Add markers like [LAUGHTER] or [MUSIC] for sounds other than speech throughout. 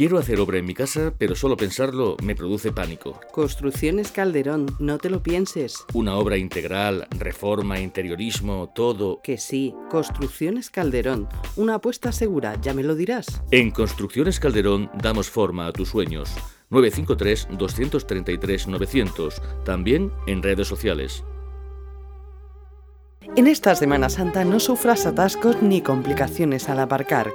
Quiero hacer obra en mi casa, pero solo pensarlo me produce pánico. Construcciones Calderón, no te lo pienses. Una obra integral, reforma, interiorismo, todo. Que sí, Construcciones Calderón, una apuesta segura, ya me lo dirás. En Construcciones Calderón damos forma a tus sueños. 953-233-900, también en redes sociales. En esta Semana Santa no sufras atascos ni complicaciones al aparcar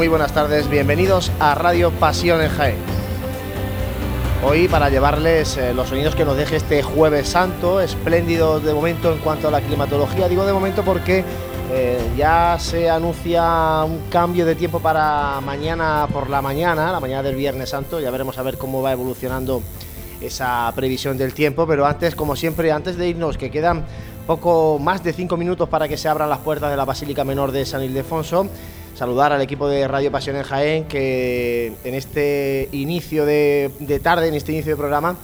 Muy buenas tardes, bienvenidos a Radio Pasión en Jaén. Hoy para llevarles eh, los sonidos que nos deje este jueves santo, espléndido de momento en cuanto a la climatología, digo de momento porque eh, ya se anuncia un cambio de tiempo para mañana por la mañana, la mañana del Viernes Santo, ya veremos a ver cómo va evolucionando esa previsión del tiempo, pero antes, como siempre, antes de irnos, que quedan poco más de cinco minutos para que se abran las puertas de la Basílica Menor de San Ildefonso, saludar al equipo de Radio Pasión en Jaén que en este inicio de, tarde, en este inicio de programa,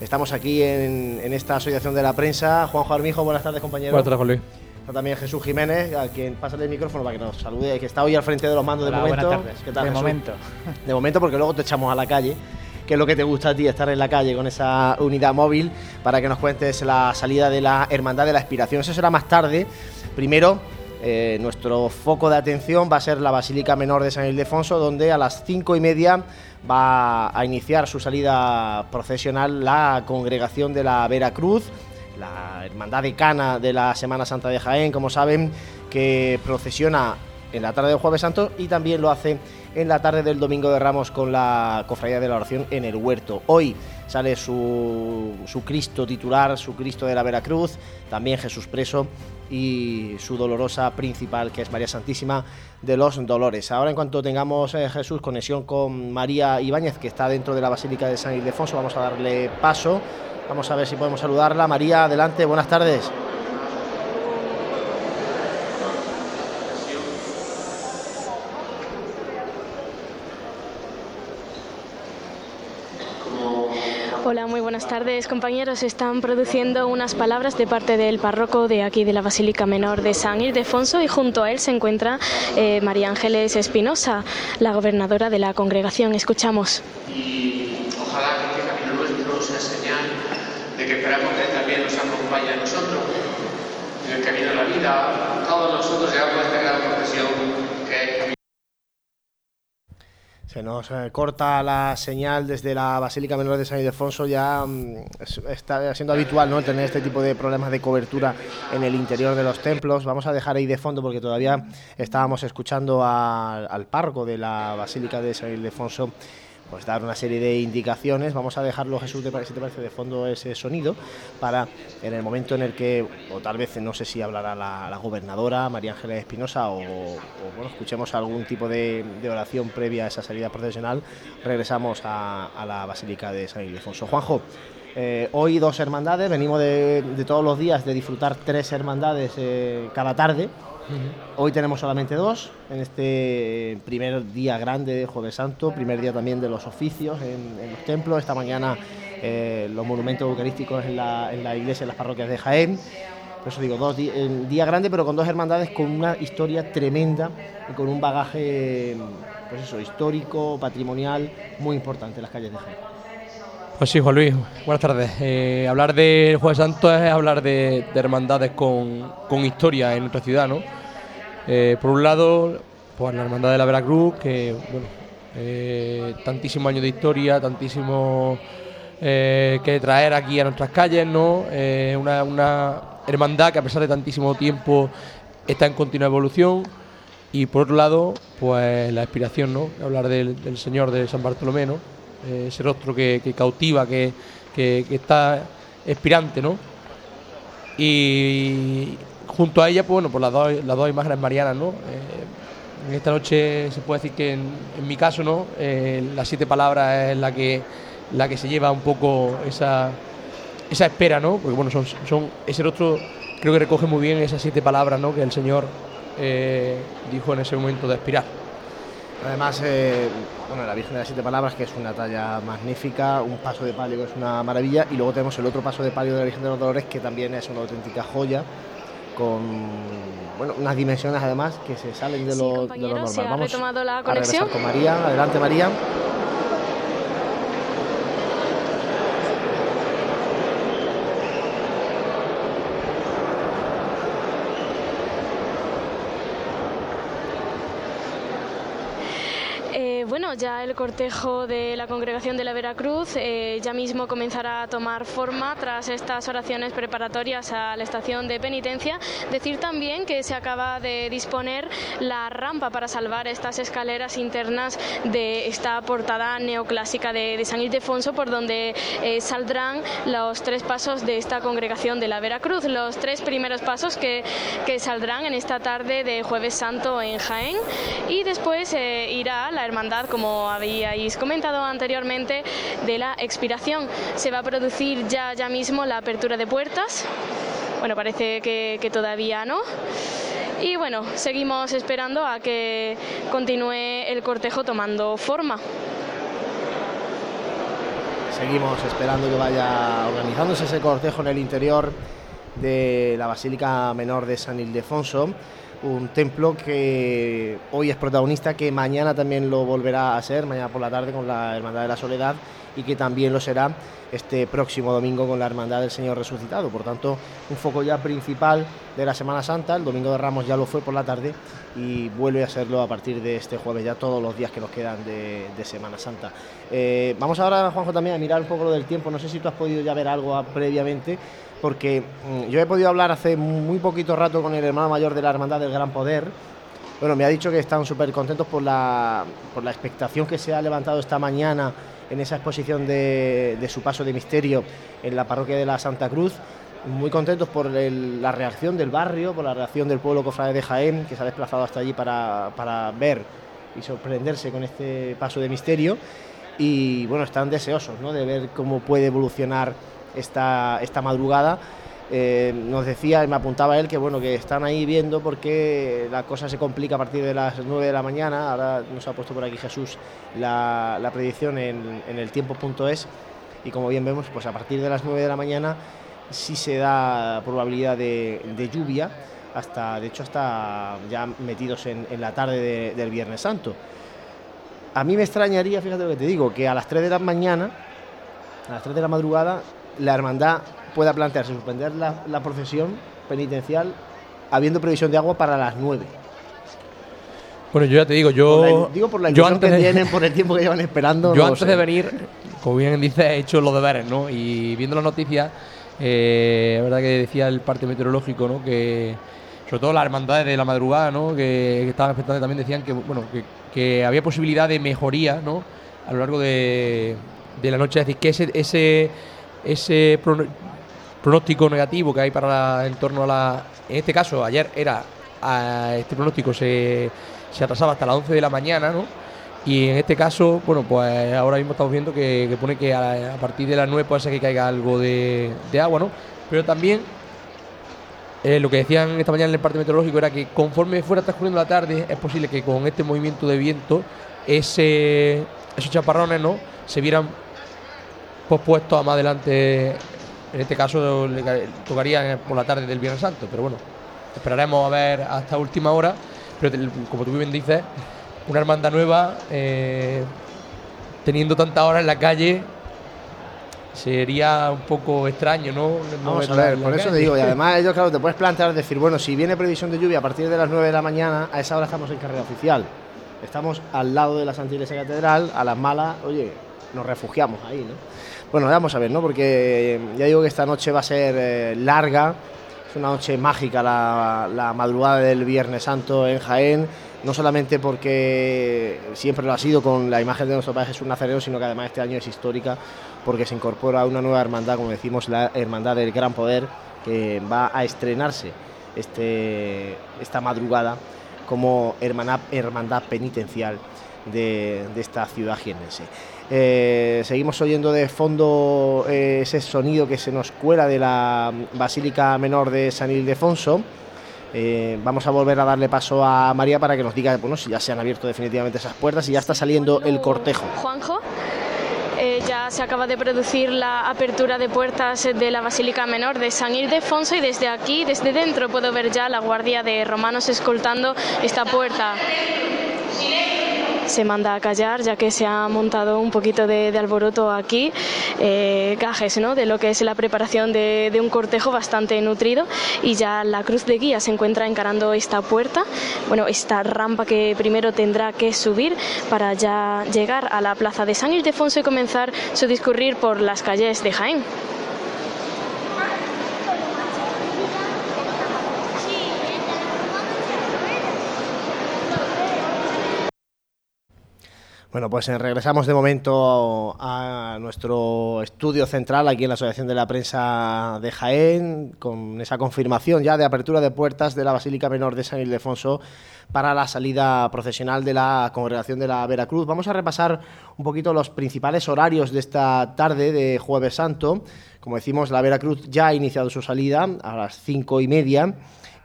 estamos aquí en, esta asociación de la prensa. Juanjo Armijo, buenas tardes compañero. Buenas tardes, José. Está también Jesús Jiménez, a quien pásale el micrófono para que nos salude, que está hoy al frente de los mandos de momento. Buenas tardes. ¿Qué tal, de momento. De momento, porque luego te echamos a la calle que es lo que te gusta a ti, estar en la calle con esa unidad móvil, para que nos cuentes la salida de la Hermandad de la Aspiración. Eso será más tarde. Primero, eh, nuestro foco de atención va a ser la Basílica Menor de San Ildefonso, donde a las cinco y media va a iniciar su salida procesional la congregación de la Veracruz, la Hermandad de Cana de la Semana Santa de Jaén, como saben, que procesiona en la tarde del Jueves Santo y también lo hace en la tarde del Domingo de Ramos con la Cofradía de la Oración en el Huerto. Hoy sale su, su Cristo titular, su Cristo de la Veracruz, también Jesús Preso y su dolorosa principal, que es María Santísima de los Dolores. Ahora, en cuanto tengamos eh, Jesús conexión con María Ibáñez, que está dentro de la Basílica de San Ildefonso, vamos a darle paso. Vamos a ver si podemos saludarla. María, adelante, buenas tardes. Hola, muy buenas tardes compañeros. Están produciendo unas palabras de parte del párroco de aquí de la Basílica Menor de San Ildefonso y junto a él se encuentra eh, María Ángeles Espinosa, la gobernadora de la congregación. Escuchamos. Y ojalá que este camino nuestro sea señal de que esperamos que también nos acompañe a nosotros en el camino de la vida. Todos nosotros llevamos esta gran profesión que es se nos corta la señal desde la Basílica Menor de San Ildefonso. Ya mm, está siendo habitual ¿no? tener este tipo de problemas de cobertura en el interior de los templos. Vamos a dejar ahí de fondo porque todavía estábamos escuchando al párroco de la Basílica de San Ildefonso pues dar una serie de indicaciones. Vamos a dejarlo, Jesús, si te parece, de fondo ese sonido, para en el momento en el que, o tal vez no sé si hablará la, gobernadora María Ángeles Espinosa, o, bueno, escuchemos algún tipo de, oración previa a esa salida profesional, regresamos a, la Basílica de San Ildefonso. Juanjo, eh, hoy dos hermandades, venimos de, todos los días de disfrutar tres hermandades eh, cada tarde. Hoy tenemos solamente dos, en este primer día grande de Jueves Santo, primer día también de los oficios en, los templos, esta mañana eh, los monumentos eucarísticos en la, en la iglesia, en las parroquias de Jaén. Por eso digo, dos día grande, pero con dos hermandades con una historia tremenda y con un bagaje pues eso, histórico, patrimonial, muy importante en las calles de Jaén. Pues sí, Juan Luis, buenas tardes. Eh, hablar del Jueves Santo es hablar de, hermandades con, con, historia en nuestra ciudad, ¿no? Eh, por un lado, pues la Hermandad de la Veracruz, que bueno, eh, tantísimos años de historia, tantísimo eh, que traer aquí a nuestras calles, ¿no? Una, hermandad que a pesar de tantísimo tiempo está en continua evolución. Y por otro lado, pues la inspiración, ¿no? Hablar del, Señor de San Bartolomé, ¿no? ese rostro que, cautiva, que, que, que, está expirante, ¿no? Y, junto a ella, pues bueno, pues las dos, las dos imágenes marianas, ¿no? Eh, en esta noche se puede decir que en, mi caso, ¿no? Eh, las siete palabras es la que, la que se lleva un poco esa, esa espera, ¿no? Porque bueno, son, son ese rostro creo que recoge muy bien esas siete palabras, ¿no? Que el Señor eh, dijo en ese momento de expirar. Además, bueno, la Virgen de las Siete Palabras, que es una talla magnífica, un paso de palio que es una maravilla, y luego tenemos el otro paso de palio de la Virgen de los Dolores, que también es una auténtica joya con bueno, unas dimensiones además que se salen de, lo, de lo normal. Se ha Vamos retomado la conexión. A con María. Adelante, María. Bueno, ya el cortejo de la congregación de la Veracruz eh, ya mismo comenzará a tomar forma tras estas oraciones preparatorias a la estación de penitencia. Decir también que se acaba de disponer la rampa para salvar estas escaleras internas de esta portada neoclásica de, San Ildefonso, por donde eh, saldrán los tres pasos de esta congregación de la Veracruz, los tres primeros pasos que, que saldrán en esta tarde de Jueves Santo en Jaén y después eh, irá la hermandad como habíais comentado anteriormente, de la expiración. Se va a producir ya, ya mismo la apertura de puertas. Bueno, parece que, que todavía no. Y bueno, seguimos esperando a que continúe el cortejo tomando forma. Seguimos esperando que vaya organizándose ese cortejo en el interior de la Basílica Menor de San Ildefonso un templo que hoy es protagonista, que mañana también lo volverá a ser, mañana por la tarde con la Hermandad de la Soledad y que también lo será este próximo domingo con la Hermandad del Señor Resucitado. Por tanto, un foco ya principal de la Semana Santa, el Domingo de Ramos ya lo fue por la tarde y vuelve a serlo a partir de este jueves, ya todos los días que nos quedan de, Semana Santa. Eh, vamos ahora, Juanjo, también a mirar un poco lo del tiempo, no sé si tú has podido ya ver algo previamente porque mm, yo he podido hablar hace muy poquito rato con el hermano mayor de la Hermandad del Gran Poder. Bueno, me ha dicho que están súper contentos por la, por la expectación que se ha levantado esta mañana en esa exposición de, su paso de misterio en la parroquia de la Santa Cruz. Muy contentos por la reacción del barrio, por la reacción del pueblo cofrade de Jaén, que se ha desplazado hasta allí para, para ver y sorprenderse con este paso de misterio. Y bueno, están deseosos ¿no? de ver cómo puede evolucionar esta, esta madrugada. Eh, nos decía y me apuntaba él que bueno que están ahí viendo porque la cosa se complica a partir de las 9 de la mañana. Ahora nos ha puesto por aquí Jesús la, la predicción en, el tiempo.es y como bien vemos, pues a partir de las 9 de la mañana sí se da probabilidad de, de lluvia, hasta de hecho hasta ya metidos en, en la tarde del Viernes Santo. A mí me extrañaría, fíjate lo que te digo, que a las 3 de la mañana a las 3 de la madrugada, la hermandad pueda plantearse suspender la, la procesión penitencial habiendo previsión de agua para las 9. Bueno, yo ya te digo, yo. Por la- digo por la yo antes que de- tienen, por el tiempo que llevan esperando. [LAUGHS] Yo no antes sé. de venir, como bien dices, he hecho los deberes, ¿no? Y viendo las noticias, eh, es verdad que decía el parte meteorológico, ¿no? Que sobre todo las hermandades de la madrugada, ¿no? Que, que estaban expectantes también decían que, bueno, que, que había posibilidad de mejoría, ¿no? A lo largo de, de la noche. Es decir, que ese, ese, ese pronóstico negativo que hay para la- en torno a la. En este caso, ayer era. este pronóstico se, se atrasaba hasta las 11 de la mañana, ¿no? Y en este caso, bueno, pues ahora mismo estamos viendo que, que pone que a, a partir de las 9 puede ser que caiga algo de, de agua, ¿no? Pero también eh, lo que decían esta mañana en el parte meteorológico era que conforme fuera transcurriendo la tarde, es posible que con este movimiento de viento, ese, esos chaparrones, ¿no? Se vieran pospuestos a más adelante. En este caso le ca- tocaría por la tarde del Viernes Santo, pero bueno, esperaremos a ver hasta última hora. Pero como tú bien dices, una hermandad nueva, eh, teniendo tantas horas en la calle, sería un poco extraño, ¿no? No Vamos a ver, por eso te digo, y además [LAUGHS] ellos, claro, te puedes plantear decir, bueno, si viene previsión de lluvia a partir de las 9 de la mañana, a esa hora estamos en carrera oficial. Estamos al lado de la Santa Iglesia Catedral, a las malas, oye, nos refugiamos ahí, ¿no? Bueno, vamos a ver, ¿no? Porque eh, ya digo que esta noche va a ser eh, larga, es una noche mágica la, madrugada del Viernes Santo en Jaén, no solamente porque siempre lo ha sido con la imagen de nuestro Padre Jesús Nazareno, sino que además este año es histórica porque se incorpora una nueva hermandad, como decimos, la Hermandad del Gran Poder, que va a estrenarse este, esta madrugada como hermana- hermandad penitencial de, de esta ciudad jiennense. Eh, seguimos oyendo de fondo eh, ese sonido que se nos cuela de la Basílica Menor de San Ildefonso. Eh, vamos a volver a darle paso a María para que nos diga bueno, si ya se han abierto definitivamente esas puertas y ya está saliendo el cortejo. Juanjo. Eh, ya se acaba de producir la apertura de puertas de la Basílica Menor de San Ildefonso y desde aquí, desde dentro, puedo ver ya la guardia de romanos escoltando esta puerta. Se manda a callar ya que se ha montado un poquito de, alboroto aquí, eh, ¿no? de lo que es la preparación de, de un cortejo bastante nutrido y ya la cruz de guía se encuentra encarando esta puerta, bueno, esta rampa que primero tendrá que subir para ya llegar a la plaza de San Ildefonso y comenzar su discurrir por las calles de Jaén. Bueno, pues eh, regresamos de momento a nuestro estudio central aquí en la Asociación de la Prensa de Jaén, con esa confirmación ya de apertura de puertas de la Basílica Menor de San Ildefonso para la salida procesional de la Congregación de la Veracruz. Vamos a repasar un poquito los principales horarios de esta tarde de Jueves Santo. Como decimos, la Veracruz ya ha iniciado su salida a las cinco y media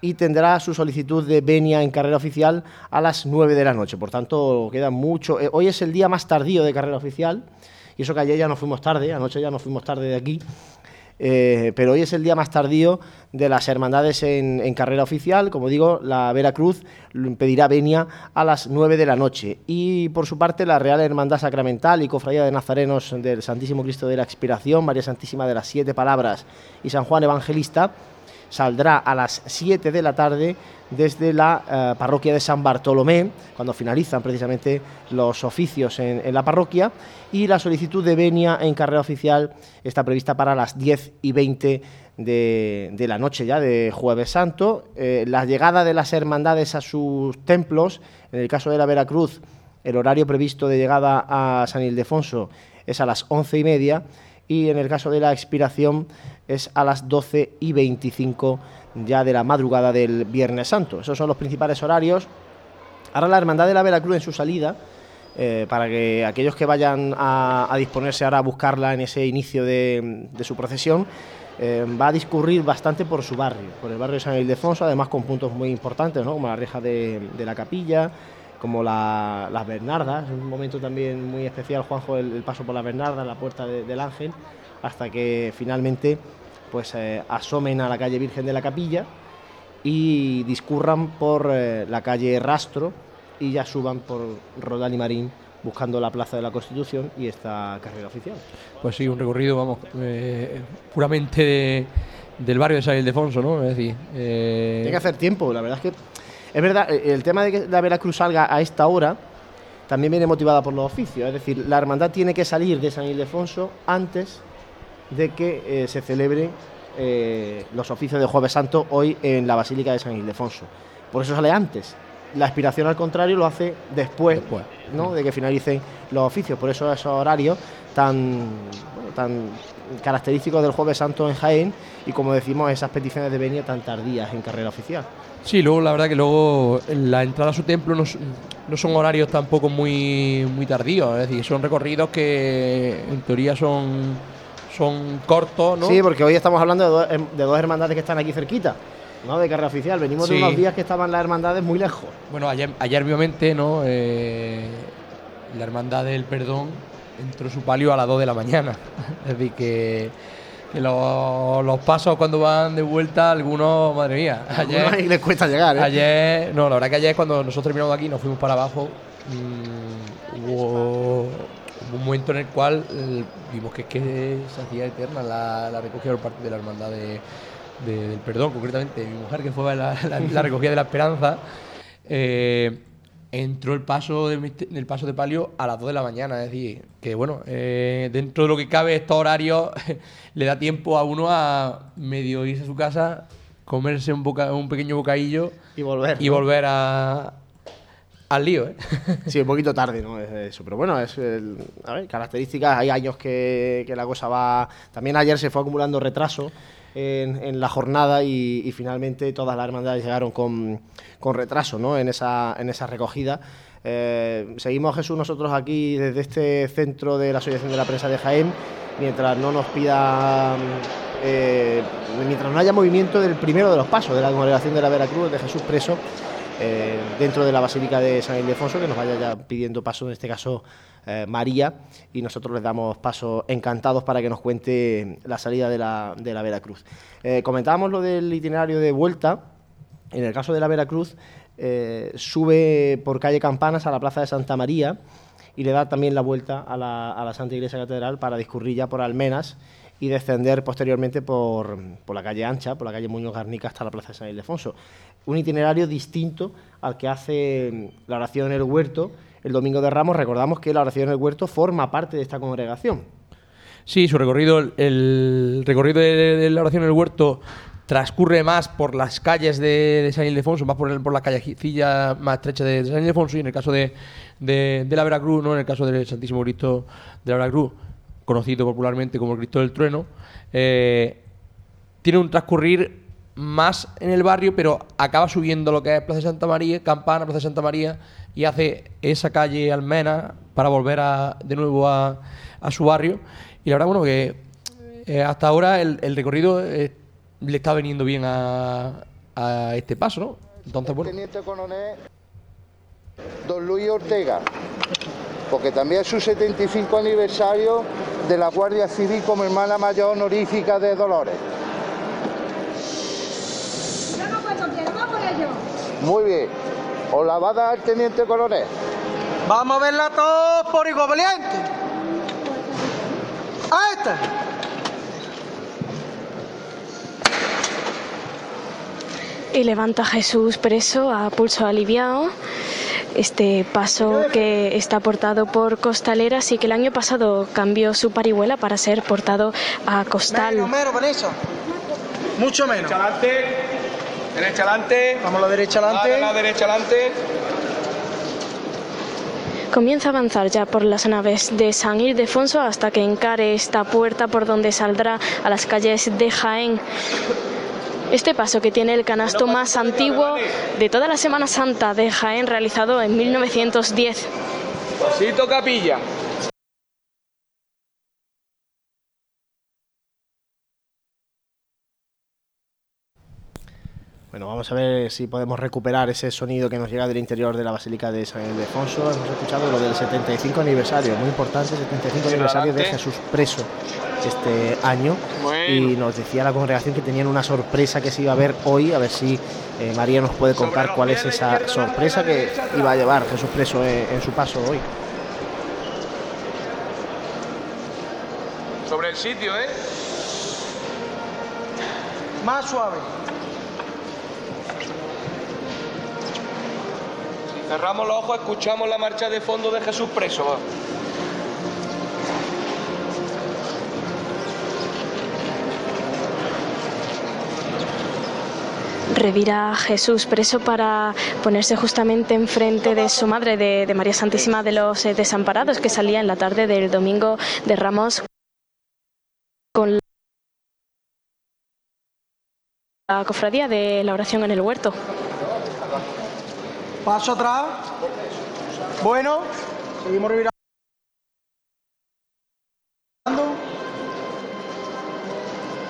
y tendrá su solicitud de venia en carrera oficial a las 9 de la noche. Por tanto, queda mucho. eh, hoy es el día más tardío de carrera oficial, y eso que ayer ya nos fuimos tarde, anoche ya nos fuimos tarde de aquí. eh, pero hoy es el día más tardío de las hermandades en, carrera oficial. Como digo, la Veracruz pedirá venia a las 9 de la noche. Y por su parte, la Real Hermandad Sacramental y Cofradía de Nazarenos del Santísimo Cristo de la Expiración, María Santísima de las Siete Palabras y San Juan Evangelista saldrá a las 7 de la tarde desde la eh, parroquia de San Bartolomé, cuando finalizan precisamente los oficios en, la parroquia, y la solicitud de venia en carrera oficial está prevista para las 10 y 20 de, de la noche ya de Jueves Santo. Eh, la llegada de las hermandades a sus templos, en el caso de la Veracruz, el horario previsto de llegada a San Ildefonso es a las 11 y media y en el caso de la expiración es a las 12 y 25 ya de la madrugada del Viernes Santo. Esos son los principales horarios. Ahora la Hermandad de la Veracruz en su salida, eh, para que aquellos que vayan a, a disponerse ahora a buscarla en ese inicio de, de su procesión, eh, va a discurrir bastante por su barrio, por el barrio de San Ildefonso, además con puntos muy importantes, ¿no? como la reja de, la capilla, como la- las Bernardas, un momento también muy especial, Juanjo, el, el paso por la Bernarda, la puerta de- del Ángel, hasta que finalmente pues eh, asomen a la calle Virgen de la Capilla y discurran por eh, la calle Rastro y ya suban por Rodal y Marín buscando la Plaza de la Constitución y esta carrera oficial. Pues sí, un recorrido, vamos, eh, puramente del barrio de San Ildefonso, ¿no? Es decir. Tiene que hacer tiempo, la verdad es que es verdad, el tema de que la Veracruz salga a esta hora también viene motivada por los oficios, es decir, la hermandad tiene que salir de San Ildefonso antes de que eh, se celebren los oficios de Jueves Santo hoy en la Basílica de San Ildefonso. Por eso sale antes la aspiración al contrario lo hace después, ¿no? de que finalicen los oficios. Por eso esos horarios tan, tan característicos del Jueves Santo en Jaén y como decimos esas peticiones de venia tan tardías en carrera oficial. Sí, luego la verdad que luego la entrada a su templo no, son horarios tampoco muy, muy tardíos, es decir, son recorridos que en teoría son, son cortos, ¿no? Sí, porque hoy estamos hablando de de dos hermandades que están aquí cerquita. ¿no? de carrera oficial. Venimos de unos días que estaban las hermandades muy lejos. Bueno, ayer, ayer obviamente, ¿no? Eh, la hermandad del perdón entró su palio a las 2 de la mañana. [LAUGHS] es decir, que, los, pasos cuando van de vuelta, algunos, madre mía. Ayer les cuesta llegar, ¿eh? Ayer, no, la verdad que ayer cuando nosotros terminamos aquí, nos fuimos para abajo. Mm, hubo, un momento en el cual eh, vimos que, que se hacía eterna la, la recogida por parte de la hermandad de del perdón, concretamente mi mujer, que fue la, la, recogida de la esperanza, eh, entró el paso del paso de palio a las 2 de la mañana. Es decir, que bueno, eh, dentro de lo que cabe estos horarios, [LAUGHS] le da tiempo a uno a medio irse a su casa, comerse un, boca, un pequeño bocadillo y volver. Y volver a, al lío, ¿eh? [LAUGHS] Sí, un poquito tarde, ¿no? eso. Pero bueno, es a ver, características. Hay años que, la cosa va. También ayer se fue acumulando retraso en, la jornada y, finalmente todas las hermandades llegaron con, retraso ¿no? en, esa, en esa recogida. Eh, seguimos Jesús nosotros aquí desde este centro de la Asociación de la Prensa de Jaén, mientras no nos pida, eh, mientras no haya movimiento del primero de los pasos de la congregación de la Veracruz, de Jesús Preso, eh, dentro de la Basílica de San Ildefonso, que nos vaya ya pidiendo paso, en este caso eh, María, y nosotros les damos paso encantados para que nos cuente la salida de la, de la Veracruz. Eh, comentábamos lo del itinerario de vuelta, en el caso de la Veracruz, sube por calle Campanas a la Plaza de Santa María y le da también la vuelta a la, a la Santa Iglesia Catedral para discurrir ya por Almenas y descender posteriormente por, por, la calle Ancha, por la calle Muñoz Garnica hasta la Plaza de San Ildefonso. Un itinerario distinto al que hace la oración en el huerto el domingo de Ramos. Recordamos que la oración en el huerto forma parte de esta congregación. Sí, su recorrido, el recorrido de, la oración en el huerto transcurre más por las calles de, San Ildefonso, más por, el, por la callecilla más estrecha de San Ildefonso y en el caso de, de, la Veracruz, ¿no? en el caso del Santísimo Cristo de la Veracruz, conocido popularmente como el Cristo del Trueno, eh, tiene un transcurrir más en el barrio, pero acaba subiendo lo que es Plaza Santa María, Campana, Plaza Santa María, y hace esa calle Almena para volver a, de nuevo a, su barrio. Y la verdad, bueno, que eh, hasta ahora el, recorrido eh, le está viniendo bien a, este paso, ¿no? Entonces, bueno. Teniente Coronel Don Luis Ortega, porque también es su 75 aniversario de la Guardia Civil como hermana mayor honorífica de Dolores. Muy bien. ¿Os la va a dar teniente coronel? Vamos a verla todos por igual valiente. ¡A esta! Y levanta a Jesús preso a pulso aliviado. Este paso que está portado por Costaleras y que el año pasado cambió su parihuela para ser portado a Costal. Menos, menos, Vanessa. Mucho menos. Derecha adelante. Vamos a la derecha adelante. la derecha adelante. Comienza a avanzar ya por las naves de San Ildefonso hasta que encare esta puerta por donde saldrá a las calles de Jaén. Este paso que tiene el canasto más antiguo de toda la Semana Santa de Jaén realizado en 1910. Pasito capilla. Bueno, vamos a ver si podemos recuperar ese sonido que nos llega del interior de la Basílica de San Ildefonso. Hemos escuchado lo del 75 aniversario, muy importante, 75 aniversario de Jesús preso este año. Y nos decía la congregación que tenían una sorpresa que se iba a ver hoy, a ver si eh, María nos puede contar cuál es esa sorpresa que iba a llevar Jesús preso en su paso hoy. Sobre el sitio, ¿eh? Más suave. Cerramos los ojos, escuchamos la marcha de fondo de Jesús preso. Revira Jesús preso para ponerse justamente enfrente de su madre, de, de María Santísima de los eh, Desamparados, que salía en la tarde del domingo de Ramos con la cofradía de la oración en el huerto. Paso atrás. Bueno, seguimos revirando.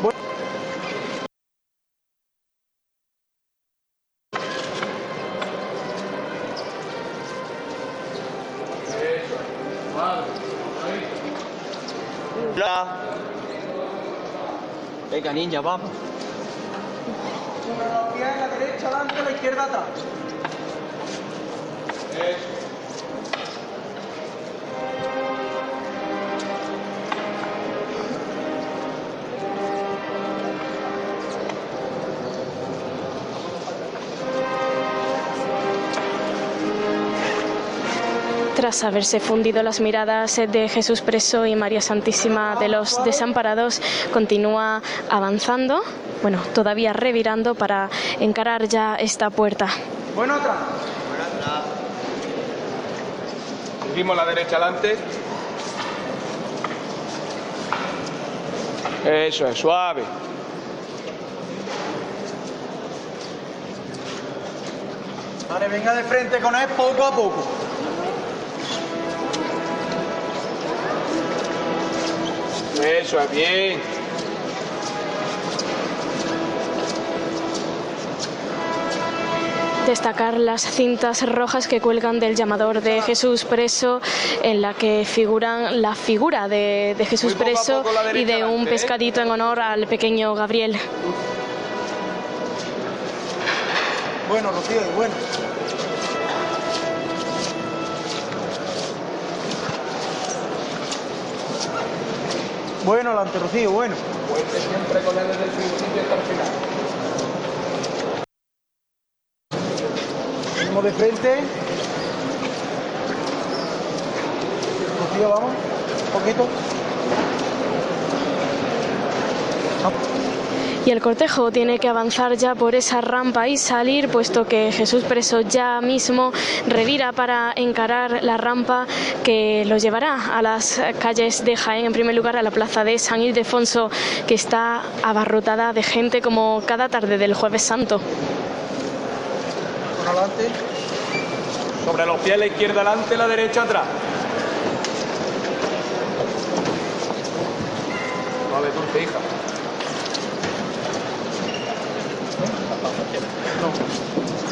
Bueno. Venga, niña, vamos. Pies en la derecha adelante, la izquierda atrás. Tras haberse fundido las miradas de Jesús preso y María Santísima de los Desamparados, continúa avanzando, bueno, todavía revirando para encarar ya esta puerta. Bueno, atrás. Seguimos la derecha adelante. Eso es, suave. Vale, venga de frente con él poco a poco. Eso es bien. Destacar las cintas rojas que cuelgan del llamador de Jesús preso, en la que figuran la figura de, de Jesús preso y de un ¿eh? pescadito en honor al pequeño Gabriel. Bueno, Rocío, bueno. Bueno, adelante, Rocío, bueno. Fuerte siempre con él desde el principio hasta el final. De frente. Vamos. Poquito. Y el cortejo tiene que avanzar ya por esa rampa y salir, puesto que Jesús preso ya mismo revira para encarar la rampa que los llevará a las calles de Jaén, en primer lugar a la plaza de San Ildefonso, que está abarrotada de gente como cada tarde del Jueves Santo. Adelante. Sobre los pies, la izquierda adelante, la derecha atrás. Vale, dulce, hija.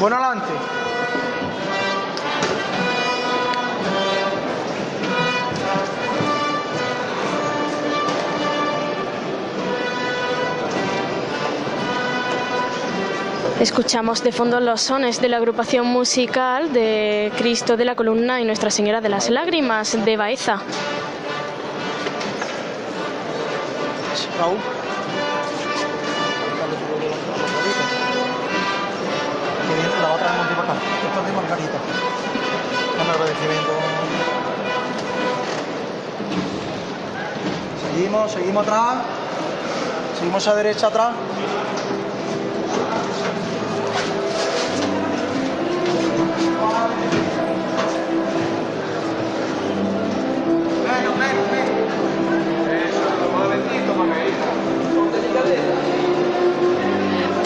Bueno, adelante. Escuchamos de fondo los sones de la agrupación musical de Cristo de la Columna y Nuestra Señora de las Lágrimas de Baeza. Seguimos, seguimos atrás. Seguimos a derecha atrás.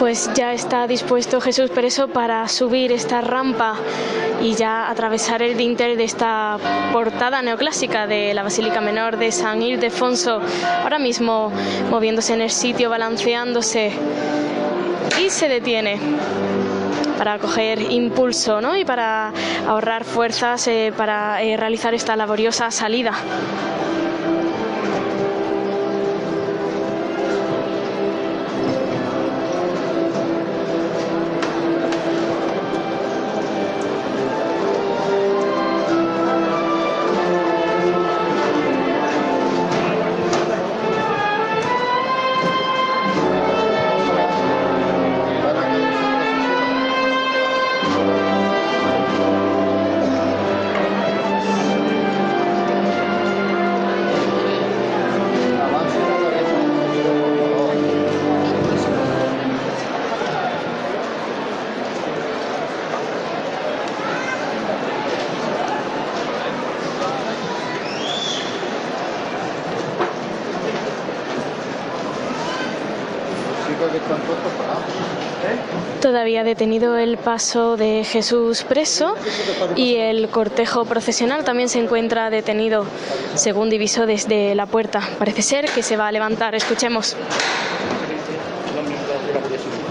Pues ya está dispuesto Jesús preso para subir esta rampa y ya atravesar el dintel de esta portada neoclásica de la Basílica Menor de San Ildefonso. Ahora mismo moviéndose en el sitio, balanceándose y se detiene para coger impulso ¿no? y para ahorrar fuerzas eh, para eh, realizar esta laboriosa salida. Detenido el paso de Jesús preso y el cortejo procesional también se encuentra detenido, según diviso desde la puerta. Parece ser que se va a levantar. Escuchemos.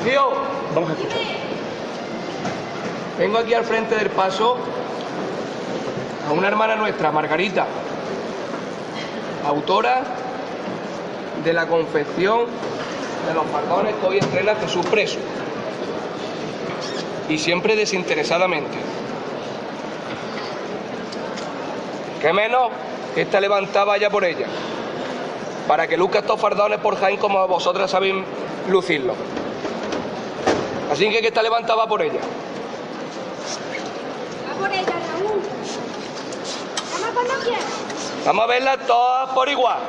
Tío, vamos a escuchar. Vengo aquí al frente del paso a una hermana nuestra, Margarita, autora de la confección de los fardones que hoy estrena Jesús preso. Y siempre desinteresadamente. ¿Qué menos que esta levantada vaya por ella? Para que luzca estos fardones por Jaén como vosotras sabéis lucirlo. Así que que esta levantada va por ella. Va por ella, Raúl. Llama cuando quieras. Vamos a verlas todas por igual.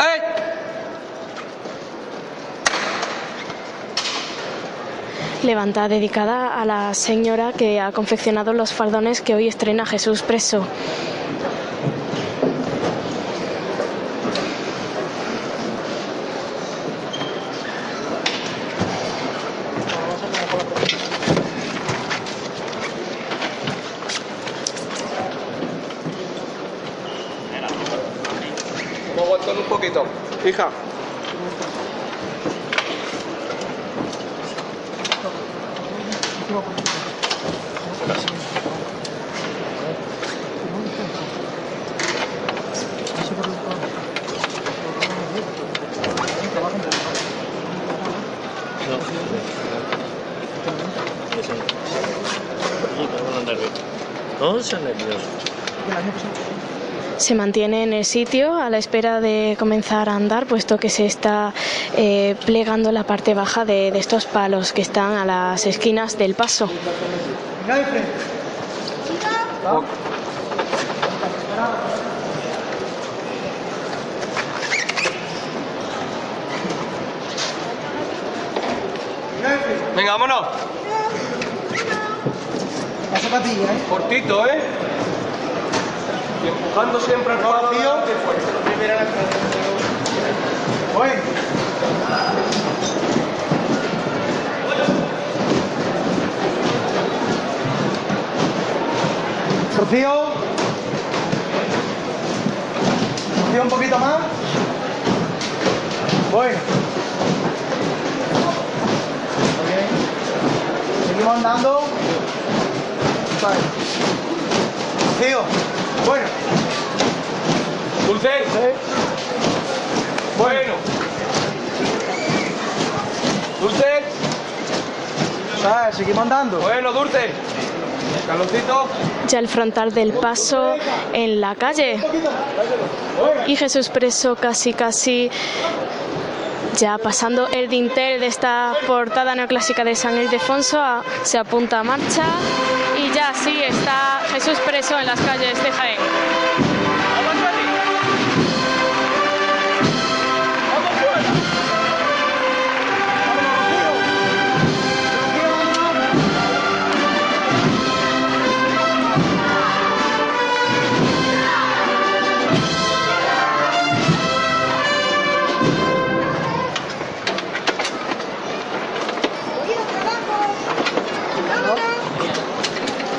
¡Eh! Levanta dedicada a la señora que ha confeccionado los fardones que hoy estrena Jesús preso. Vamos a aguantar un poquito. Hija. No seas nervioso. Se mantiene en el sitio a la espera de comenzar a andar, puesto que se está eh, plegando la parte baja de, de estos palos que están a las esquinas del paso. Venga, vámonos. La zapatilla, ¿eh? Cortito, ¿eh? Y empujando siempre Seguimos andando. Bueno, Dulce. Carlosito. Ya el frontal del paso en la calle. Y Jesús preso casi, casi ya pasando el dintel de esta portada neoclásica de San Ildefonso, a- se apunta a marcha y ya sí está Jesús preso en las calles de Jaén.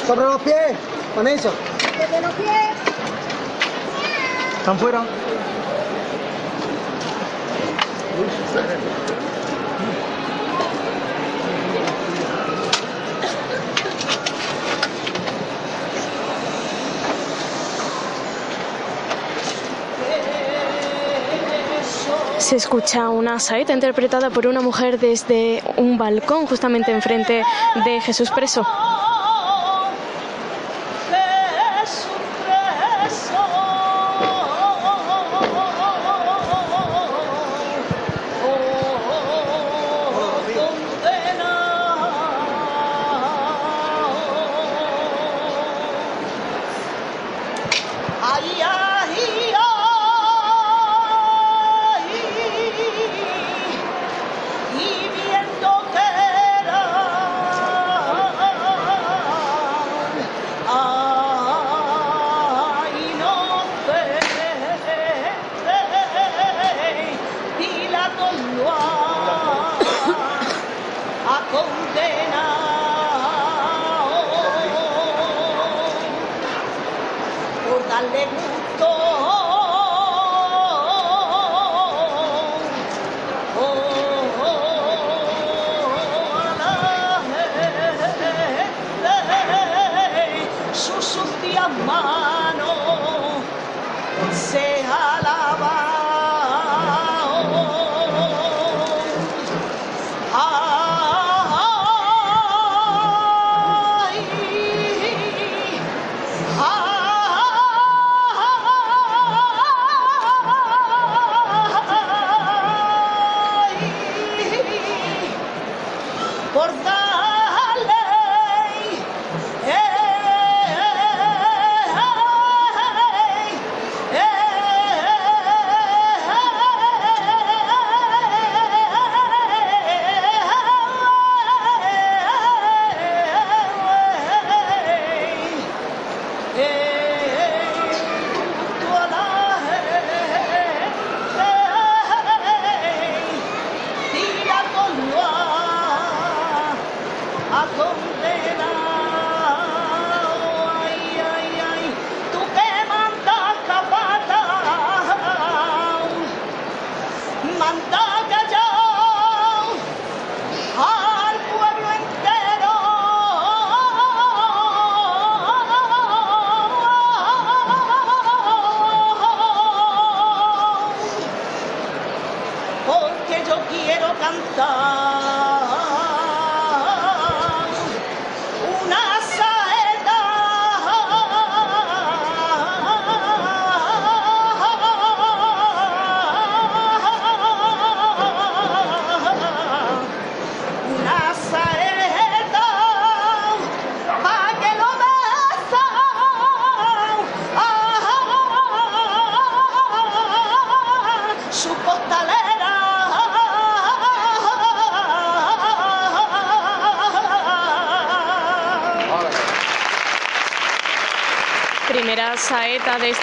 Sobre los pies, con eso. Desde los pies. ¿Están fuera? Se escucha una saeta interpretada por una mujer desde un balcón justamente enfrente de Jesús preso.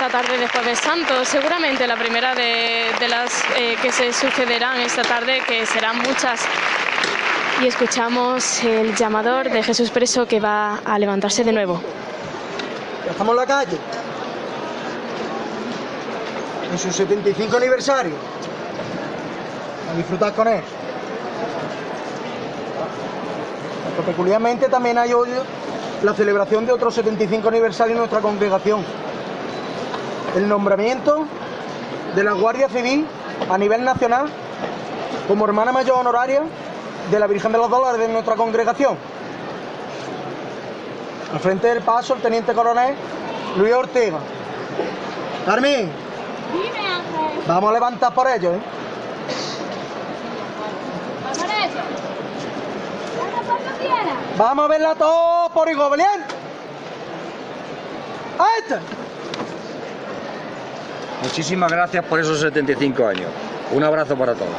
Esta tarde de Jueves Santo, seguramente la primera de, las eh, que se sucederán esta tarde, que serán muchas. Y escuchamos el llamador de Jesús Preso que va a levantarse de nuevo. Ya estamos en la calle. En su 75 aniversario. A disfrutar con él. Peculiarmente también hay hoy la celebración de otro 75 aniversario en nuestra congregación. El nombramiento de la Guardia Civil a nivel nacional como hermana mayor honoraria de la Virgen de los Dolores de nuestra congregación. Al frente del paso, el teniente coronel Luis Ortega. Carmen, Dime, Ángel. vamos a levantar por ello, ¿eh? Vamos a verla todo por igual, valiente. ¡A este! Muchísimas gracias por esos 75 años. Un abrazo para todos.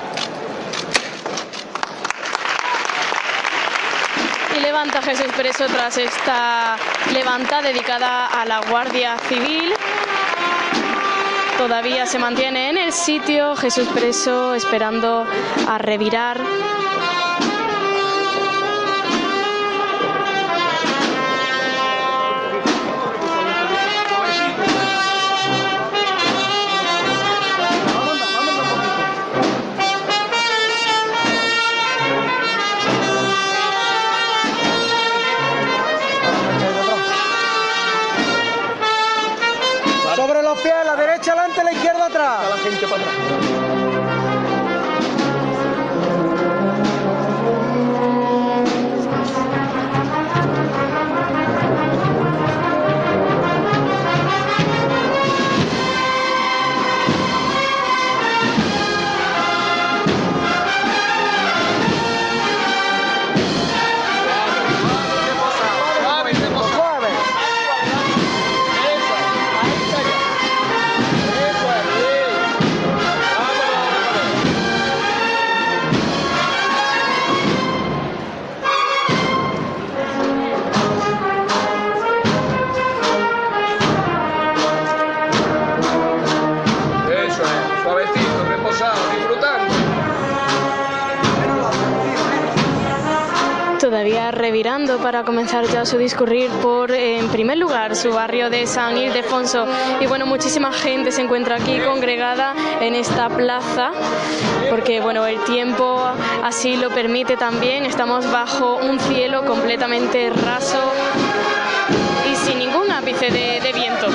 Y levanta Jesús Preso tras esta levanta dedicada a la Guardia Civil. Todavía se mantiene en el sitio Jesús Preso esperando a revirar. Comenzar ya su discurrir por, en primer lugar, su barrio de San Ildefonso. Y bueno, muchísima gente se encuentra aquí congregada en esta plaza, porque bueno, el tiempo así lo permite también. Estamos bajo un cielo completamente raso y sin ningún ápice de, de viento.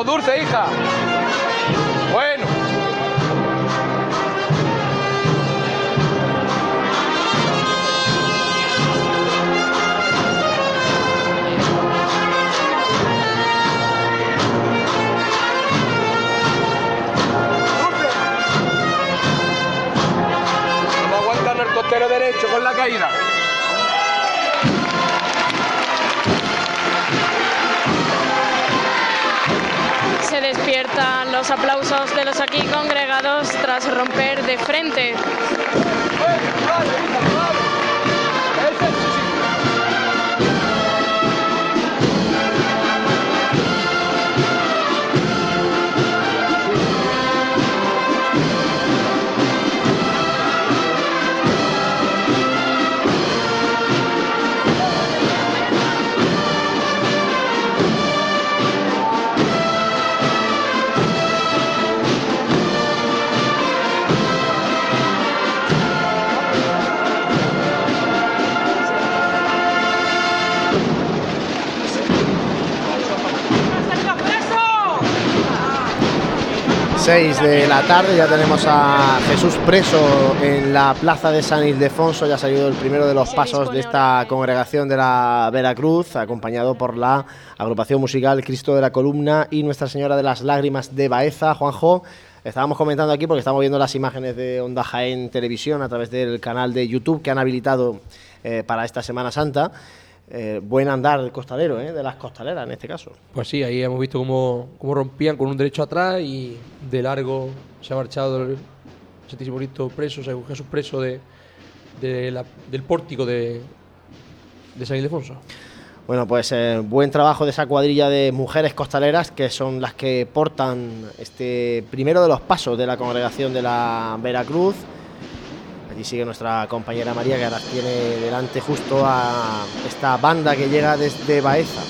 Dulce, hija. Bueno. Vamos aguantando el costero derecho con la caída. Despiertan los aplausos de los aquí congregados tras romper de frente. 6 de la tarde, ya tenemos a Jesús preso en la plaza de San Ildefonso, ya ha salido el primero de los pasos de esta congregación de la Veracruz, acompañado por la agrupación musical Cristo de la Columna y Nuestra Señora de las Lágrimas de Baeza. Juanjo, estábamos comentando aquí porque estamos viendo las imágenes de Onda Jaén Televisión a través del canal de YouTube que han habilitado eh, para esta Semana Santa. Eh, buen andar costalero, ¿eh? de las costaleras en este caso. Pues sí, ahí hemos visto cómo, cómo rompían con un derecho atrás y de largo se ha marchado el Santísimo Cristo preso, sea, Jesús preso de, de la- del pórtico de, de San Ildefonso. Bueno, pues eh, buen trabajo de esa cuadrilla de mujeres costaleras que son las que portan este primero de los pasos de la congregación de la Veracruz. Allí sigue nuestra compañera María que ahora tiene delante justo a esta banda que llega desde Baeza.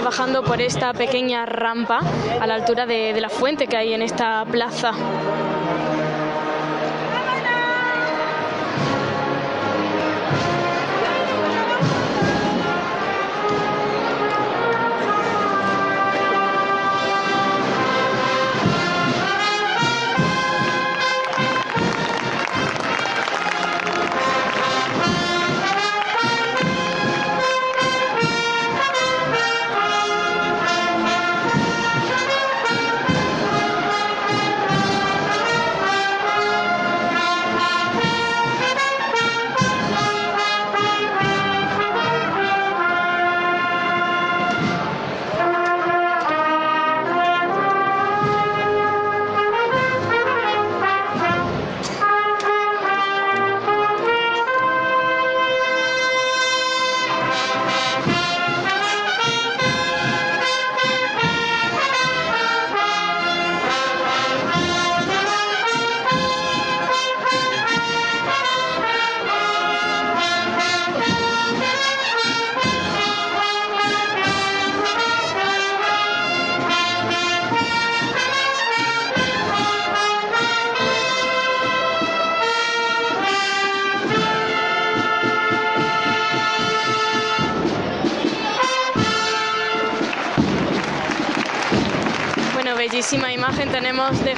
Bajando por esta pequeña rampa a la altura de la fuente que hay en esta plaza.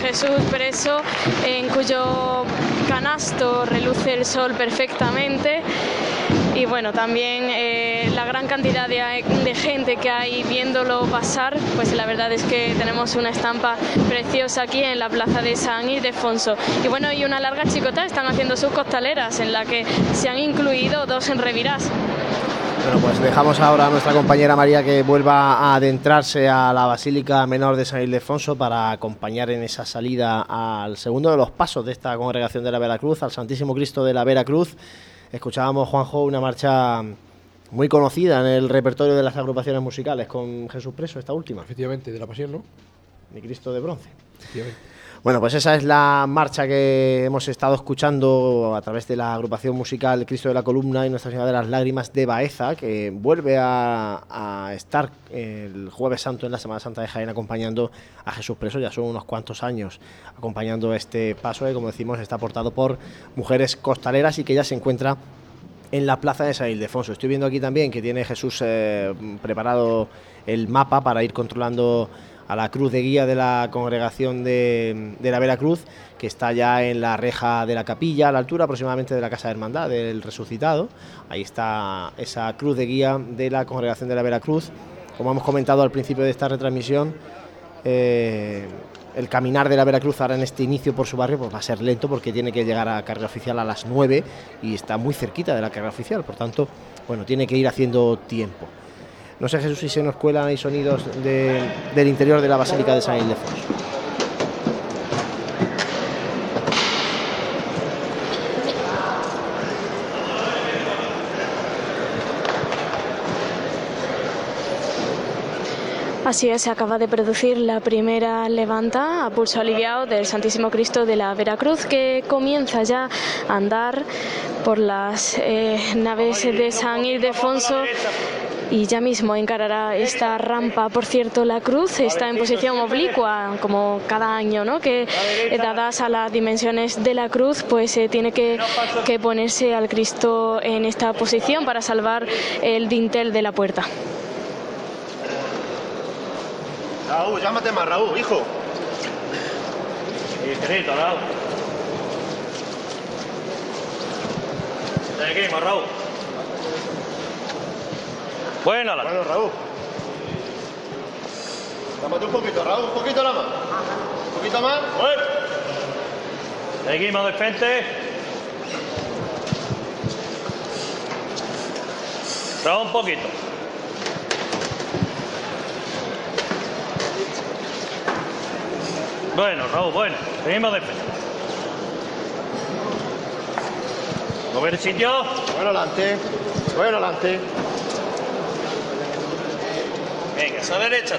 Jesús preso en cuyo canasto reluce el sol perfectamente. Y bueno, también eh, la gran cantidad de, gente que hay viéndolo pasar, pues la verdad es que tenemos una estampa preciosa aquí en la plaza de San Ildefonso. Y bueno, y una larga chicota están haciendo sus costaleras en la que se han incluido dos en revirás. Bueno, pues dejamos ahora a nuestra compañera María que vuelva a adentrarse a la Basílica Menor de San Ildefonso para acompañar en esa salida al segundo de los pasos de esta congregación de la Veracruz, al Santísimo Cristo de la Veracruz. Escuchábamos, Juanjo, una marcha muy conocida en el repertorio de las agrupaciones musicales con Jesús Preso, esta última. Efectivamente, de la Pasión, ¿no? Mi Cristo de bronce. Efectivamente. Bueno, pues esa es la marcha que hemos estado escuchando a través de la agrupación musical Cristo de la Columna y Nuestra Señora de las Lágrimas de Baeza, que vuelve a, estar el Jueves Santo en la Semana Santa de Jaén acompañando a Jesús Preso. Ya son unos cuantos años acompañando este paso que, como decimos, está aportado por mujeres costaleras y que ya se encuentra en la plaza de San Ildefonso. Estoy viendo aquí también que tiene Jesús eh, preparado el mapa para ir controlando a la cruz de guía de la congregación de, de, la Veracruz, que está ya en la reja de la capilla, a la altura aproximadamente de la Casa de Hermandad del Resucitado. Ahí está esa cruz de guía de la congregación de la Veracruz. Como hemos comentado al principio de esta retransmisión, eh, el caminar de la Veracruz ahora en este inicio por su barrio pues va a ser lento porque tiene que llegar a carga oficial a las 9 y está muy cerquita de la carga oficial, por tanto, bueno, tiene que ir haciendo tiempo. No sé, Jesús, si se nos cuelan ahí sonidos de, del interior de la Basílica de San Ildefonso. Así es, se acaba de producir la primera levanta a pulso aliviado del Santísimo Cristo de la Veracruz que comienza ya a andar por las eh, naves de San Ildefonso y ya mismo encarará esta rampa. Por cierto, la cruz está en posición oblicua, como cada año, ¿no? que eh, dadas a las dimensiones de la cruz, pues eh, tiene que, que ponerse al Cristo en esta posición para salvar el dintel de la puerta. Raúl, llámate más, Raúl, hijo. Raúl. De aquí, más, Raúl. Bueno, adelante. Bueno, Raúl. Llámate un poquito, Raúl, un poquito nada más. Un poquito más. Seguimos de frente. Raúl, un poquito. Bueno, Raúl, bueno. Seguimos de frente. Mover el sitio. Bueno, adelante. Bueno, adelante. Venga, esa derecha.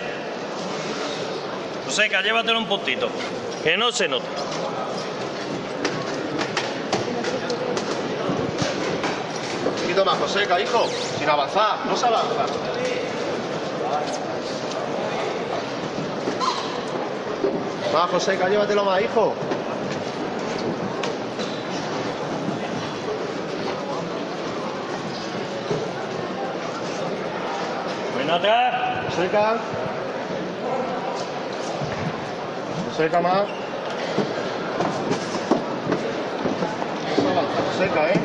Joseca, llévatelo un puntito. Que no se note. Un poquito más, Joseca, hijo. Sin avanzar. No se avanza. Más, Joseca, llévatelo más, hijo. Ven atrás. Joseca. Joseca más. No se Joseca, ¿eh?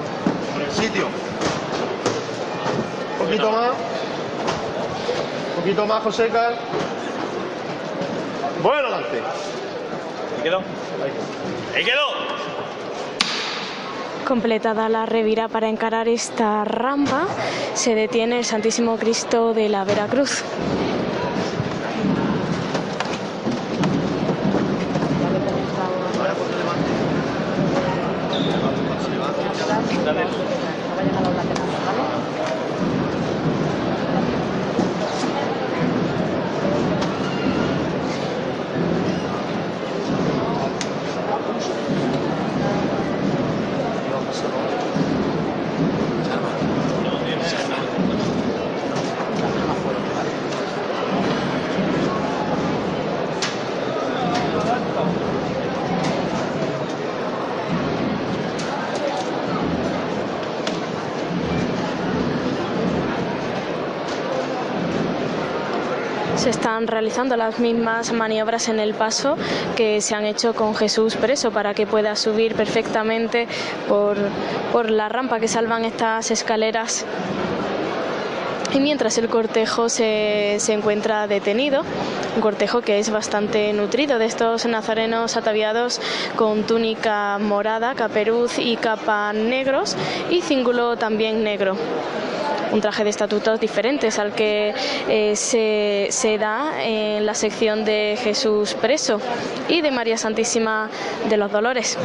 En el sitio. Un poquito más. Un poquito más, Joseca. Bueno, adelante. ¿Y quedó? Ahí quedó. Completada la revira para encarar esta rampa, se detiene el Santísimo Cristo de la Veracruz. se están realizando las mismas maniobras en el paso que se han hecho con Jesús preso para que pueda subir perfectamente por, por la rampa que salvan estas escaleras y mientras el cortejo se, se, encuentra detenido, un cortejo que es bastante nutrido de estos nazarenos ataviados con túnica morada, caperuz y capa negros y cíngulo también negro. Un traje de estatutos diferentes al que eh, se, se da en la sección de Jesús preso y de María Santísima de los Dolores.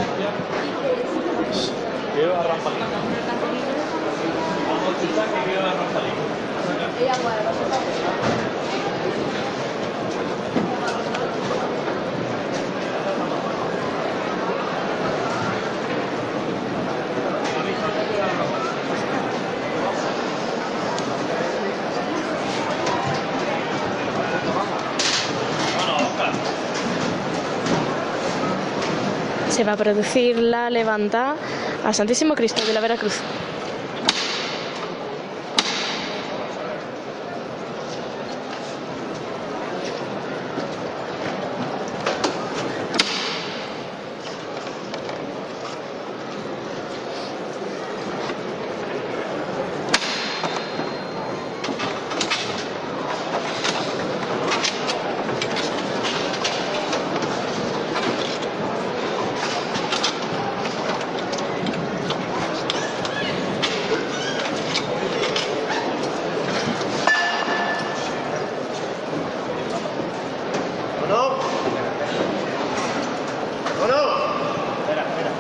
Se va a producir la levanta al Santísimo Cristo de la Veracruz. ¿No? ¿O no? Espera, espera.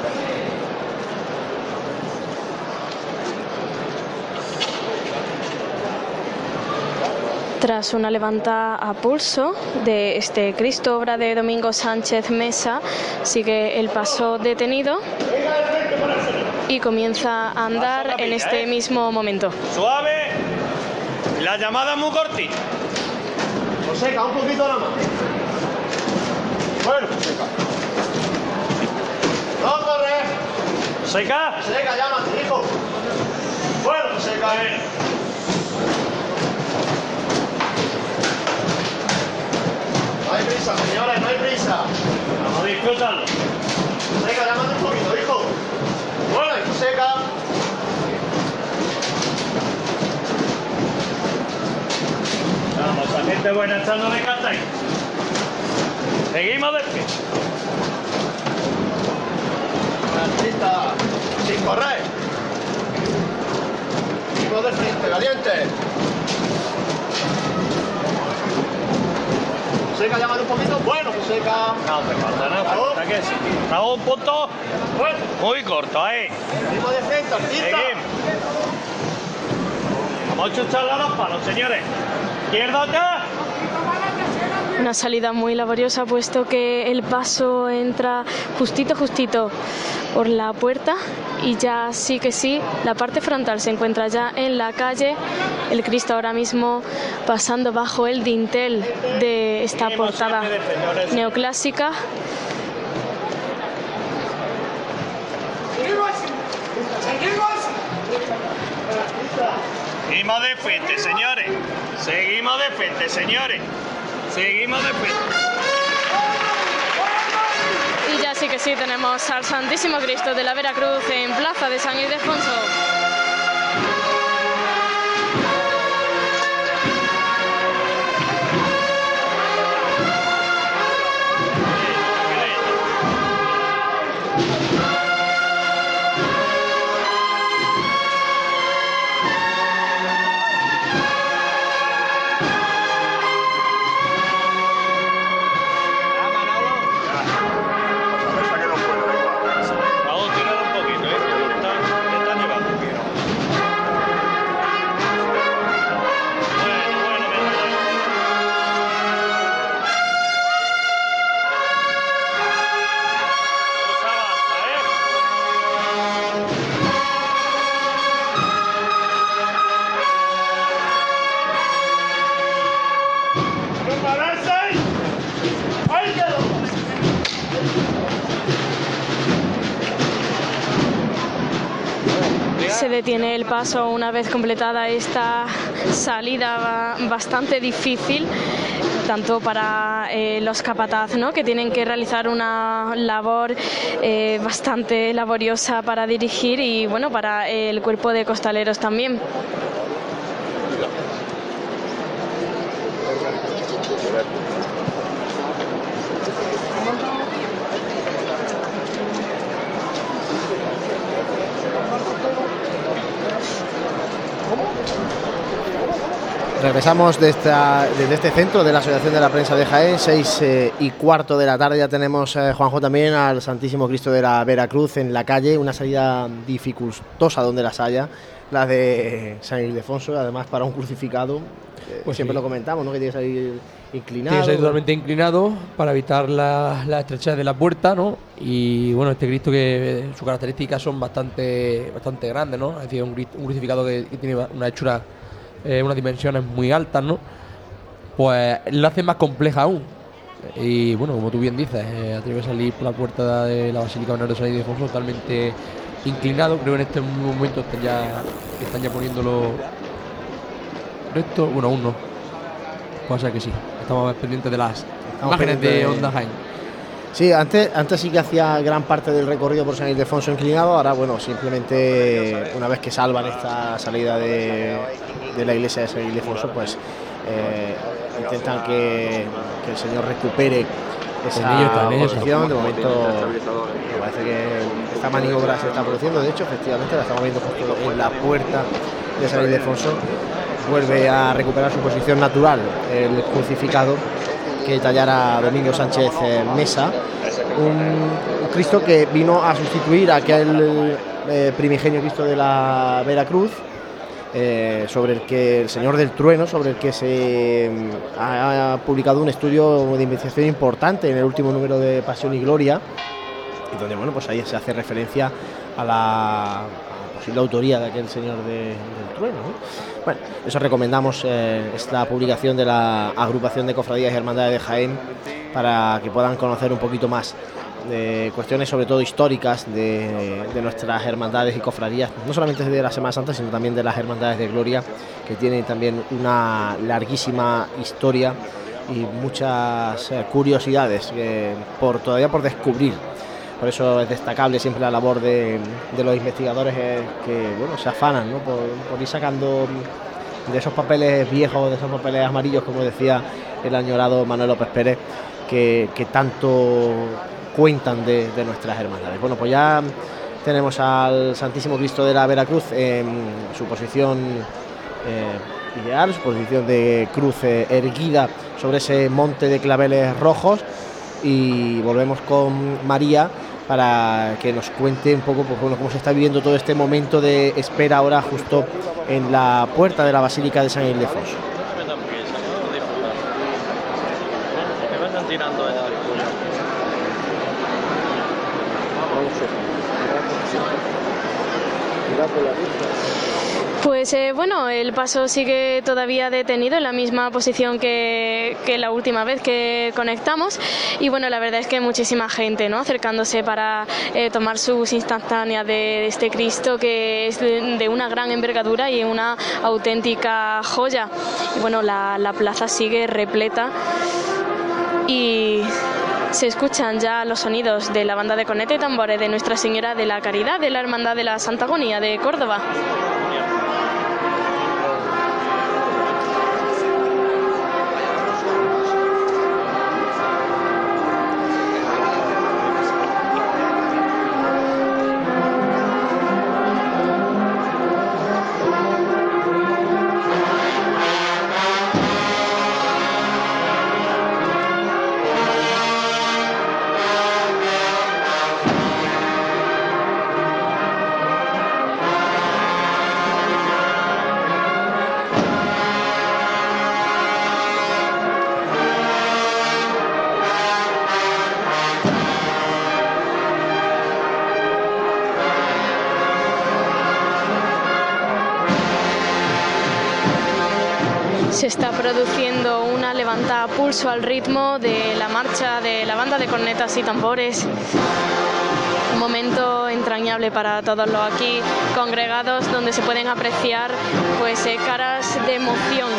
Tras una levanta a pulso de este Cristo, obra de Domingo Sánchez Mesa, sigue el paso detenido y comienza a andar en este mismo momento. Suave. La llamada muy cortita. Seca, un poquito nada más. Bueno, seca. No corre. Seca. Seca, llámate, hijo. Bueno, seca. No hay prisa, señores, no hay prisa. Vamos a disfrutarlo. Seca, llámate un poquito, hijo. Bueno, seca. Vamos, a gente buena echando de carta ahí. Seguimos de pie. Artista, sin correr. Seguimos de frente, valiente. Seca, llámate un poquito. Bueno, pues seca. No te falta nada, falta que sí. Estamos un punto bueno. muy corto ahí. Seguimos de frente, artista. Vamos a chucharle a los palos, señores. Izquierda acá. Una salida muy laboriosa puesto que el paso entra justito, justito por la puerta y ya sí que sí, la parte frontal se encuentra ya en la calle. El Cristo ahora mismo pasando bajo el dintel de esta portada neoclásica. Seguimos de frente, señores. Seguimos de frente, señores. Seguimos de frente. Y ya sí que sí, tenemos al Santísimo Cristo de la Veracruz en Plaza de San Ildefonso. Paso una vez completada esta salida ba- bastante difícil, tanto para eh, los capataz, ¿no? que tienen que realizar una labor eh, bastante laboriosa para dirigir y bueno, para el cuerpo de costaleros también. Regresamos de esta- desde este centro de la Asociación de la Prensa de Jaén, seis eh, y cuarto de la tarde. Ya tenemos, eh, Juanjo, también al Santísimo Cristo de la Veracruz en la calle. Una salida dificultosa donde las haya, la de San Ildefonso, además para un crucificado. eh, Pues siempre sí. lo comentamos, ¿no? que tiene que salir inclinado. Tiene que ser totalmente inclinado para evitar la, la estrechez de la puerta, ¿no? Y bueno, este Cristo que eh, sus características son bastante, bastante grandes, ¿no? Es decir, un crucificado que, que tiene una hechura, eh, unas dimensiones muy altas, ¿no? Pues lo hace más compleja aún. Y bueno, como tú bien dices, eh, tenido que salir por la puerta de la Basílica Menor de San Ildefonso totalmente inclinado. Creo que en este momento están ya, están ya poniéndolo recto. Bueno, aún no. Puede ser que sí. Estamos pendientes de las imágenes de pendientes de- Onda Jaén. Sí, antes, antes sí que hacía gran parte del recorrido por San Ildefonso inclinado, ahora bueno, simplemente una vez que salvan esta salida de, de la iglesia de San Ildefonso, pues eh, intentan que, que el Señor recupere esa posición. De momento me parece que esta maniobra se está produciendo, de hecho, efectivamente la estamos viendo justo en la puerta de San Ildefonso. Vuelve a recuperar su posición natural el crucificado que tallara Domingo Sánchez eh, Mesa, un, Cristo que vino a sustituir a aquel eh, primigenio Cristo de la Veracruz, eh, sobre el que el Señor del Trueno, sobre el que se mm, ha, publicado un estudio de investigación importante en el último número de Pasión y Gloria, y donde bueno, pues ahí se hace referencia a la, la autoría de aquel Señor de- del Trueno. ¿no? Bueno, eso recomendamos eh, esta publicación de la agrupación de cofradías y hermandades de Jaén para que puedan conocer un poquito más de cuestiones sobre todo históricas de, de nuestras hermandades y cofradías, no solamente de la Semana Santa, sino también de las hermandades de Gloria, que tienen también una larguísima historia y muchas eh, curiosidades eh, por todavía por descubrir. Por eso es destacable siempre la labor de, los investigadores que bueno, se afanan por, ir sacando de esos papeles viejos, de esos papeles amarillos, como decía el añorado Manuel López Pérez, que, tanto cuentan de, nuestras hermandades. Bueno, pues ya tenemos al Santísimo Cristo de la Veracruz en su posición eh, ideal, su posición de cruz erguida sobre ese monte de claveles rojos y volvemos con María para que nos cuente un poco pues, bueno, cómo se está viviendo todo este momento de espera ahora justo en la puerta de la Basílica de San Ildefonso. Que vayan tirando el Bueno, el paso sigue todavía detenido en la misma posición que, la última vez que conectamos y bueno, la verdad es que muchísima gente ¿no? acercándose para eh, tomar sus instantáneas de este Cristo que es de, una gran envergadura y una auténtica joya. Y bueno, la, la plaza sigue repleta y se escuchan ya los sonidos de la banda de conete y tambores de Nuestra Señora de la Caridad de la Hermandad de la Santa Agonía de Córdoba. Al ritmo de la marcha de la banda de cornetas y tambores. Un momento entrañable para todos los aquí congregados donde se pueden apreciar pues eh, caras de emoción.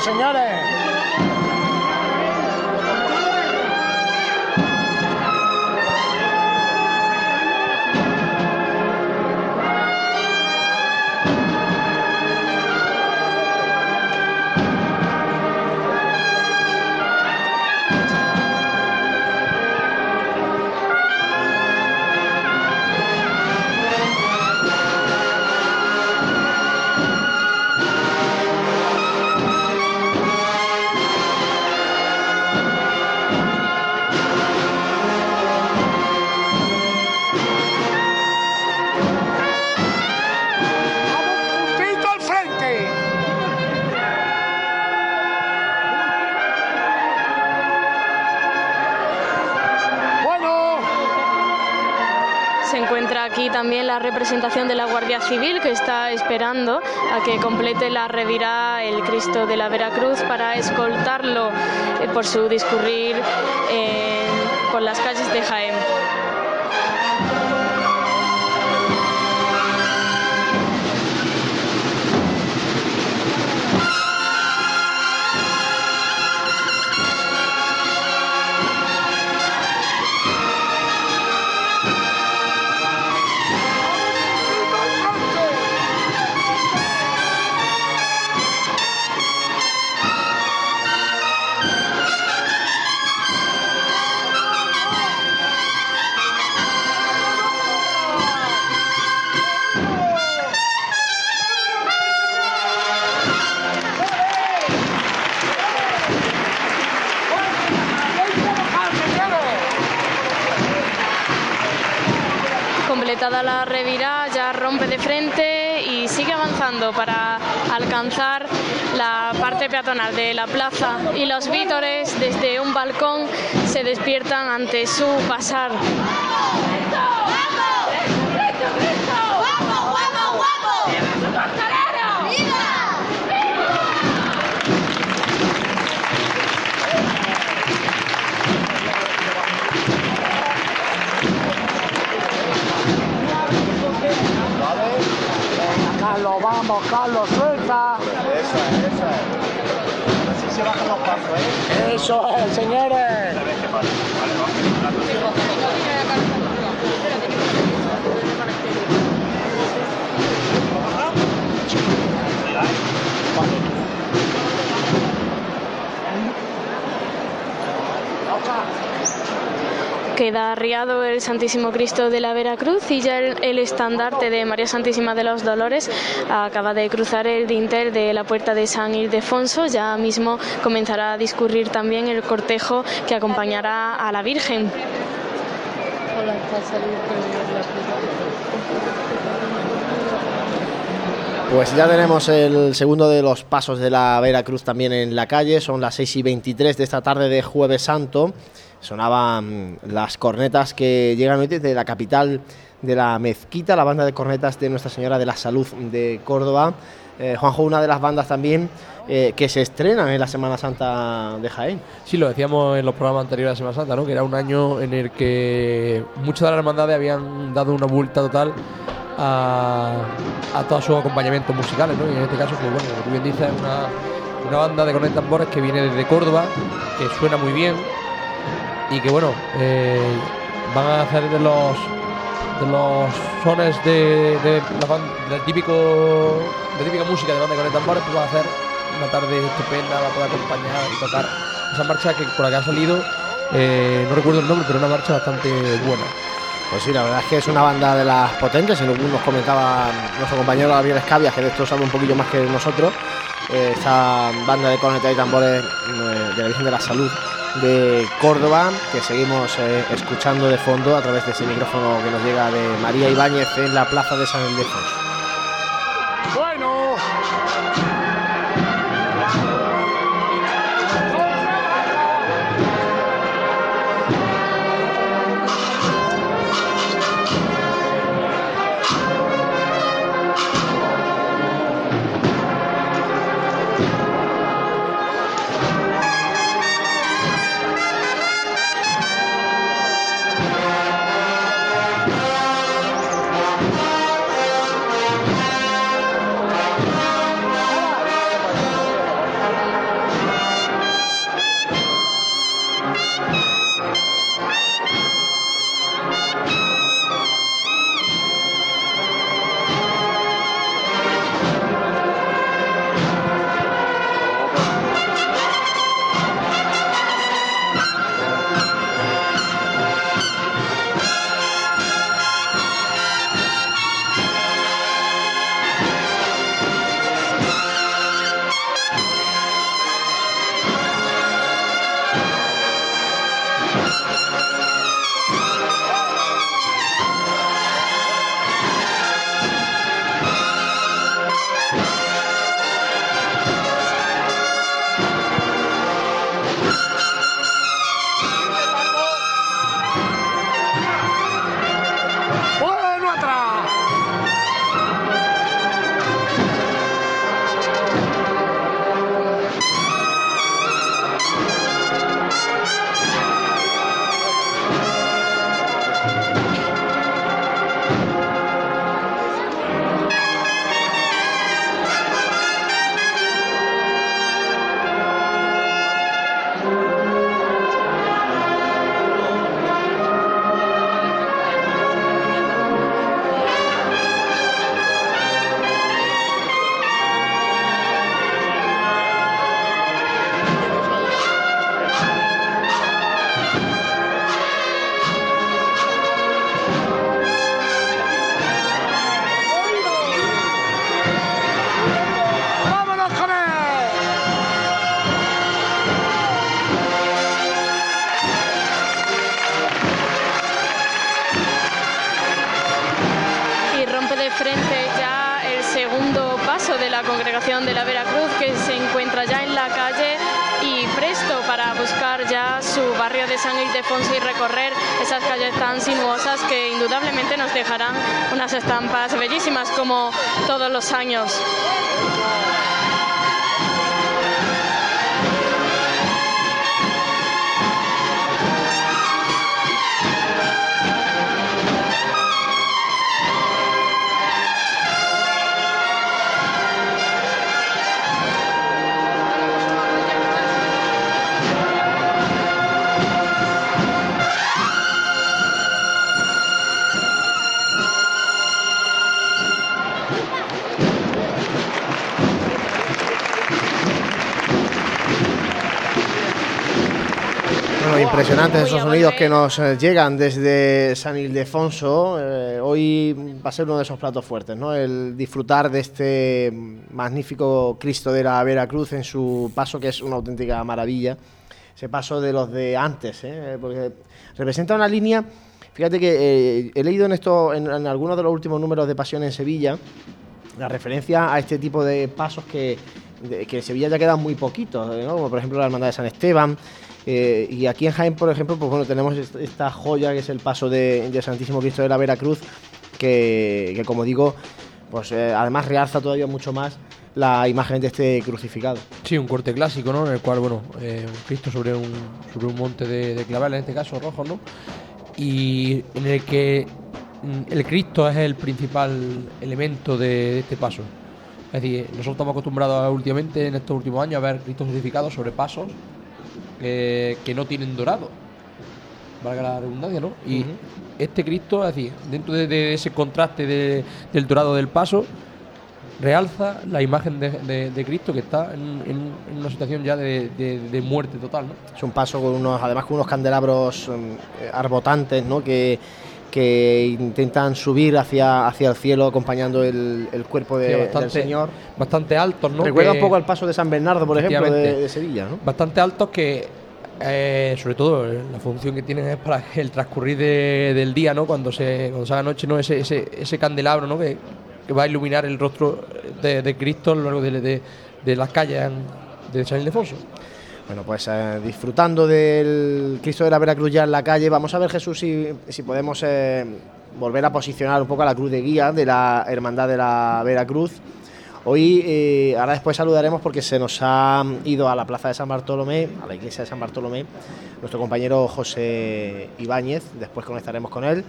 Señores. La representación de la Guardia Civil que está esperando a que complete la revirá el Cristo de la Veracruz para escoltarlo eh, por su discurrir eh, por las calles de Jaén. Revirá, ya rompe de frente y sigue avanzando para alcanzar la parte peatonal de la plaza y los vítores desde un balcón se despiertan ante su pasar. Vamos, Carlos, suelta. Eso es, eso es. Así se bajan los pasos, ¿eh? Eso es, señores. Queda arriado el Santísimo Cristo de la Veracruz y ya el, estandarte de María Santísima de los Dolores acaba de cruzar el dintel de la puerta de San Ildefonso. Ya mismo comenzará a discurrir también el cortejo que acompañará a la Virgen. Pues ya tenemos el segundo de los pasos de la Veracruz también en la calle. Son las 6 y 23 de esta tarde de Jueves Santo. Sonaban las cornetas que llegan hoy desde la capital de la mezquita, la banda de cornetas de Nuestra Señora de la Salud de Córdoba. Eh, Juanjo, una de las bandas también eh, que se estrenan en la Semana Santa de Jaén. Sí, lo decíamos en los programas anteriores de Semana Santa, ¿no? que era un año en el que muchas de las hermandades habían dado una vuelta total a, a todos sus acompañamientos musicales, ¿no? Y en este caso, pues bueno, como tú bien dices, es una, una banda de cornetas tambores que viene desde Córdoba, que suena muy bien y que bueno, eh, van a hacer de los de los sones de, de la ban- del típico de típica música de banda de cornetas tambores, pues va a hacer una tarde estupenda, va a poder acompañar y tocar esa marcha que por que ha salido, eh, no recuerdo el nombre, pero una marcha bastante buena. Pues sí, la verdad es que es una banda de las potentes, y nos comentaba nuestro compañero Gabriel Escabia, que de esto sabe un poquillo más que nosotros, eh, esta banda de cornetas y tambores de la Virgen de la Salud de Córdoba, que seguimos eh, escuchando de fondo a través de ese micrófono que nos llega de María Ibáñez en la plaza de San Ildefonso. Bueno. Todos los años. Impresionantes esos sonidos que nos eh, llegan desde San Ildefonso. Eh, hoy va a ser uno de esos platos fuertes, ¿no? El disfrutar de este magnífico Cristo de la Veracruz en su paso, que es una auténtica maravilla. Ese paso de los de antes, ¿eh? porque representa una línea. Fíjate que eh, he leído en esto, en, en algunos de los últimos números de Pasión en Sevilla, la referencia a este tipo de pasos que, que en Sevilla ya quedan muy poquitos, ¿no? como por ejemplo la Hermandad de San Esteban. Eh, y aquí en Jaén, por ejemplo, pues bueno, tenemos est- esta joya que es el paso de, de Santísimo Cristo de la Veracruz, que, que, como digo, pues eh, además realza todavía mucho más la imagen de este crucificado. Sí, un corte clásico, ¿no? En el cual, bueno, eh, Cristo sobre un, sobre un monte de, de en este caso rojo, ¿no? Y en el que mm, el Cristo es el principal elemento de, de este paso. Es decir, nosotros estamos acostumbrados últimamente, en estos últimos años, a ver Cristos crucificados sobre pasos eh, que no tienen dorado. Valga la redundancia, ¿no? Y este Cristo, es decir, dentro de, de ese contraste de- del dorado del paso, realza la imagen de, de- de Cristo que está en, en- en una situación ya de, de- de muerte total, ¿no? Es un paso con unos, además con unos candelabros mm, eh, arbotantes, ¿no? Que, que intentan subir hacia, hacia el cielo acompañando el, el cuerpo de- Sí, del Señor. Bastante altos, ¿no? Recuerda Que- un poco al paso de San Bernardo, por ejemplo, de, Sevilla, ¿no? Bastante altos que, eh, sobre todo, eh, la función que tienen es para el transcurrir de- del día, ¿no? Cuando se, cuando se haga noche, ¿no? Ese, ese, ese candelabro, ¿no? Que, que va a iluminar el rostro de, Cristo a lo largo de las calles de San Ildefonso. Bueno, pues eh, disfrutando del Cristo de la Veracruz ya en la calle, vamos a ver Jesús si, si podemos eh, volver a posicionar un poco a la cruz de guía de la Hermandad de la Veracruz. Hoy, eh, ahora después saludaremos porque se nos ha ido a la Plaza de San Bartolomé, a la iglesia de San Bartolomé, nuestro compañero José Ibáñez, después conectaremos con él.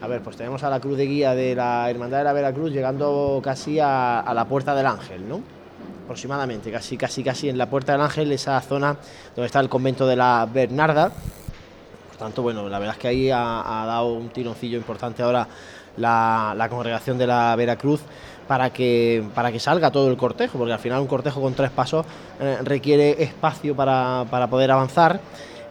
A ver, pues tenemos a la cruz de guía de la Hermandad de la Veracruz llegando casi a, a la Puerta del Ángel, ¿no? Aproximadamente, casi, casi, casi en la Puerta del Ángel, esa zona donde está el convento de la Bernarda. Por tanto, bueno, la verdad es que ahí ha, dado un tironcillo importante ahora la, la congregación de la Veracruz para que, para que salga todo el cortejo, porque al final un cortejo con tres pasos eh, requiere espacio para, para poder avanzar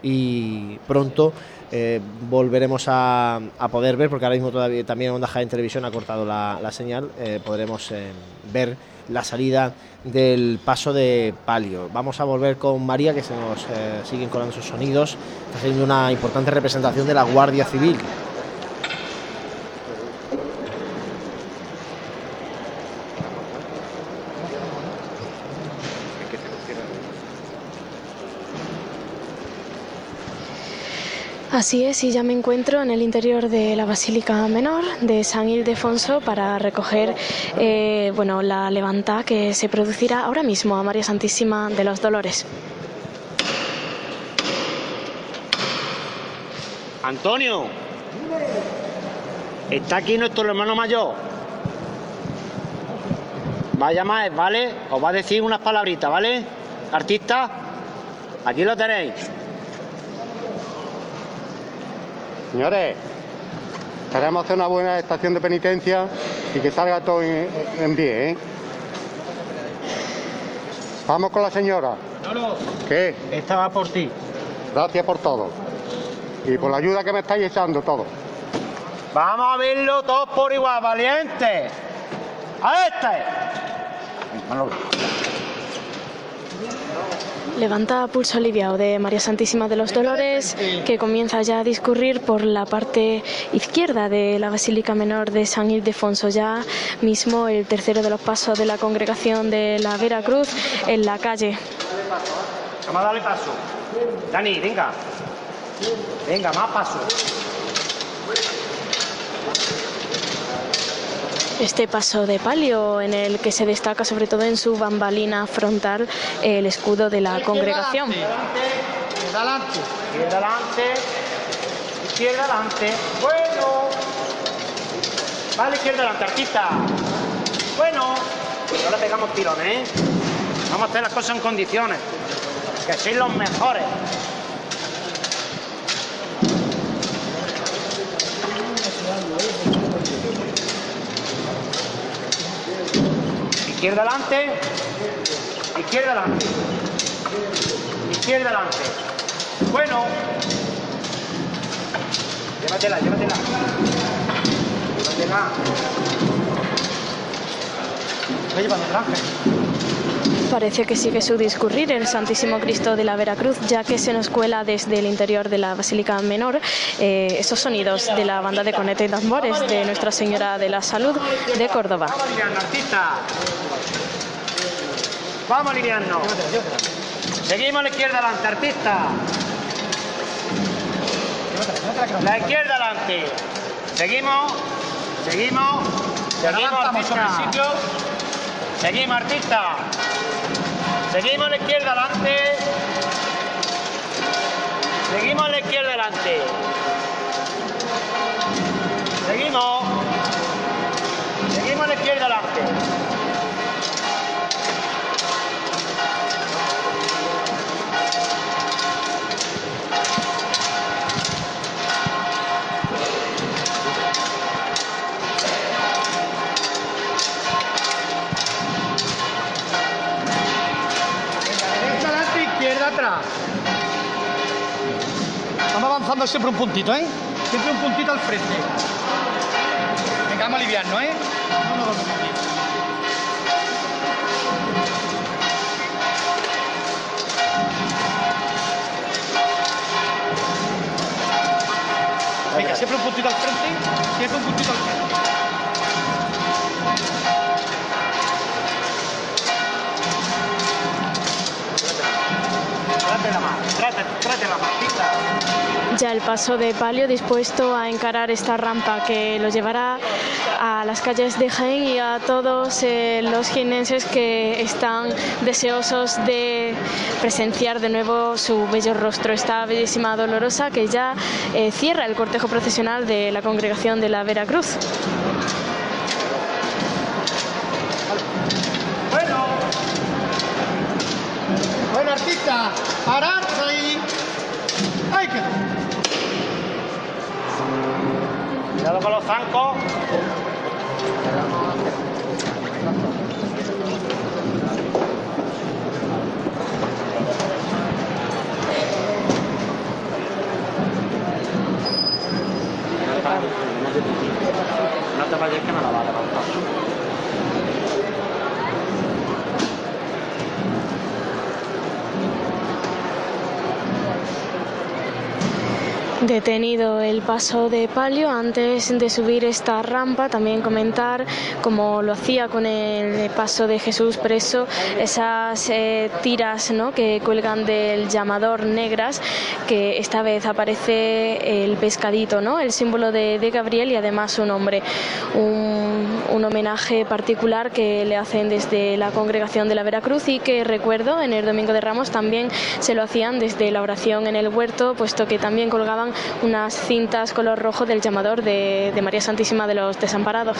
y pronto eh, volveremos a, poder ver, porque ahora mismo todavía también Onda Jaén Televisión ha cortado la, señal, eh, podremos eh, ver la salida del paso de palio. Vamos a volver con María, que se nos siguen colando sus sonidos. Está haciendo una importante representación de la Guardia Civil. Así es, y ya me encuentro en el interior de la Basílica Menor de San Ildefonso para recoger eh, bueno, la levanta que se producirá ahora mismo a María Santísima de los Dolores. Antonio, está aquí nuestro hermano mayor. Va a llamar, ¿vale? Os va a decir unas palabritas, ¿vale? Artista, aquí lo tenéis. Señores, queremos hacer una buena estación de penitencia y que salga todo en, en pie, ¿eh? Vamos con la señora. ¿Qué? Esta va por ti. Gracias por todo. Y por la ayuda que me estáis echando todo. Vamos a verlo todos por igual, valiente. A este. Manolo. Levanta pulso aliviado de María Santísima de los Dolores, que comienza ya a discurrir por la parte izquierda de la Basílica Menor de San Ildefonso, ya mismo el tercero de los pasos de la congregación de la Veracruz en la calle. Vamos a paso. Dani, venga. Venga, más paso. Este paso de palio en el que se destaca sobre todo en su bambalina frontal el escudo de la congregación. Izquierda adelante. Izquierda adelante. Izquierda adelante. Bueno. Vale, izquierda adelante, artista. Bueno. No le pegamos tirones, ¿eh? Vamos a hacer las cosas en condiciones. Que sois los mejores. Izquierda adelante. Izquierda adelante. Izquierda adelante. Bueno. Llévatela, llévatela. Llévatela. Ve llevándola, Ángel. Parece que sigue su discurrir el Santísimo Cristo de la Veracruz, ya que se nos cuela desde el interior de la Basílica Menor eh, esos sonidos de la banda de conete y tambores de Nuestra Señora de la Salud de Córdoba. Vamos, Liliana, artista. Vamos, Liliano. Seguimos a la izquierda adelante, artista. La izquierda adelante. Seguimos. Seguimos. Seguimos, artista. Seguimos, artista. Seguimos a la izquierda adelante. Seguimos a la izquierda adelante. Seguimos. Siempre un puntito, ¿eh? Siempre un puntito al frente. Venga, vamos a aliviarnos, ¿eh? Venga, siempre un puntito al frente. Siempre un puntito al frente. Ya el paso de palio dispuesto a encarar esta rampa que lo llevará a las calles de Jaén y a todos eh, los jienenses que están deseosos de presenciar de nuevo su bello rostro. Esta bellísima dolorosa que ya eh, cierra el cortejo procesional de la congregación de la Veracruz. Bueno. Bueno, artista, parad ahí. Ahí quedó. Cuidado con los zancos. No te vayas que me la va a levantar. Detenido el paso de palio antes de subir esta rampa, también comentar, como lo hacía con el paso de Jesús preso, esas eh, tiras ¿no? que cuelgan del llamador negras, que esta vez aparece el pescadito, ¿no? el símbolo de, Gabriel y además su nombre. Un, un homenaje particular que le hacen desde la congregación de la Veracruz y que recuerdo en el Domingo de Ramos también se lo hacían desde la oración en el huerto, puesto que también colgaban unas cintas color rojo del llamador de, María Santísima de los Desamparados.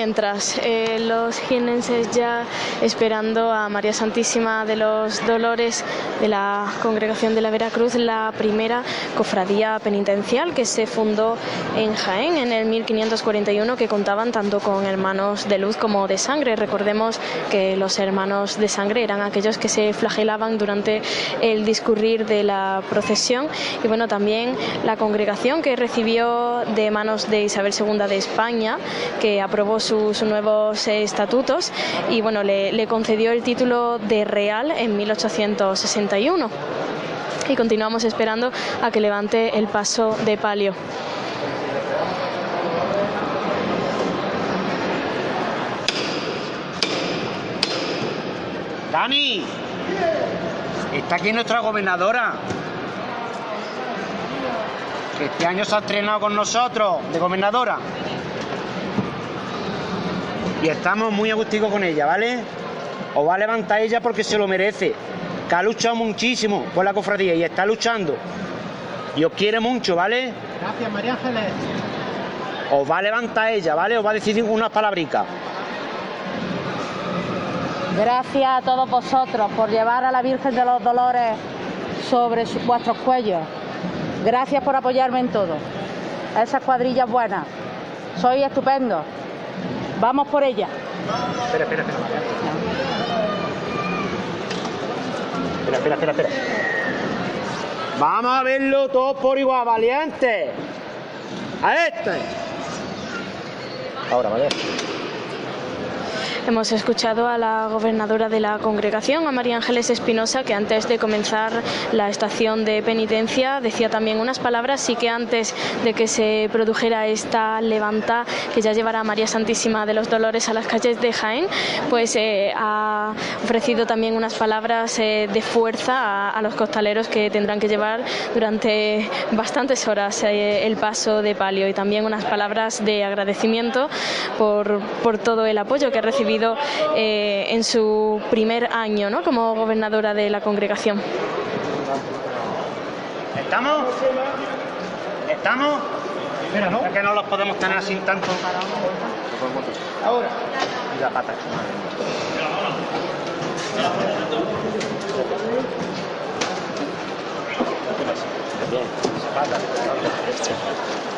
Mientras eh, los jienenses ya esperando a María Santísima de los Dolores de la Congregación de la Veracruz, la primera cofradía penitencial que se fundó en Jaén en el 1541, que contaban tanto con hermanos de luz como de sangre. Recordemos que los hermanos de sangre eran aquellos que se flagelaban durante el discurrir de la procesión y bueno, también la congregación que recibió de manos de Isabel II de España, que aprobó sus nuevos estatutos y bueno, le, le concedió el título de real en 1861. Y continuamos esperando a que levante el paso de palio. Dani, está aquí nuestra gobernadora. Que este año se ha estrenado con nosotros de gobernadora. Y estamos muy agusticos con ella, ¿vale? Os va a levantar ella porque se lo merece. Que ha luchado muchísimo por la cofradía y está luchando. Y os quiere mucho, ¿vale? Gracias, María Ángeles. Os va a levantar ella, ¿vale? Os va a decir unas palabricas. Gracias a todos vosotros por llevar a la Virgen de los Dolores sobre su- vuestros cuellos. Gracias por apoyarme en todo. A esas cuadrillas buenas. Sois estupendos. Vamos por ella. Espera, espera, espera. Espera, espera, espera, espera. Vamos a verlo todo por igual, valiente. A este. Ahora, vale. Hemos escuchado a la gobernadora de la congregación, a María Ángeles Espinosa, que antes de comenzar la estación de penitencia decía también unas palabras y que antes de que se produjera esta levanta que ya llevará a María Santísima de los Dolores a las calles de Jaén, pues eh, ha ofrecido también unas palabras eh, de fuerza a, los costaleros que tendrán que llevar durante bastantes horas eh, el paso de palio. Y también unas palabras de agradecimiento por, por todo el apoyo que ha recibido eh, en su primer año ¿no? como gobernadora de la congregación. ¿Estamos? ¿Estamos? Espera, ¿no? Que no los podemos tener así tanto. Ahora. La pata.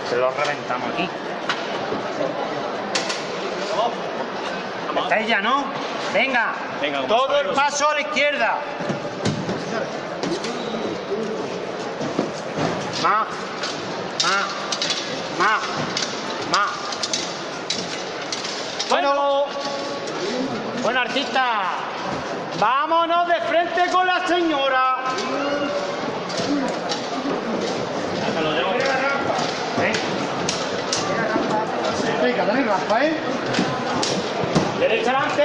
Se lo reventamos aquí. ¿Estáis ya, no? Venga, todo el paso a la izquierda. Más, más, más, más. Bueno, bueno, artista, vámonos de frente con la señora. ¿Eh? Venga, dale rampa, ¿eh? Derecha adelante.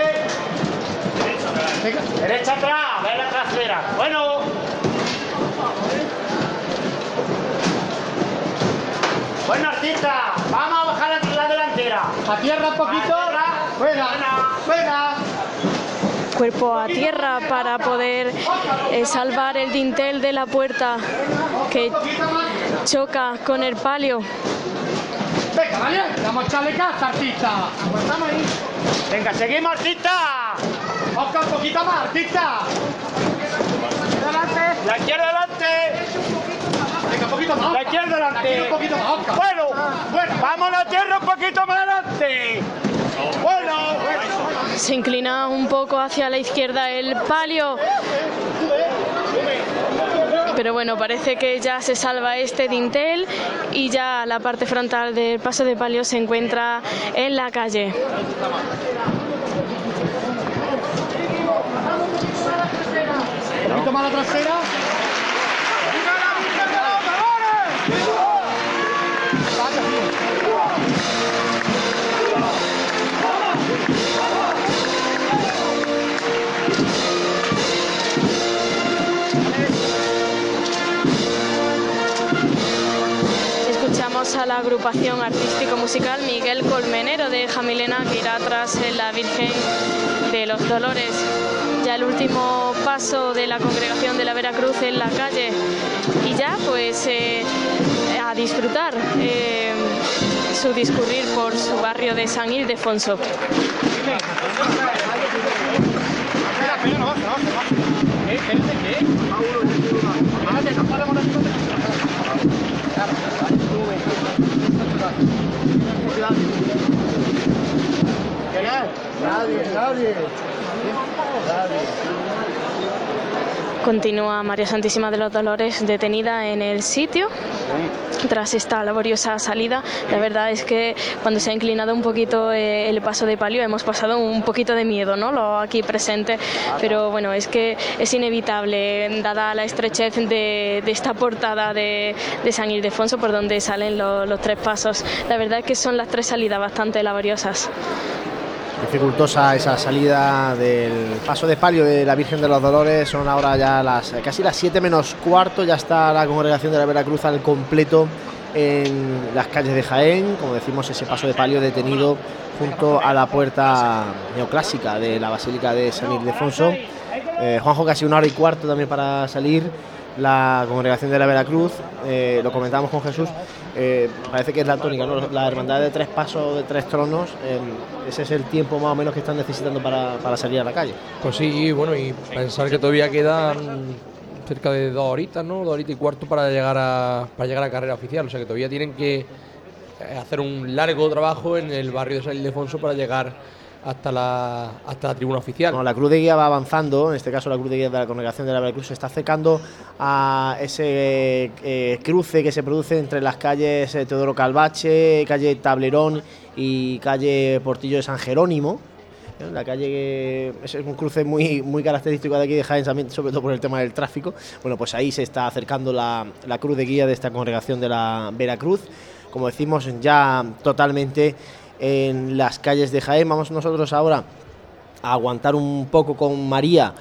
Derecha atrás, ve la trasera. Bueno. Bueno, artista, vamos a bajar la, la delantera. A tierra un poquito. Fuera, fuera. Cuerpo a tierra para poder eh, salvar el dintel de la puerta que choca con el palio. Venga, vale. Vamos a echarle casa, artista. Aguantamos ahí. Venga, seguimos, artista. Oscar, un poquito más, artista. Adelante. La izquierda adelante. Venga, un poquito más. La izquierda adelante. Aquí un poquito más, Oscar. Bueno, vamos a la tierra un poquito más adelante. Bueno, Se inclina un poco hacia la izquierda el palio. Pero bueno, parece que ya se salva este dintel y ya la parte frontal del paso de palio se encuentra en la calle. Un poquito a la agrupación artístico-musical Miguel Colmenero de Jamilena que irá tras la Virgen de los Dolores. Ya el último paso de la congregación de la Veracruz en la calle y ya pues eh, a disfrutar. eh, su discurrir por su barrio de San Ildefonso. Nadie, nadie. Continúa María Santísima de los Dolores detenida en el sitio tras esta laboriosa salida. La verdad es que cuando se ha inclinado un poquito eh, el paso de palio hemos pasado un poquito de miedo, ¿no? Lo aquí presente, pero bueno, es que es inevitable, dada la estrechez de, de esta portada de, de, San Ildefonso por donde salen lo, los tres pasos. La verdad es que son las tres salidas bastante laboriosas dificultosa esa salida del paso de palio de la Virgen de los Dolores. Son ahora ya las casi las 7 menos cuarto. Ya está la congregación de la Veracruz al completo en las calles de Jaén. Como decimos, ese paso de palio detenido junto a la puerta neoclásica de la Basílica de San Ildefonso. Eh, Juanjo, casi una hora y cuarto también para salir. La congregación de la Veracruz, eh, lo comentamos con Jesús, eh, parece que es la tónica, ¿no? la hermandad de tres pasos, de tres tronos, eh, ese es el tiempo más o menos que están necesitando para, para, salir a la calle. Pues sí, bueno, y pensar que todavía quedan cerca de dos horitas, ¿no? Dos horitas y cuarto para llegar a, para llegar a carrera oficial, o sea que todavía tienen que hacer un largo trabajo en el barrio de San Ildefonso para llegar hasta la, hasta la tribuna oficial. La cruz de guía va avanzando, en este caso la cruz de guía de la congregación de la Veracruz se está acercando a ese eh, cruce que se produce entre las calles eh, Teodoro Calvache, calle Tablerón y calle Portillo de San Jerónimo. ¿eh? La calle que es un cruce muy, muy característico de aquí de Jaén, sobre todo por el tema del tráfico. Bueno, pues ahí se está acercando la, la cruz de guía de esta congregación de la Veracruz. Como decimos, ya totalmente en las calles de Jaén. Vamos nosotros ahora a aguantar un poco con María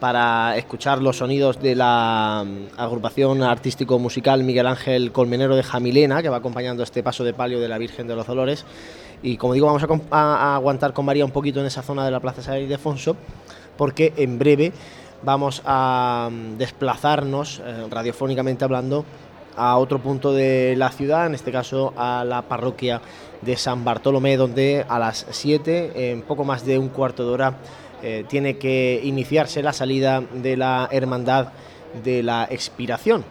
para escuchar los sonidos de la mm, agrupación artístico-musical Miguel Ángel Colmenero de Jamilena, que va acompañando este paso de palio de la Virgen de los Dolores. Y como digo, vamos a, aguantar con María un poquito en esa zona de la Plaza San Ildefonso, porque en breve vamos a mm, desplazarnos, eh, radiofónicamente hablando, a otro punto de la ciudad, en este caso a la parroquia de San Bartolomé, donde a las 7, en poco más de un cuarto de hora, eh, tiene que iniciarse la salida de la Hermandad de la Expiración.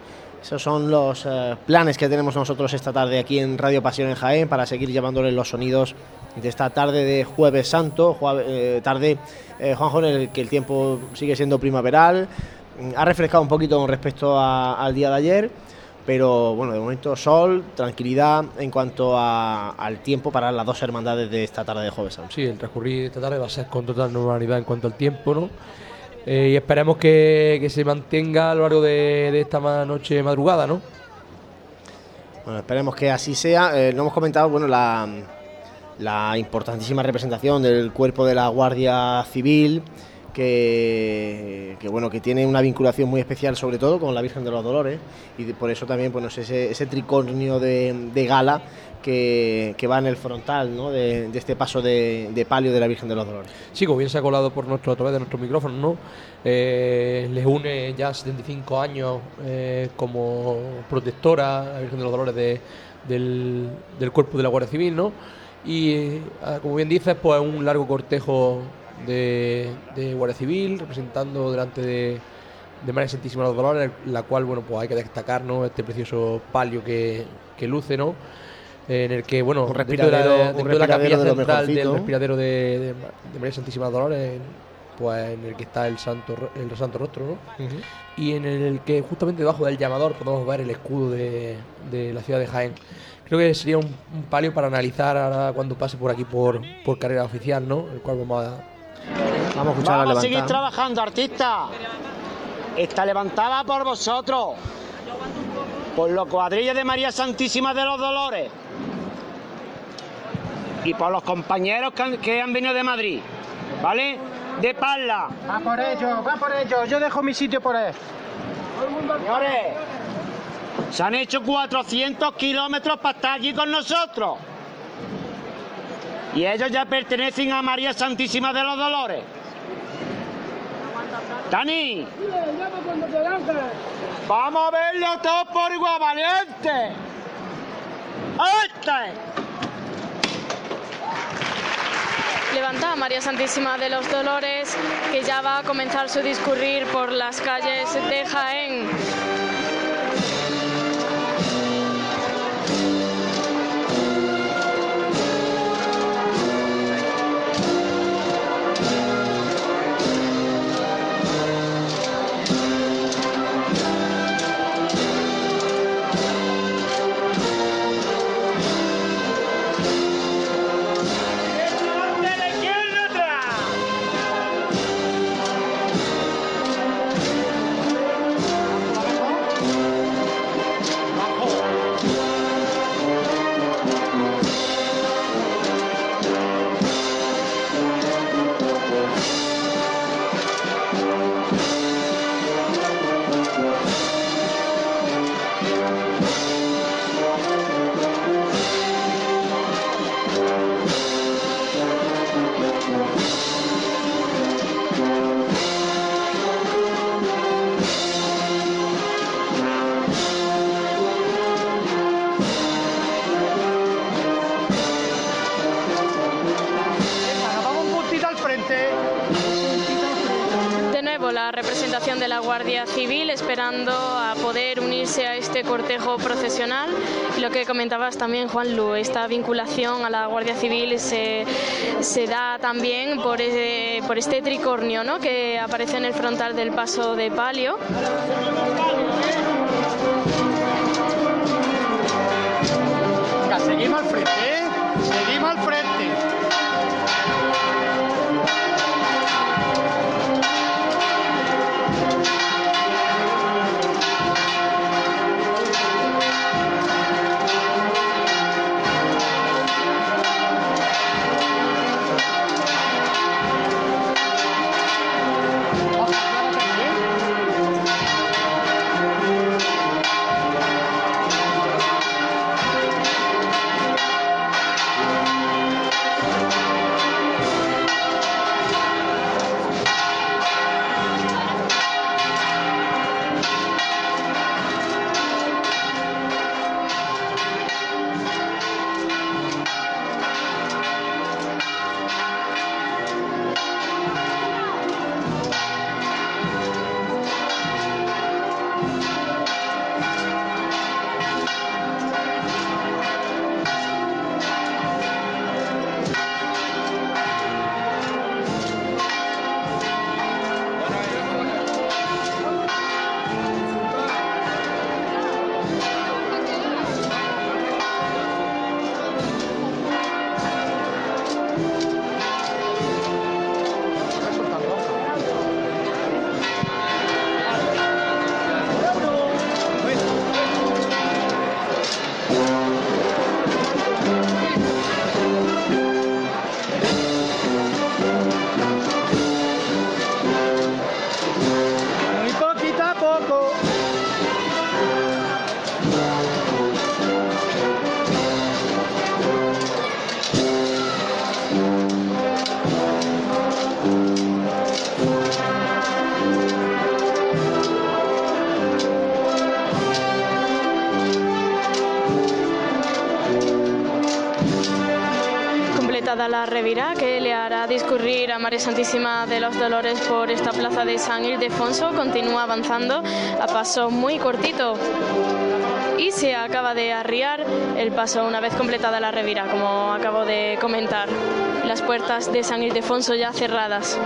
Esos son los eh, planes que tenemos nosotros esta tarde aquí en Radio Pasión en Jaén para seguir llevándoles los sonidos de esta tarde de Jueves Santo, eh, tarde, eh, Juanjo, en el que el tiempo sigue siendo primaveral, ha refrescado un poquito con respecto al día de ayer pero bueno, de momento sol, tranquilidad en cuanto a, al tiempo para las dos hermandades de esta tarde de Jueves Santo. Sí, el transcurrir de esta tarde va a ser con total normalidad en cuanto al tiempo, ¿no? Eh, y esperemos que, que, se mantenga a lo largo de, de, esta noche madrugada, ¿no? Bueno, esperemos que así sea. Eh, no hemos comentado, bueno, la, la importantísima representación del cuerpo de la Guardia Civil que, bueno que tiene una vinculación muy especial sobre todo con la Virgen de los Dolores y por eso también bueno, ese, ese tricornio de, de gala que, que, va en el frontal ¿no? de, este paso de, de, palio de la Virgen de los Dolores. Sí, como bien se ha colado por nuestro, a través de nuestro micrófono, ¿no? Eh, les une ya 75 años eh, como protectora a la Virgen de los Dolores de, del, del, cuerpo de la Guardia Civil, ¿no? Y eh, como bien dices, pues un largo cortejo de, de Guardia Civil, representando delante de, de María Santísima de los Dolores, la cual, bueno, pues hay que destacar, ¿no? Este precioso palio que, que luce, ¿no? En el que, bueno, un respiradero, dentro de la, dentro de la capilla de central del respiradero de, de, María Santísima Dolores, pues en el que está el santo, el santo rostro, ¿no? Uh -huh. Y en el que justamente debajo del llamador podemos ver el escudo de, de la ciudad de Jaén. Creo que sería un, un palio para analizar ahora cuando pase por aquí por, por carrera oficial, ¿no? El cual vamos a Vamos a escuchar Vamos a a seguir trabajando, artista. Está levantada por vosotros. Por los cuadrillas de María Santísima de los Dolores. Y por los compañeros que han, que han venido de Madrid. ¿Vale? De Parla. Va por ellos, va por ellos. Yo dejo mi sitio por él. Señores, se han hecho 400 kilómetros para estar aquí con nosotros y ellos ya pertenecen a María Santísima de los Dolores. Dani, vamos a verlo todo por igual, valiente. ¡Este! Levanta a María Santísima de los Dolores, que ya va a comenzar su discurrir por las calles de Jaén. Guardia Civil esperando a poder unirse a este cortejo procesional. Lo que comentabas también, Juan Lu, esta vinculación a la Guardia Civil se, da también por, por este tricornio ¿no? que aparece en el frontal del paso de palio. Santísima de los Dolores por esta plaza de San Ildefonso, continúa avanzando a paso muy cortito. Y se acaba de arriar el paso una vez completada la revira, como acabo de comentar. Las puertas de San Ildefonso ya cerradas.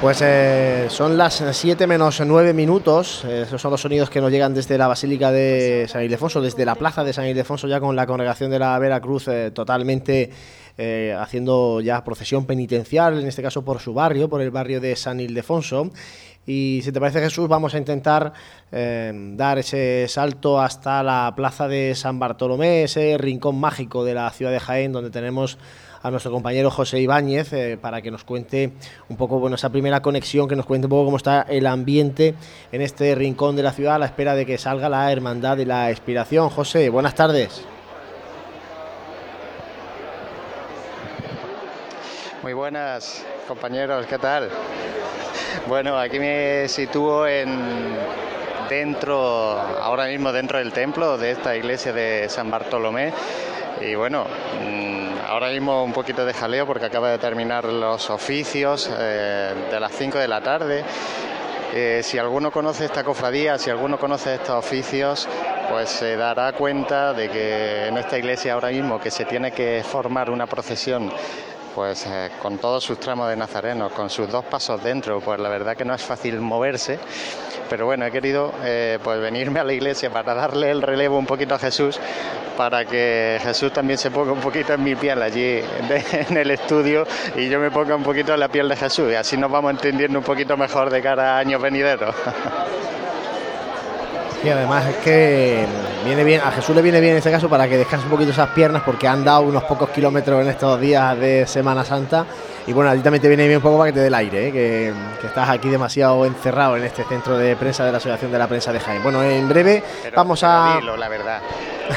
Pues eh, son las 7 menos 9 minutos. Eh, esos son los sonidos que nos llegan desde la Basílica de San Ildefonso, desde la plaza de San Ildefonso, ya con la congregación de la Veracruz eh, totalmente eh, haciendo ya procesión penitencial, en este caso por su barrio, por el barrio de San Ildefonso. Y si te parece Jesús, vamos a intentar dar ese salto hasta la plaza de San Bartolomé, ese rincón mágico de la ciudad de Jaén, donde tenemos a nuestro compañero José Ibáñez eh, para que nos cuente un poco, bueno, esa primera conexión, que nos cuente un poco cómo está el ambiente en este rincón de la ciudad a la espera de que salga la Hermandad de la Expiración. José, buenas tardes. Muy buenas compañeros, ¿qué tal? Bueno, aquí me sitúo en dentro, ahora mismo dentro del templo de esta iglesia de San Bartolomé y bueno, mm, ahora mismo un poquito de jaleo porque acaba de terminar los oficios eh, de las 5 de la tarde. Eh, si alguno conoce esta cofradía, si alguno conoce estos oficios, pues se dará cuenta de que en esta iglesia ahora mismo que se tiene que formar una procesión pues eh, con todos sus tramos de nazarenos, con sus dos pasos dentro, pues la verdad que no es fácil moverse, pero bueno, he querido eh, pues venirme a la iglesia para darle el relevo un poquito a Jesús, para que Jesús también se ponga un poquito en mi piel allí en el [LAUGHS] estudio y yo me ponga un poquito en la piel de Jesús y así nos vamos entendiendo un poquito mejor de cara a años venideros. [LAUGHS] Y además es que viene bien, a Jesús le viene bien en este caso para que descanse un poquito esas piernas porque han dado unos pocos kilómetros en estos días de Semana Santa. Y bueno, a ti también te viene bien un poco para que te dé el aire, ¿eh? que, que, estás aquí demasiado encerrado en este centro de prensa de la Asociación de la Prensa de Jaén. Bueno, en breve pero, vamos pero a... Dilo, la verdad.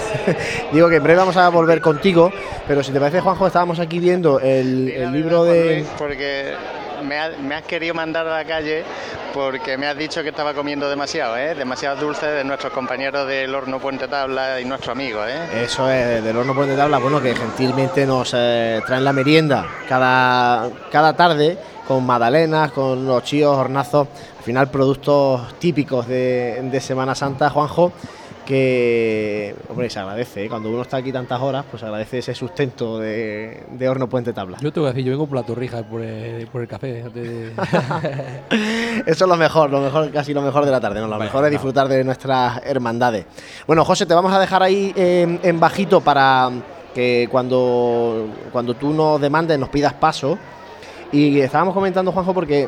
[LAUGHS] Digo que en breve vamos a volver contigo, pero si te parece, Juanjo, estábamos aquí viendo el, el libro de... Porque me, ha, me, has querido mandar a la calle porque me has dicho que estaba comiendo demasiado, ¿eh? demasiado dulce de nuestros compañeros del horno Puente Tabla y nuestro amigo. ¿eh? Eso es, del horno Puente Tabla, bueno, que gentilmente nos eh, traen la merienda cada, cada tarde con magdalenas, con los chíos, hornazos, al final productos típicos de, de Semana Santa, Juanjo que, hombre, se agradece, ¿eh? cuando uno está aquí tantas horas, pues agradece ese sustento de, de horno puente tabla. Yo te voy a decir, yo vengo por la torrija por el, por el café. De... [LAUGHS] Eso es lo mejor, lo mejor, casi lo mejor de la tarde, ¿no? Lo mejor es disfrutar de nuestras hermandades. Bueno, José, te vamos a dejar ahí eh, en bajito para que cuando, cuando tú nos demandes, nos pidas paso. Y estábamos comentando, Juanjo, porque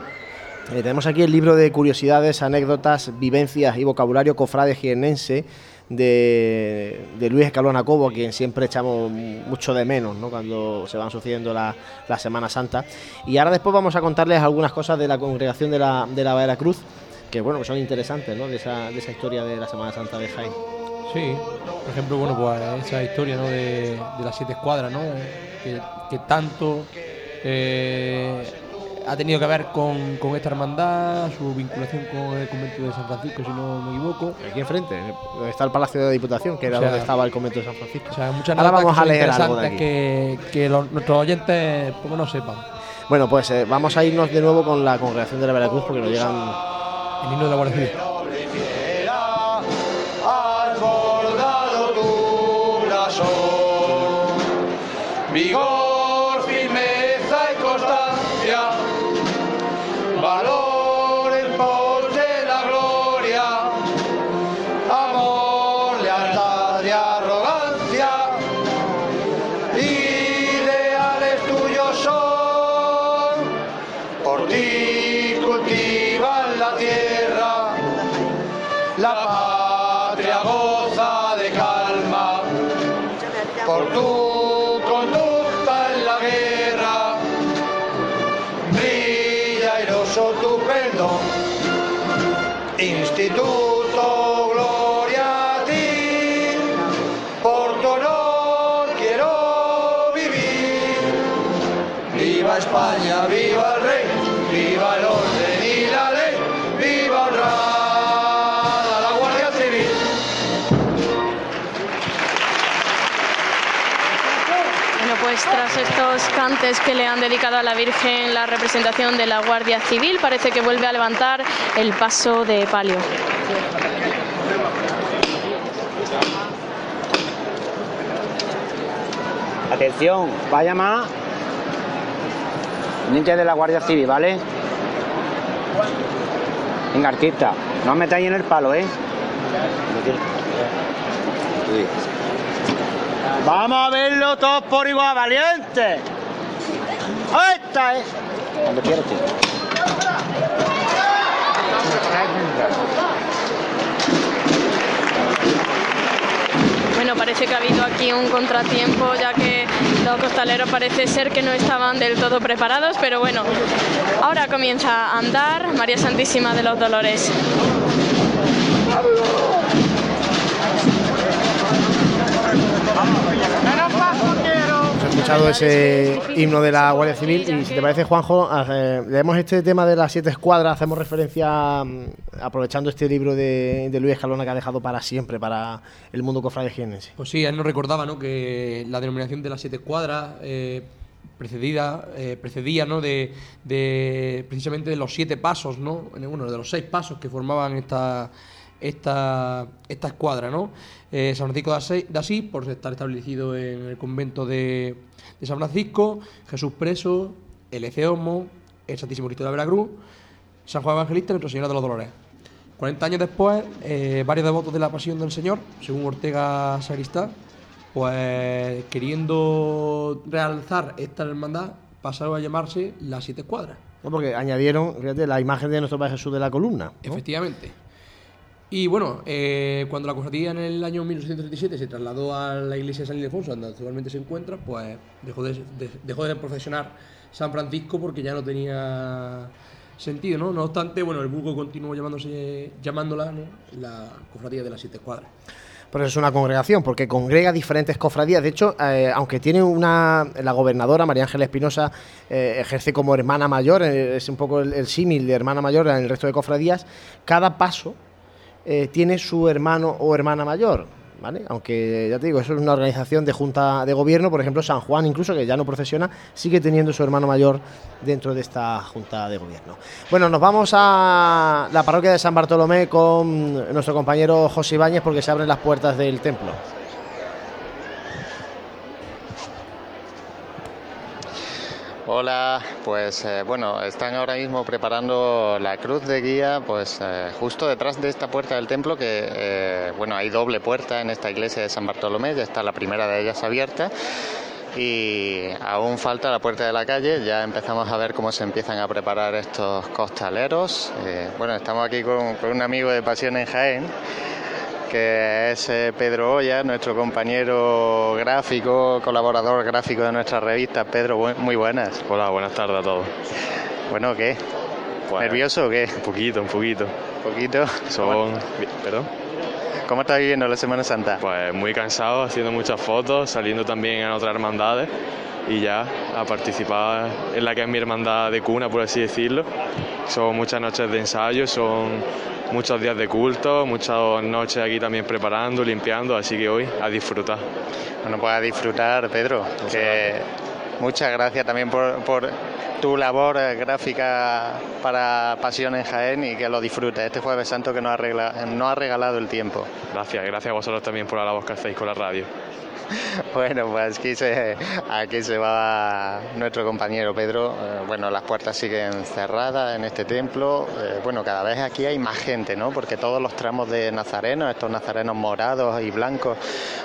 eh, tenemos aquí el libro de curiosidades, anécdotas, vivencias y vocabulario cofrade jienense de, Luis Escalona Cobo, a quien siempre echamos mucho de menos ¿no? cuando se van sucediendo la, la, Semana Santa. Y ahora después vamos a contarles algunas cosas de la congregación de la, de la Veracruz, que bueno, que son interesantes, ¿no? de, esa, de esa historia de la Semana Santa de Jaén. Sí, por ejemplo, bueno, pues esa historia de, las siete escuadras, ¿no? que, que tanto eh, ha tenido que ver con, con, esta hermandad, su vinculación con el convento de San Francisco, si no me equivoco. Aquí enfrente, donde está el Palacio de la Diputación, que era o sea, donde estaba el convento de San Francisco. O sea, muchas Ahora vamos a leer algo de aquí. que, que los, nuestros oyentes poco no sepan. Bueno, pues eh, vamos a irnos de nuevo con la congregación de la Veracruz porque nos llegan el himno de la Guardia Civil. Vigor, estos cantes que le han dedicado a la Virgen la representación de la Guardia Civil, parece que vuelve a levantar el paso de palio. Atención, vaya más. Niña de la Guardia Civil, ¿vale? Venga, artista, no os metáis en el palo, ¿eh? Vamos a verlo todos por igual, valiente. Esta es. Cuando quieras, tío. Bueno, parece que ha habido aquí un contratiempo, ya que los costaleros parece ser que no estaban del todo preparados, pero bueno, ahora comienza a andar María Santísima de los Dolores. Escuchado ese himno de la Guardia Civil y si te parece, Juanjo, eh, leemos este tema de las siete escuadras, hacemos referencia, mm, aprovechando este libro de, de Luis Escalona que ha dejado para siempre, para el mundo cofrade jiennense. Pues sí, él nos recordaba ¿no? que la denominación de las siete cuadras eh, precedida, eh, precedía ¿no? de, de precisamente de los siete pasos, ¿no? bueno, de los seis pasos que formaban esta, esta, esta escuadra. ¿no? Eh, San Francisco de Asís, por estar establecido en el convento de, de San Francisco, Jesús Preso, el Eceomo, el Santísimo Cristo de la Veracruz, San Juan Evangelista y Nuestra Señora de los Dolores. 40 años después, eh, varios devotos de la Pasión del Señor, según Ortega Sagristá, pues queriendo realzar esta hermandad, pasaron a llamarse las siete cuadras. ¿no? Porque añadieron, fíjate, la imagen de nuestro Padre Jesús de la columna. ¿no? Efectivamente. Y bueno, eh, cuando la cofradía en el año 1837 se trasladó a la iglesia de San Ildefonso, donde actualmente se encuentra, pues dejó de, de- dejó de profesionar San Francisco porque ya no tenía sentido, ¿no? No obstante, bueno, el vulgo continuó llamándose, llamándola ¿no? la cofradía de las siete cuadras. Por eso es una congregación, porque congrega diferentes cofradías. De hecho, eh, aunque tiene una. La gobernadora, María Ángela Espinosa, eh, ejerce como hermana mayor, eh, es un poco el, el símil de hermana mayor en el resto de cofradías. Cada paso eh, tiene su hermano o hermana mayor. ¿Vale? Aunque ya te digo, eso es una organización de junta de gobierno, por ejemplo, San Juan, incluso que ya no procesiona, sigue teniendo su hermano mayor dentro de esta junta de gobierno. Bueno, nos vamos a la parroquia de San Bartolomé con nuestro compañero José Ibáñez porque se abren las puertas del templo. Hola, pues eh, bueno, están ahora mismo preparando la cruz de guía, pues eh, justo detrás de esta puerta del templo, que eh, bueno, hay doble puerta en esta iglesia de San Bartolomé, ya está la primera de ellas abierta y aún falta la puerta de la calle, ya empezamos a ver cómo se empiezan a preparar estos costaleros. Bueno, estamos aquí con, con un amigo de Pasión en Jaén que es Pedro Olla, nuestro compañero gráfico, colaborador gráfico de nuestra revista. Pedro, muy buenas. Hola, buenas tardes a todos. Bueno, ¿qué? Pues, ¿Nervioso o qué? Un poquito, un poquito. ¿Un poquito? Son... ¿Perdón? ¿Cómo estás viviendo la Semana Santa? Pues muy cansado, haciendo muchas fotos, saliendo también en otras hermandades y ya a participar en la que es mi hermandad de cuna, por así decirlo. Son muchas noches de ensayo, son muchos días de culto, muchas noches aquí también preparando, limpiando, así que hoy a disfrutar. Bueno, pues a disfrutar, Pedro. Que muchas gracias también por, por tu labor eh, gráfica para Pasión en Jaén y que lo disfrutes. Este Jueves Santo que nos ha, regla- nos ha regalado el tiempo. Gracias, gracias a vosotros también por la labor que hacéis con la radio. [LAUGHS] Bueno, pues aquí se, aquí se va nuestro compañero Pedro. Eh, bueno, las puertas siguen cerradas en este templo. Eh, bueno, cada vez aquí hay más gente, ¿no? Porque todos los tramos de nazarenos, estos nazarenos morados y blancos,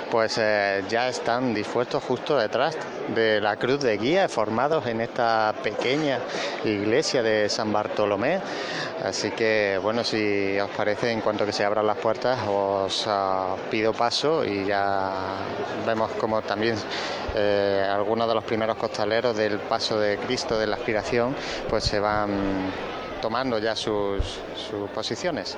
pues eh, ya están dispuestos justo detrás de la cruz de guía, formados en esta pequeña iglesia de San Bartolomé. Así que, bueno, si os parece, en cuanto que se abran las puertas, os ah, pido paso y ya vemos como también eh, algunos de los primeros costaleros del paso de Cristo, de la aspiración, pues se van tomando ya sus, sus posiciones.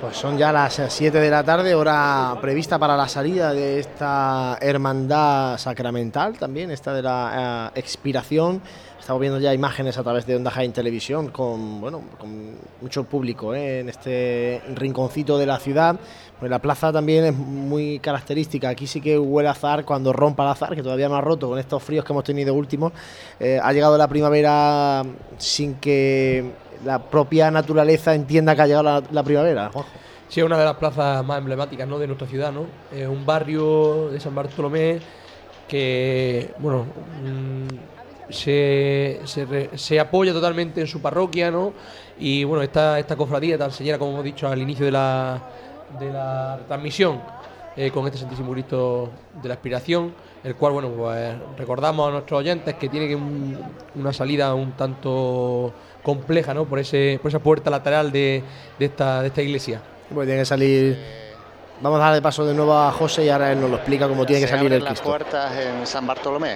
Pues son ya las 7 de la tarde, hora prevista para la salida de esta hermandad sacramental también, esta de la eh, expiración. Estamos viendo ya imágenes a través de Onda Jaén Televisión con, bueno, con mucho público ¿eh? en este rinconcito de la ciudad. Pues la plaza también es muy característica. Aquí sí que huele a azar cuando rompa el azar, que todavía no ha roto con estos fríos que hemos tenido últimos. Eh, ha llegado la primavera sin que la propia naturaleza entienda que ha llegado la, primavera. Juanjo. Sí, es una de las plazas más emblemáticas ¿no? de nuestra ciudad, ¿no? Es un barrio de San Bartolomé que, bueno, mm, se, se, re- se apoya totalmente en su parroquia, ¿no? Y bueno, esta, esta cofradía tan señera, como hemos dicho al inicio de la, de la transmisión, eh, con este Santísimo Cristo de la Expiración, el cual, bueno, pues recordamos a nuestros oyentes que tiene que un- una salida un tanto compleja, ¿no? Por, ese, por esa puerta lateral de, de esta, de esta iglesia. Pues tiene que salir. Vamos a darle paso de nuevo a José y ahora él nos lo explica cómo tiene que salir el las Cristo. puertas en San Bartolomé.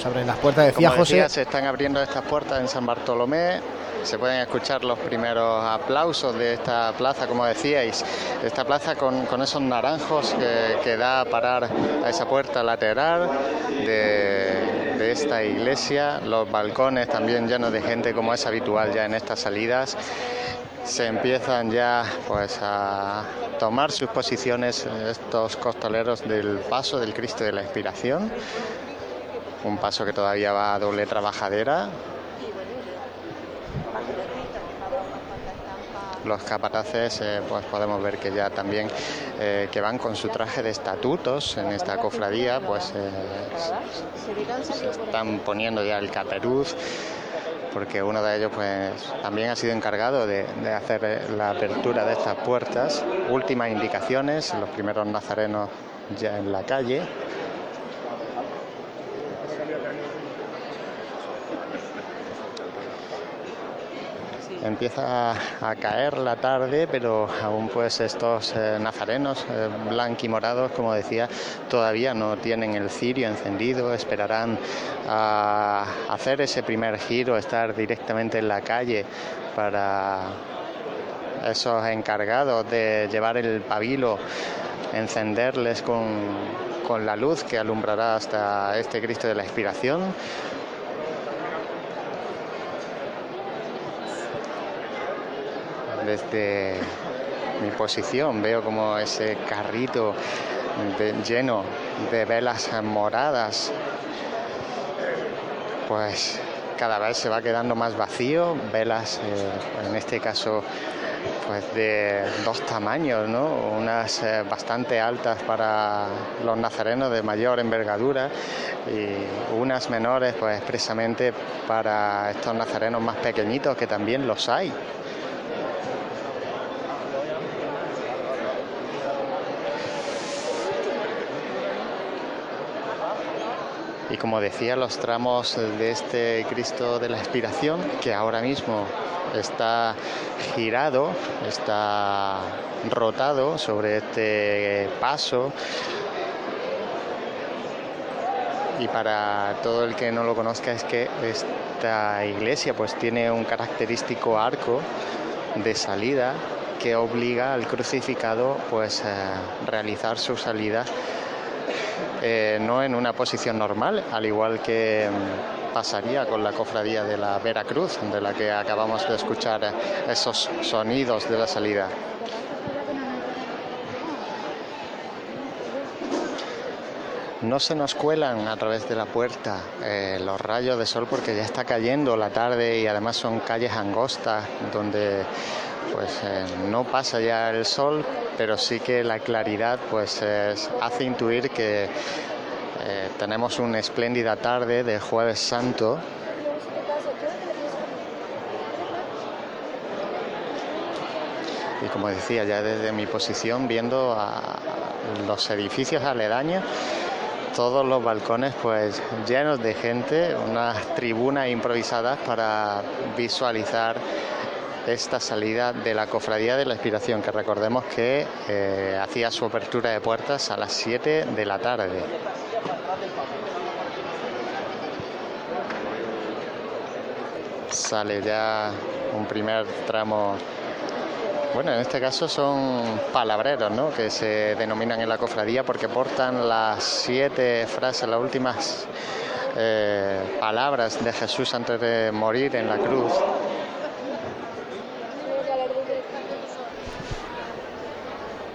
Nos abren las puertas, decía Como José. decía, se están abriendo estas puertas en San Bartolomé. Se pueden escuchar los primeros aplausos de esta plaza, como decíais. Esta plaza con, con esos naranjos que, que da a parar a esa puerta lateral de, de esta iglesia. Los balcones también llenos de gente, como es habitual ya en estas salidas. Se empiezan ya pues a tomar sus posiciones estos costaleros del paso del Cristo de la Expiración un paso que todavía va a doble trabajadera. Los capataces, eh, pues podemos ver que ya también eh, que van con su traje de estatutos en esta cofradía, pues eh, se están poniendo ya el caperuz, porque uno de ellos pues también ha sido encargado de, de hacer la apertura de estas puertas. Últimas indicaciones, los primeros nazarenos ya en la calle. Empieza a, caer la tarde, pero aún pues estos eh, nazarenos eh, blanquimorados, como decía, todavía no tienen el cirio encendido, esperarán a hacer ese primer giro, estar directamente en la calle para esos encargados de llevar el pabilo, encenderles con, con la luz que alumbrará hasta este Cristo de la Expiración. Desde mi posición veo como ese carrito lleno de velas moradas, pues cada vez se va quedando más vacío, velas eh, en este caso pues de dos tamaños, ¿no? Unas eh, bastante altas para los nazarenos de mayor envergadura y unas menores pues expresamente para estos nazarenos más pequeñitos que también los hay. Y como decía, los tramos de este Cristo de la Expiración, que ahora mismo está girado, está rotado sobre este paso. Y para todo el que no lo conozca es que esta iglesia pues tiene un característico arco de salida que obliga al crucificado pues a realizar su salida eh, no en una posición normal, al igual que mm, pasaría con la cofradía de la Veracruz, de la que acabamos de escuchar esos sonidos de la salida. No se nos cuelan a través de la puerta eh, los rayos de sol porque ya está cayendo la tarde y además son calles angostas donde pues eh, no pasa ya el sol, pero sí que la claridad pues es- hace intuir que eh, tenemos una espléndida tarde de jueves santo. Y como decía, ya desde mi posición, viendo a los edificios aledaños, todos los balcones pues llenos de gente, unas tribunas improvisadas para visualizar esta salida de la Cofradía de la Expiración, que recordemos que eh, hacía su apertura de puertas a las 7 de la tarde. Sale ya un primer tramo. Bueno, en este caso son palabreros, ¿no? Que se denominan en la cofradía porque portan las siete frases, las últimas eh, palabras de Jesús antes de morir en la cruz.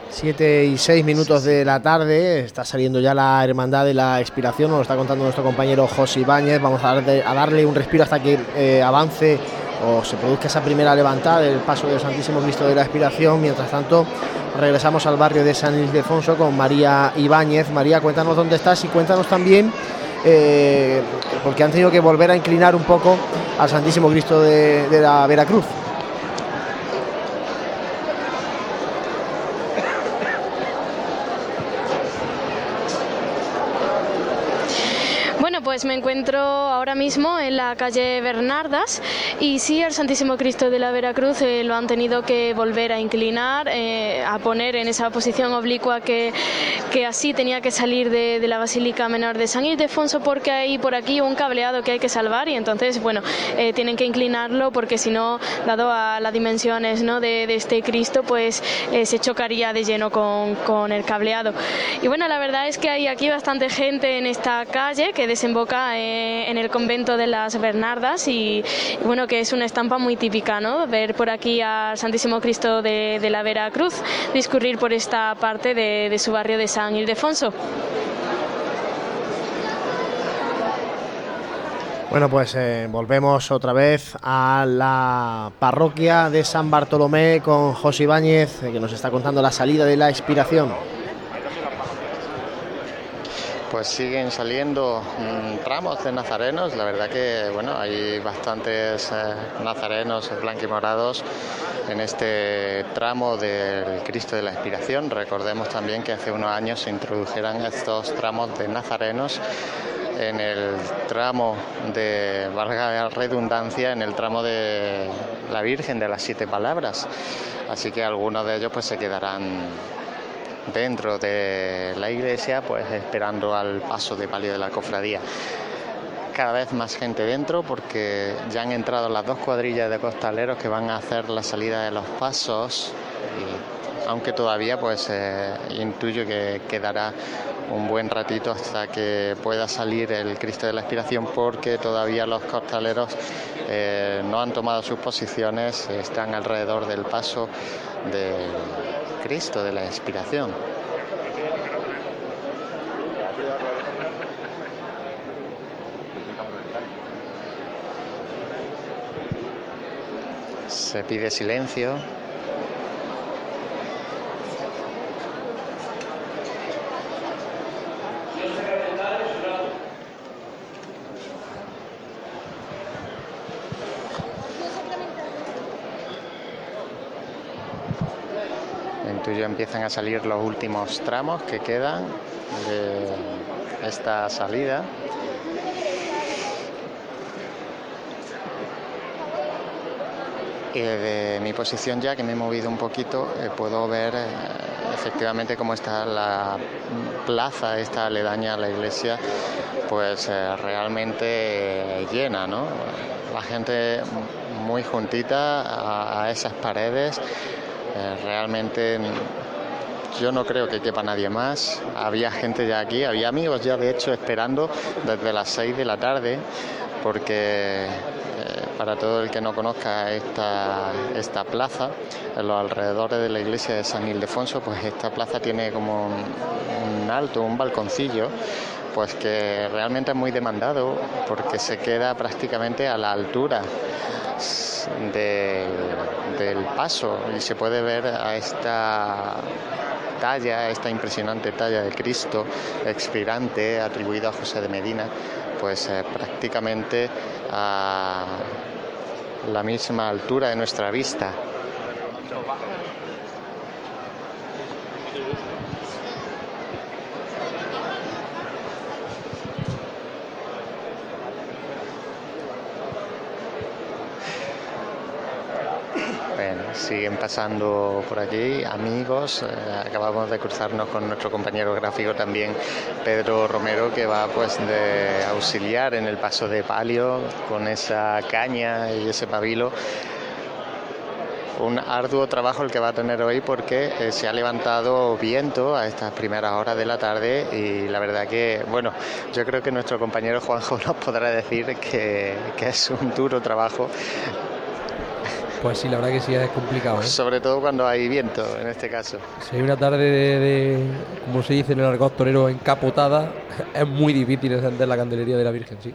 Siete y seis minutos de la tarde, está saliendo ya la hermandad de la expiración, nos lo está contando nuestro compañero José Ibáñez, vamos a, darle- a darle un respiro hasta que eh, avance o se produzca esa primera levantada del paso del Santísimo Cristo de la expiración, mientras tanto regresamos al barrio de San Ildefonso con María Ibáñez. María, cuéntanos dónde estás y cuéntanos también, eh, porque han tenido que volver a inclinar un poco al Santísimo Cristo de, de la Veracruz. Pues me encuentro ahora mismo en la calle Bernardas y sí, el Santísimo Cristo de la Veracruz eh, lo han tenido que volver a inclinar, eh, a poner en esa posición oblicua que, que así tenía que salir de, de la Basílica Menor de San Ildefonso porque hay por aquí un cableado que hay que salvar y entonces, bueno, eh, tienen que inclinarlo porque si no, dado a las dimensiones ¿no? de, de este Cristo, pues eh, se chocaría de lleno con, con el cableado. Y bueno, la verdad es que hay aquí bastante gente en esta calle que desemboca eh, en el convento de las Bernardas y, bueno, que es una estampa muy típica, ¿no? Ver por aquí al Santísimo Cristo de, la Veracruz discurrir por esta parte de, su barrio de San Ildefonso. Bueno, pues eh, volvemos otra vez a la parroquia de San Bartolomé con José Ibáñez, eh, que nos está contando la salida de la expiración. Pues siguen saliendo mm, tramos de nazarenos. La verdad que bueno, hay bastantes eh, nazarenos blanquimorados en este tramo del Cristo de la Expiración. Recordemos también que hace unos años se introdujeran estos tramos de nazarenos en el tramo de, valga redundancia, en el tramo de la Virgen de las Siete Palabras. Así que algunos de ellos pues se quedarán dentro de la iglesia, pues esperando al paso de palio de la cofradía. Cada vez más gente dentro porque ya han entrado las dos cuadrillas de costaleros que van a hacer la salida de los pasos, aunque todavía pues eh, intuyo que quedará un buen ratito hasta que pueda salir el Cristo de la Expiración porque todavía los costaleros eh, no han tomado sus posiciones, están alrededor del paso del Cristo de la Expiración. Se pide silencio. En tuyo empiezan a salir los últimos tramos que quedan de esta salida. Y desde mi posición ya, que me he movido un poquito, eh, puedo ver eh, efectivamente cómo está la plaza, esta aledaña a la iglesia, pues eh, realmente eh, llena, ¿no? La gente muy juntita a, esas paredes. Eh, realmente yo no creo que quepa nadie más. Había gente ya aquí, había amigos ya de hecho esperando desde las 6 de la tarde, porque eh, para todo el que no conozca esta, esta plaza, en los alrededores de la iglesia de San Ildefonso, pues esta plaza tiene como un, un alto, un balconcillo, pues que realmente es muy demandado porque se queda prácticamente a la altura de- del paso y se puede ver a esta talla, esta impresionante talla de Cristo expirante atribuido a José de Medina, pues eh, prácticamente a la misma altura de nuestra vista. Bueno, siguen pasando por aquí amigos. eh, acabamos de cruzarnos con nuestro compañero gráfico también, Pedro Romero, que va pues de auxiliar en el paso de palio con esa caña y ese pabilo. Un arduo trabajo el que va a tener hoy porque eh, se ha levantado viento a estas primeras horas de la tarde y la verdad que, bueno, yo creo que nuestro compañero Juanjo [LAUGHS] nos podrá decir que es un duro trabajo Pues sí, la verdad que sí es complicado. ¿eh? Sobre todo cuando hay viento, en este caso. Si hay una tarde de, de, como se dice en el argot torero, encapotada, [LAUGHS] es muy difícil encender la candelería de la Virgen, sí.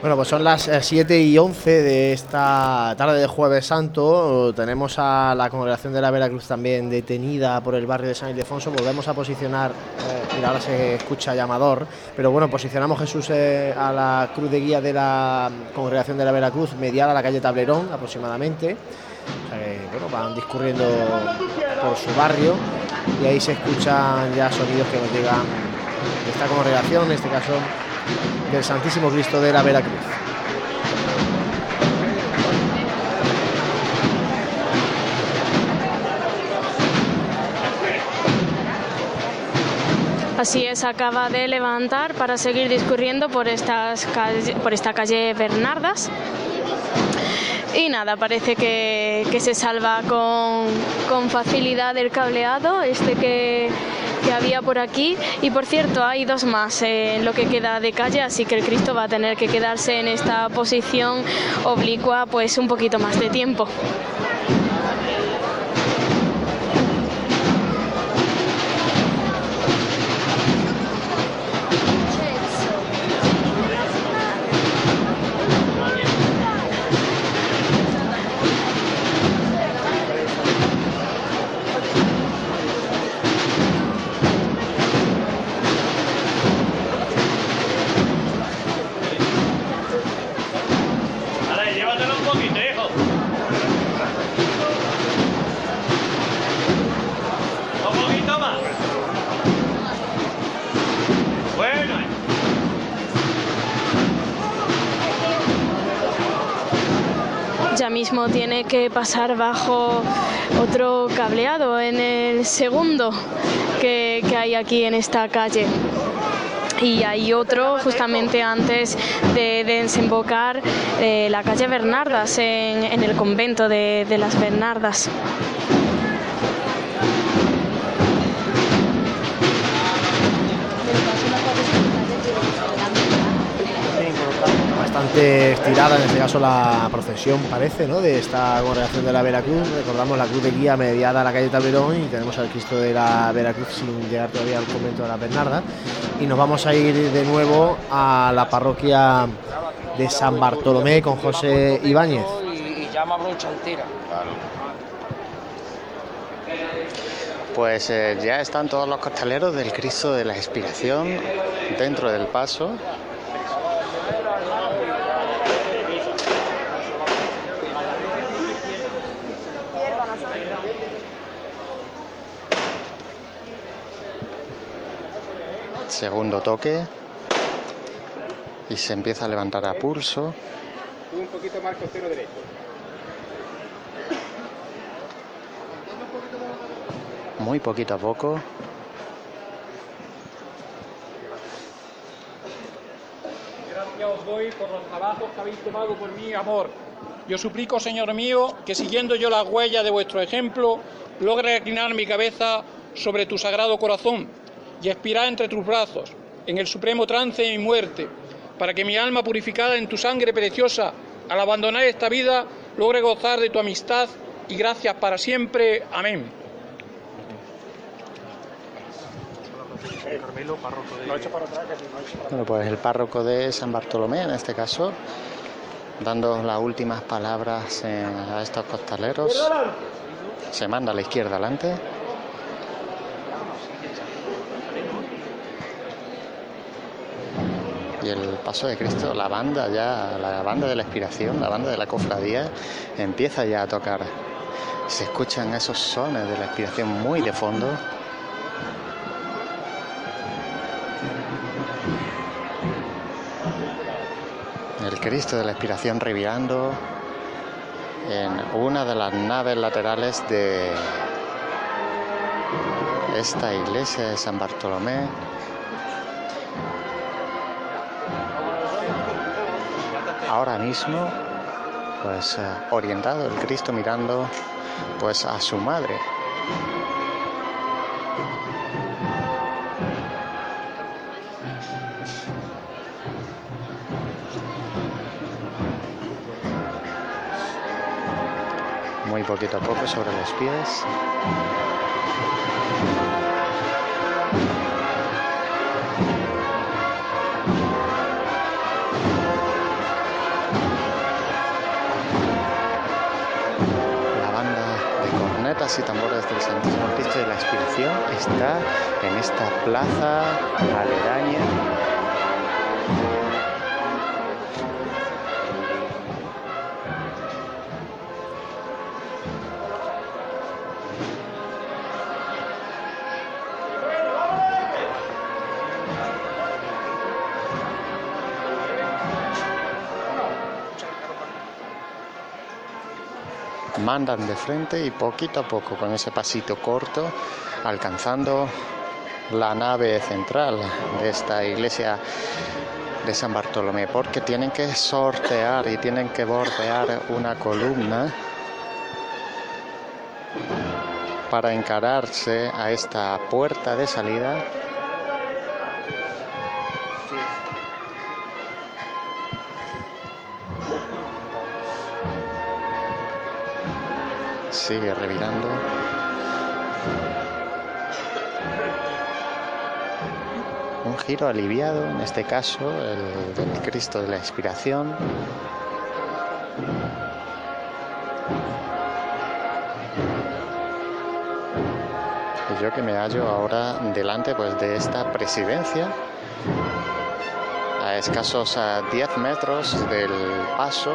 Bueno, pues son las 7 y 11 de esta tarde de Jueves Santo. Tenemos a la congregación de la Veracruz también detenida por el barrio de San Ildefonso. Volvemos a posicionar, eh, mira, ahora se escucha llamador, pero bueno, posicionamos Jesús eh, a la cruz de guía de la congregación de la Veracruz, medial a la calle Tablerón aproximadamente. O sea que, bueno, van discurriendo por su barrio y ahí se escuchan ya sonidos que nos llegan de esta congregación, en este caso del Santísimo Cristo de la Veracruz. Así es, acaba de levantar para seguir discurriendo por, estas calle- por esta calle Bernardas. Y nada, parece que, que se salva con, con facilidad el cableado, este que, que había por aquí. Y por cierto, hay dos más en lo que queda de calle, así que el Cristo va a tener que quedarse en esta posición oblicua pues un poquito más de tiempo. Mismo tiene que pasar bajo otro cableado en el segundo que, hay aquí en esta calle. Y hay otro justamente antes de, de desembocar eh, la calle Bernardas en, el convento de las Bernardas. Bastante estirada en este caso la procesión parece, ¿no? De esta congregación de la Veracruz. Recordamos la cruz de guía mediada a la calle Tablerón y tenemos al Cristo de la Veracruz sin llegar todavía al convento de la Bernarda. Y nos vamos a ir de nuevo a la parroquia de San Bartolomé con José Ibáñez. Y, llama brocha entera. Pues eh, ya están todos los costaleros del Cristo de la Expiración dentro del paso. Segundo toque. Y se empieza a levantar a pulso. Un poquito más costero derecho. Muy poquito a poco. Gracias os doy por los trabajos que habéis tomado por mí, amor. Yo suplico, Señor mío, que siguiendo yo las huellas de vuestro ejemplo, logre reclinar mi cabeza sobre tu sagrado corazón y expirar entre tus brazos, en el supremo trance de mi muerte, para que mi alma purificada en tu sangre preciosa, al abandonar esta vida, logre gozar de tu amistad y gracias para siempre. Amén. Bueno, pues el párroco de San Bartolomé, en este caso, dando las últimas palabras a estos costaleros. Se manda a la izquierda adelante. Y el paso de Cristo, la banda ya, la banda de la expiración, la banda de la cofradía, empieza ya a tocar. Se escuchan esos sones de la expiración muy de fondo. El Cristo de la Expiración revirando en una de las naves laterales de esta iglesia de San Bartolomé. Ahora mismo, pues eh, orientado el Cristo mirando pues a su madre. muy poquito a poco sobre los pies. De cornetas y tambores del Santísimo Cristo de la Expiración está en esta plaza aledaña mandan de frente y poquito a poco, con ese pasito corto, alcanzando la nave central de esta iglesia de San Bartolomé, porque tienen que sortear y tienen que bordear una columna para encararse a esta puerta de salida sigue revirando. Un giro aliviado, en este caso, el del Cristo de la Inspiración. Y yo que me hallo ahora delante pues, de esta presidencia, a escasos a 10 metros del paso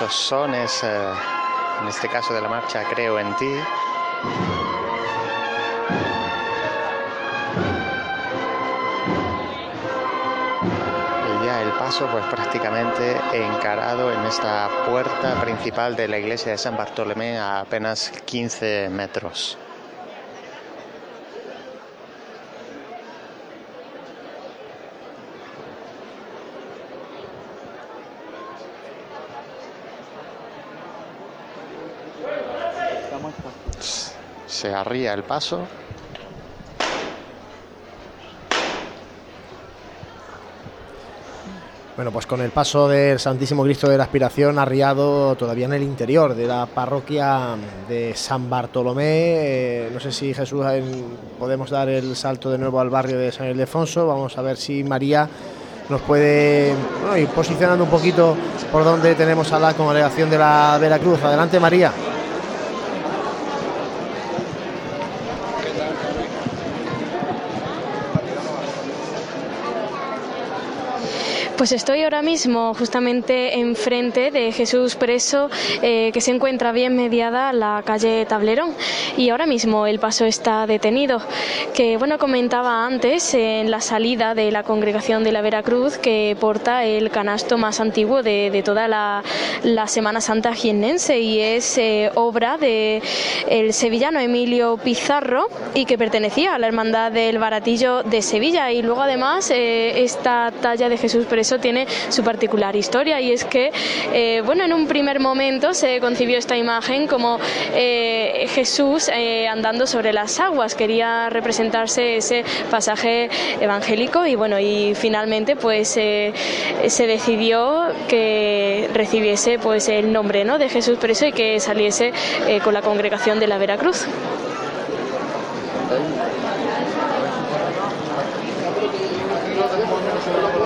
esos sones, eh, en este caso de la marcha Creo en ti. Ya el paso pues prácticamente encarado en esta puerta principal de la iglesia de San Bartolomé a apenas 15 metros. Se arría el paso. Bueno, pues con el paso del Santísimo Cristo de la Aspiración arriado todavía en el interior de la parroquia de San Bartolomé. Eh, no sé si Jesús podemos dar el salto de nuevo al barrio de San Ildefonso. Vamos a ver si María nos puede ir posicionando un poquito por donde tenemos a la congregación de la Veracruz. Adelante, María. Pues estoy ahora mismo justamente enfrente de Jesús Preso, eh, que se encuentra bien mediada la calle Tablerón. Y ahora mismo el paso está detenido. Que bueno, comentaba antes en la salida de la congregación de la Veracruz, que porta el canasto más antiguo de, de toda la, la Semana Santa jiennense y es eh, obra de el sevillano Emilio Pizarro y que pertenecía a la Hermandad del Baratillo de Sevilla. Y luego además eh, esta talla de Jesús Preso tiene su particular historia y es que, eh, bueno, en un primer momento se concibió esta imagen como eh, Jesús eh, andando sobre las aguas, quería representarse ese pasaje evangélico y bueno, y finalmente pues eh, se decidió que recibiese pues el nombre ¿no? de Jesús Preso y que saliese con la congregación de la Veracruz.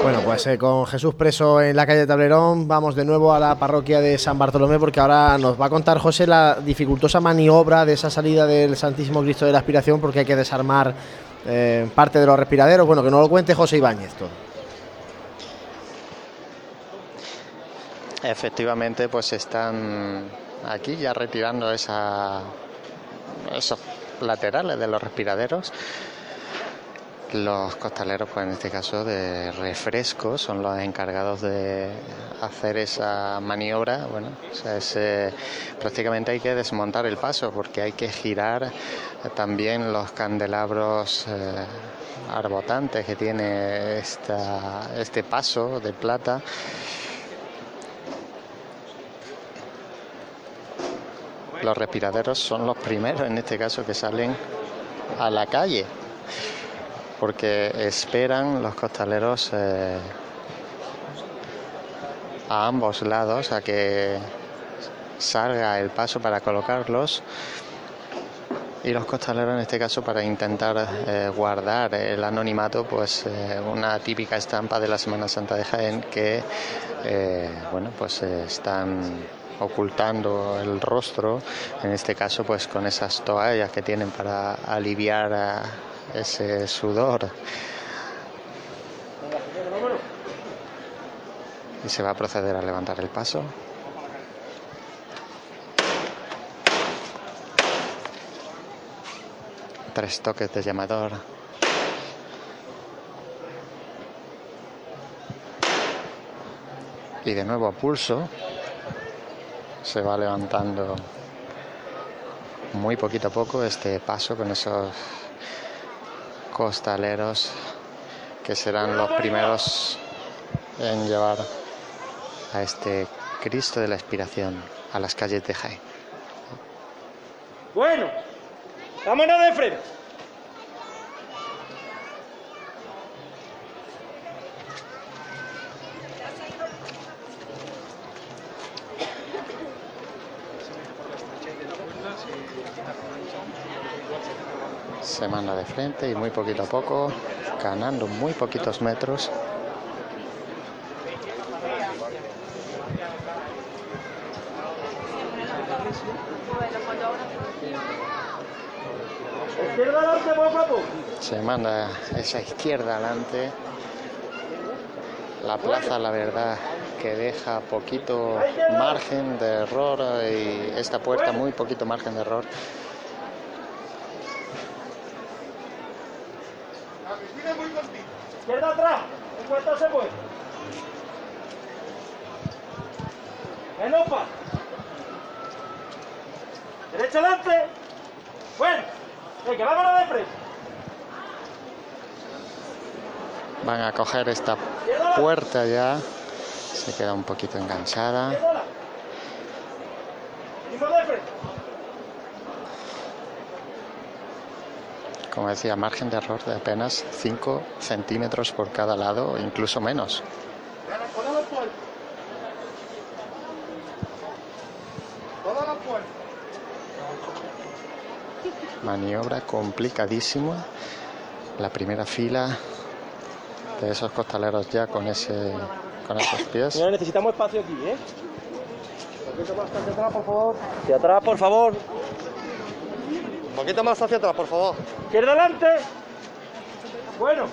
Bueno, pues eh, con Jesús preso en la calle Tablerón, vamos de nuevo a la parroquia de San Bartolomé porque ahora nos va a contar José la dificultosa maniobra de esa salida del Santísimo Cristo de la Aspiración porque hay que desarmar eh, parte de los respiraderos. Bueno, que no lo cuente José Ibáñez todo. Efectivamente, pues están aquí ya retirando esa, esos laterales de los respiraderos. Los costaleros, pues en este caso de refresco, son los encargados de hacer esa maniobra. Bueno, o sea, es, prácticamente hay que desmontar el paso porque hay que girar también los candelabros eh, arbotantes que tiene esta, este paso de plata. Los respiraderos son los primeros en este caso que salen a la calle porque esperan los costaleros eh, a ambos lados a que salga el paso para colocarlos y los costaleros en este caso para intentar eh, guardar el anonimato, pues eh, una típica estampa de la Semana Santa de Jaén que, bueno, pues están ocultando el rostro, en este caso pues con esas toallas que tienen para aliviar eh, ese sudor. Y se va a proceder a levantar el paso. Tres toques de llamador. Y de nuevo a pulso. Se va levantando muy poquito a poco este paso con esos costaleros que serán los primeros en llevar a este Cristo de la Expiración a las calles de Jaén. Bueno, vámonos de frente. Manda de frente y muy poquito a poco, ganando muy poquitos metros. Se manda esa izquierda adelante. La plaza, la verdad, que deja poquito margen de error y esta puerta muy poquito margen de error. Esta puerta ya. Se queda un poquito enganchada. Como decía, margen de error de apenas 5 centímetros por cada lado incluso menos. Maniobra complicadísima. La primera fila de esos costaleros ya con ese con esos pies. Señores, necesitamos espacio aquí, ¿eh? Un poquito más hacia atrás, por favor. Hacia atrás, por favor. Un poquito más hacia atrás, por favor. Izquierda adelante. Bueno.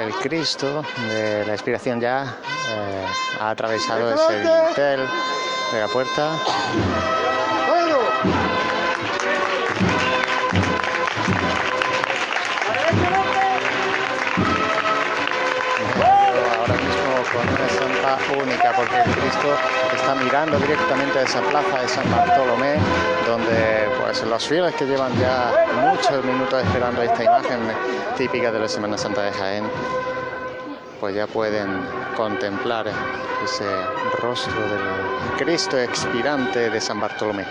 El Cristo de la Inspiración ya eh, ha atravesado ese dintel de la puerta. Única porque el Cristo está mirando directamente a esa plaza de San Bartolomé donde pues los fieles que llevan ya muchos minutos esperando esta imagen típica de la Semana Santa de Jaén pues ya pueden contemplar ese rostro del Cristo expirante de San Bartolomé.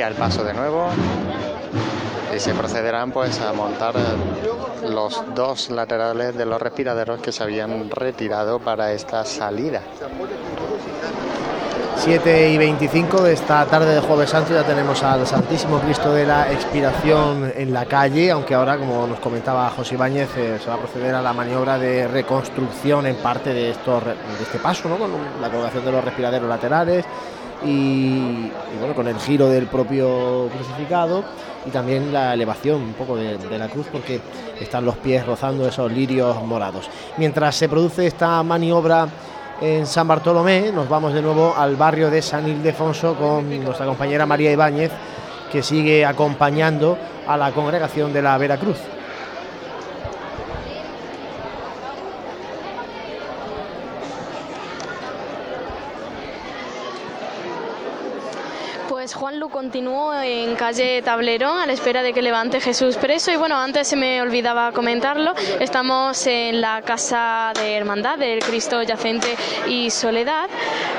El paso de nuevo y se procederán pues a montar los dos laterales de los respiraderos que se habían retirado para esta salida. 7 y 25 de esta tarde de Jueves Santo ya tenemos al Santísimo Cristo de la Expiración en la calle, aunque ahora, como nos comentaba José Ibáñez, eh, se va a proceder a la maniobra de reconstrucción en parte de, estos, de este paso, ¿no? con la colocación de los respiraderos laterales y, bueno, con el giro del propio crucificado y también la elevación un poco de, de la cruz porque están los pies rozando esos lirios morados. Mientras se produce esta maniobra en San Bartolomé, nos vamos de nuevo al barrio de San Ildefonso con nuestra compañera María Ibáñez, que sigue acompañando a la congregación de la Veracruz. Continuó en calle Tablerón a la espera de que levante Jesús preso y bueno, antes se me olvidaba comentarlo, estamos en la casa de hermandad del Cristo Yacente y Soledad.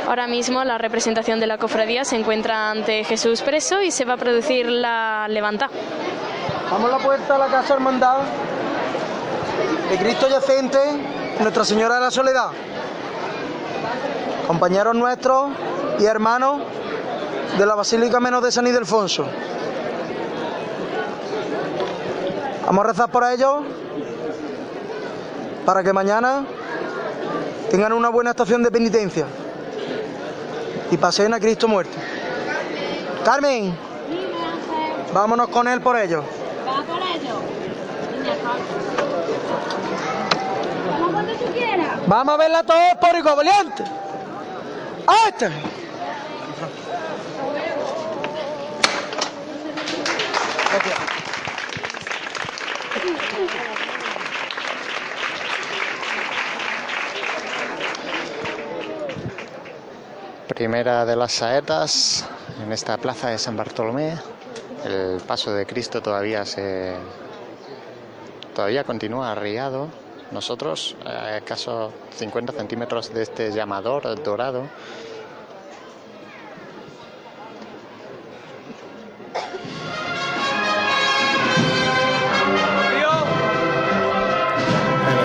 Ahora mismo la representación de la cofradía se encuentra ante Jesús preso y se va a producir la levanta. Vamos a la puerta a la casa hermandad de Cristo Yacente, Nuestra Señora de la Soledad. Compañeros nuestros y hermanos de la Basílica Menor de San Ildefonso. Vamos a rezar por ellos para que mañana tengan una buena estación de penitencia y pasen a Cristo muerto. Carmen, vámonos con él por ellos. Va por ello. Vamos cuando tú quieras. Vamos a verla todos por igual valiente. ¡Ah, Primera de las saetas en esta plaza de San Bartolomé. El paso de Cristo todavía se todavía continúa arriado. Nosotros, a escasos 50 centímetros de este llamador dorado,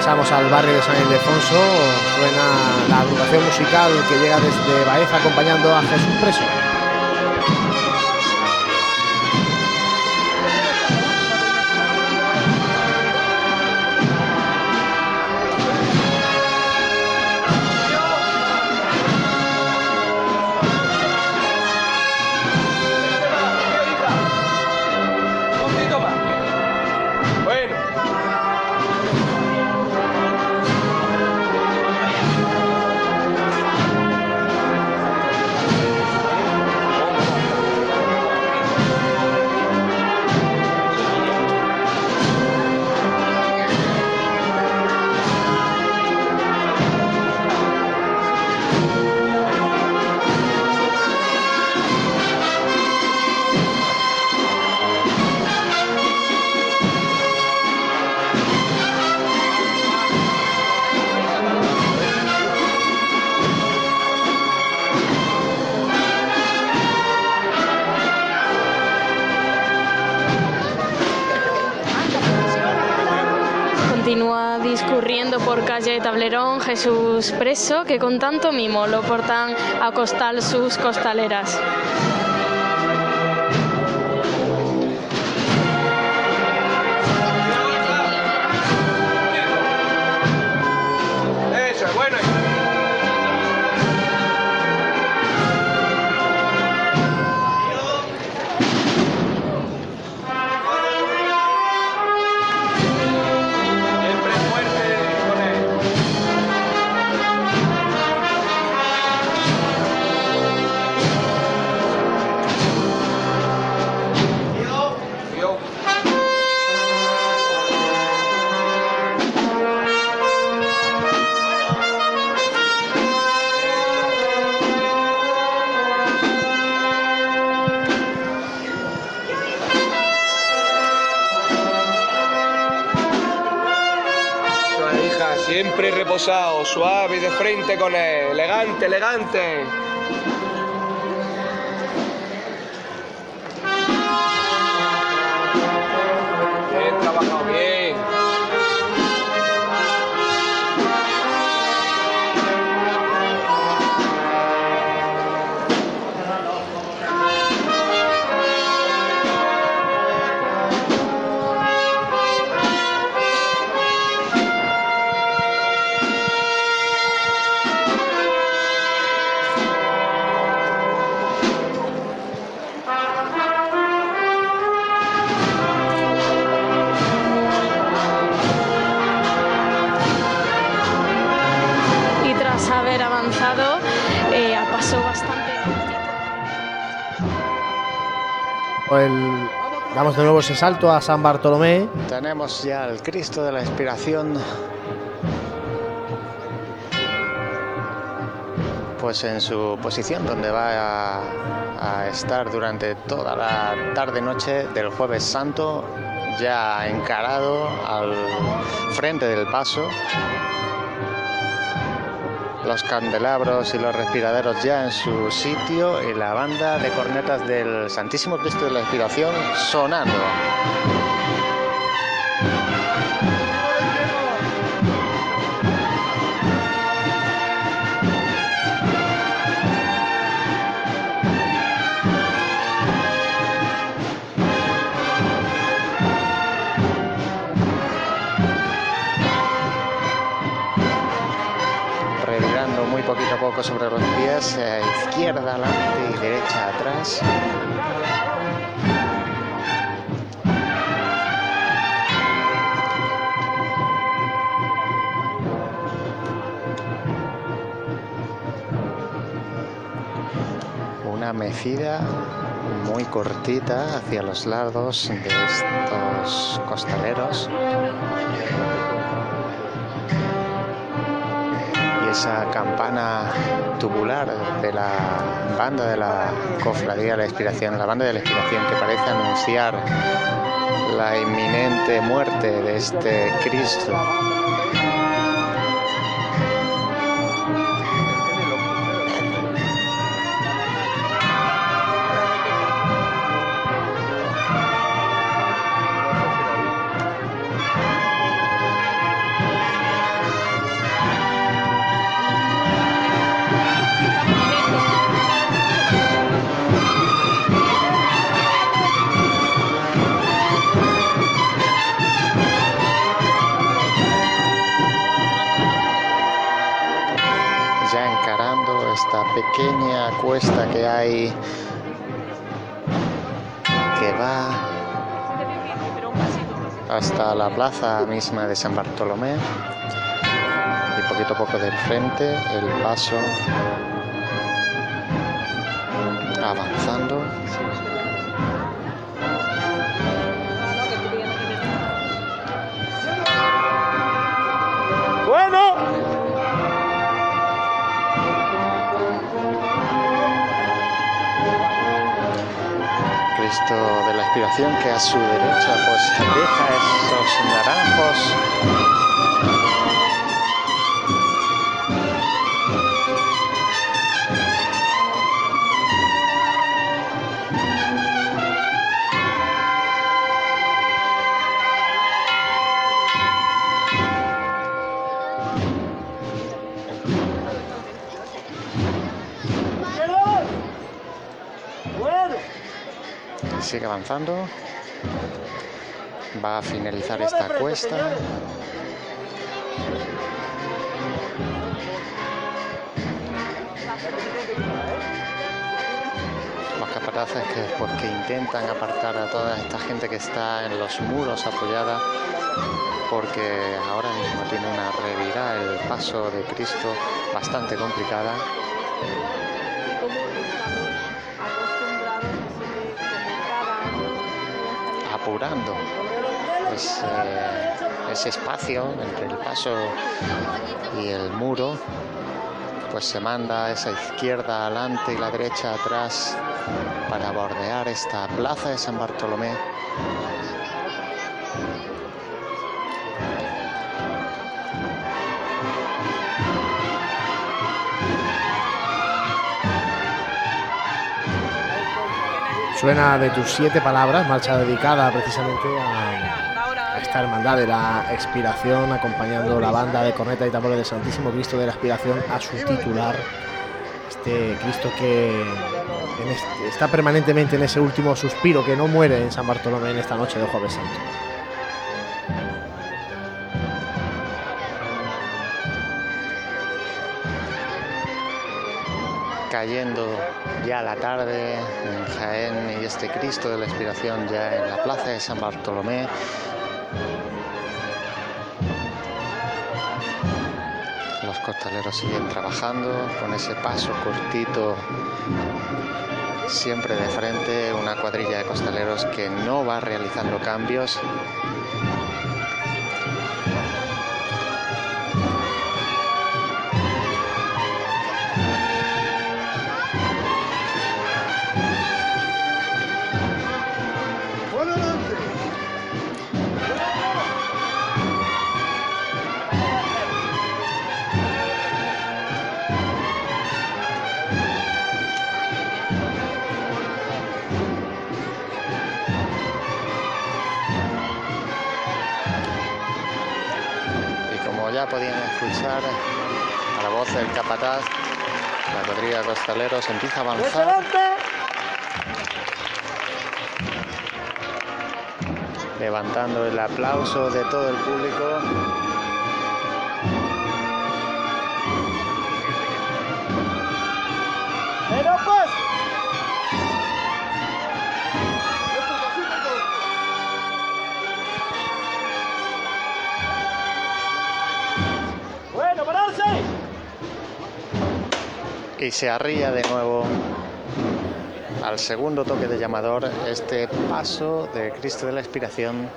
Regresamos al barrio de San Ildefonso. Suena la agrupación musical que llega desde Baeza acompañando a Jesús Preso. Jesús preso que con tanto mimo lo portan a costal sus costaleras. Suave y de frente con él. Elegante, elegante. Nuevo ese salto a San Bartolomé. tenemos ya el Cristo de la Inspiración. Pues en su posición donde va a, estar durante toda la tarde-noche del jueves santo ya encarado al frente del paso. Los candelabros y los respiraderos ya en su sitio y la banda de cornetas del Santísimo Cristo de la Inspiración sonando. Una mecida muy cortita hacia los lados de estos costaleros. Esa campana tubular de la banda de la cofradía de la inspiración, la banda de la inspiración que parece anunciar la inminente muerte de este Cristo. Pequeña cuesta que hay que va hasta la plaza misma de San Bartolomé y poquito a poco de frente el paso avanzando Cristo de la Inspiración que a su derecha pues deja esos naranjos avanzando. Va a finalizar esta cuesta. Los capataces que, pues, que intentan apartar a toda esta gente que está en los muros apoyada porque ahora mismo tiene una revirada el paso de Cristo bastante complicada apurando ese, ese espacio entre el paso y el muro pues se manda esa izquierda adelante y la derecha atrás para bordear esta plaza de San Bartolomé Suena de tus siete palabras, marcha dedicada precisamente a, a esta hermandad de la expiración, acompañando la banda de corneta y tambores del Santísimo Cristo de la expiración a su titular, este Cristo que este- está permanentemente en ese último suspiro, que no muere en San Bartolomé en esta noche de Jueves Santo. Cayendo ya la tarde en Jaén y este Cristo de la Inspiración ya en la plaza de San Bartolomé. Los costaleros siguen trabajando con ese paso cortito, siempre de frente, una cuadrilla de costaleros que no va realizando cambios. Ya podían escuchar a la voz del capataz, la cuadrilla costaleros empieza a avanzar. Levantando el aplauso de todo el público. Y se arría de nuevo al segundo toque de llamador este paso de Cristo de la Expiración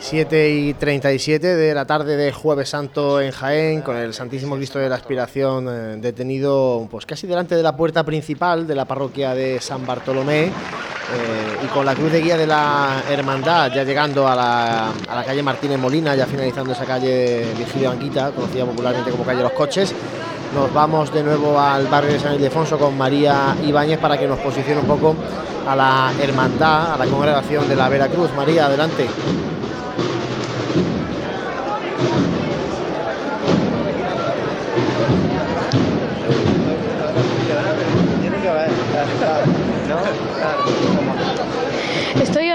7 y 37 de la tarde de Jueves Santo en Jaén, con el Santísimo Cristo de la Aspiración eh, detenido pues casi delante de la puerta principal de la parroquia de San Bartolomé eh, y con la cruz de guía de la Hermandad ya llegando a la, a la calle Martínez Molina, ya finalizando esa calle Virgilio Anguita, conocida popularmente como calle Los Coches. Nos vamos de nuevo al barrio de San Ildefonso con María Ibáñez para que nos posicione un poco a la hermandad, a la congregación de la Veracruz. María, adelante.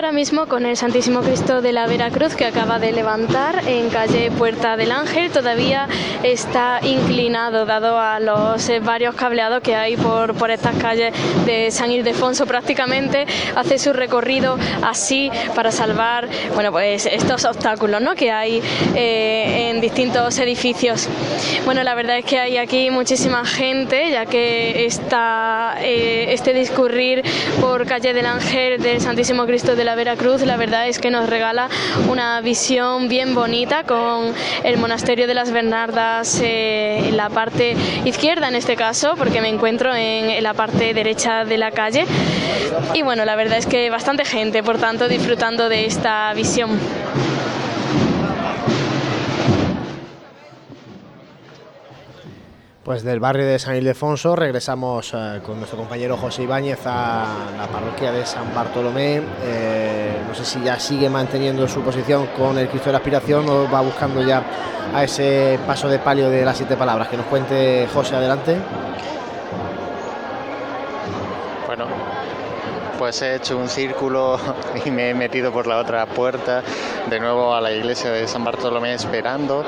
Ahora mismo con el Santísimo Cristo de la Veracruz que acaba de levantar en calle Puerta del Ángel. Todavía está inclinado dado a los eh, varios cableados que hay por, por estas calles de San Ildefonso. Prácticamente hace su recorrido así para salvar bueno, pues estos obstáculos ¿no? que hay eh, en distintos edificios. Bueno, la verdad es que hay aquí muchísima gente ya que está eh, este discurrir por calle del Ángel del Santísimo Cristo de la Veracruz, la verdad es que nos regala una visión bien bonita con el monasterio de las Bernardas eh, en la parte izquierda en este caso, porque me encuentro en, en la parte derecha de la calle. Y bueno, la verdad es que bastante gente, por tanto, disfrutando de esta visión. Pues del barrio de San Ildefonso regresamos eh, con nuestro compañero José Ibáñez a la parroquia de San Bartolomé. Eh, no sé si ya sigue manteniendo su posición con el Cristo de la Aspiración o va buscando ya a ese paso de palio de las siete palabras. Que nos cuente José adelante. Pues he hecho un círculo [LAUGHS] y me he metido por la otra puerta de nuevo a la iglesia de San Bartolomé esperando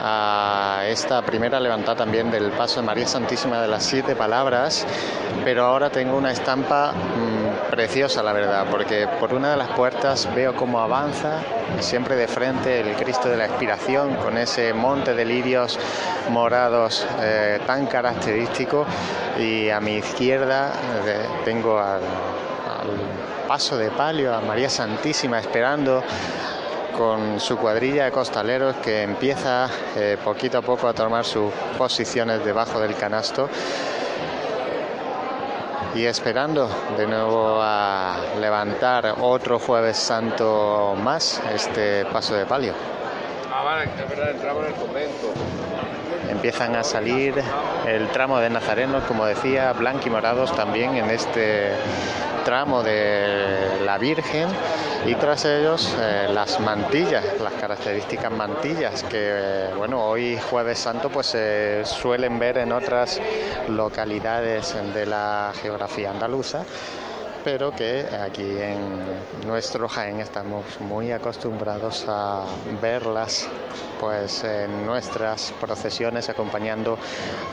a esta primera levantada también del paso de María Santísima de las siete palabras, pero ahora tengo una estampa mmm, preciosa la verdad, porque por una de las puertas veo cómo avanza siempre de frente el Cristo de la Expiración con ese monte de lirios morados eh, tan característico. Y a mi izquierda eh, tengo al, al paso de palio a María Santísima esperando con su cuadrilla de costaleros que empieza eh, poquito a poco a tomar sus posiciones debajo del canasto y esperando de nuevo a levantar otro jueves santo más este paso de palio. Ah, el. Empiezan a salir el tramo de nazarenos, como decía, blanquimorados también en este tramo de la Virgen y tras ellos eh, las mantillas, las características mantillas que eh, bueno hoy jueves santo pues se suelen ver en otras localidades de la geografía andaluza pero que aquí en nuestro Jaén estamos muy acostumbrados a verlas pues en nuestras procesiones acompañando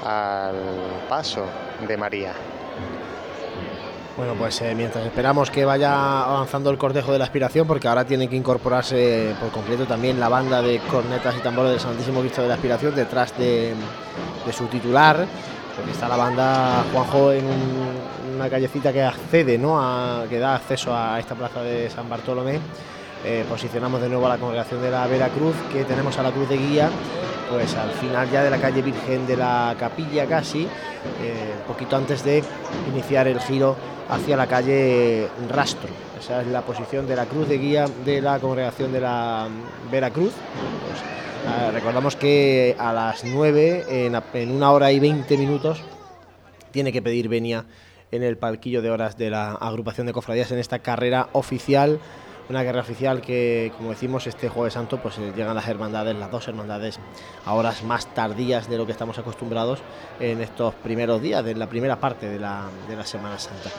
al paso de María. Bueno, pues eh, mientras esperamos que vaya avanzando el cortejo de la aspiración, porque ahora tiene que incorporarse por completo también la banda de cornetas y tambores del Santísimo Cristo de la Aspiración detrás de, su titular, porque está la banda Juanjo en un, una callecita que accede, ¿no? Que da acceso a esta plaza de San Bartolomé. Eh, posicionamos de nuevo a la congregación de la Veracruz, que tenemos a la cruz de guía, pues al final ya de la calle Virgen de la Capilla casi, eh, poquito antes de iniciar el giro hacia la calle Rastro. Esa es la posición de la cruz de guía de la congregación de la Veracruz. Pues, eh, recordamos que a las 9, en, en, una hora y 20 minutos, tiene que pedir venia en el palquillo de horas de la agrupación de cofradías en esta carrera oficial una guerra oficial que, como decimos, este Jueves Santo, pues eh, llegan las hermandades, las dos hermandades, a horas más tardías de lo que estamos acostumbrados en estos primeros días, de la primera parte de la, de la Semana Santa.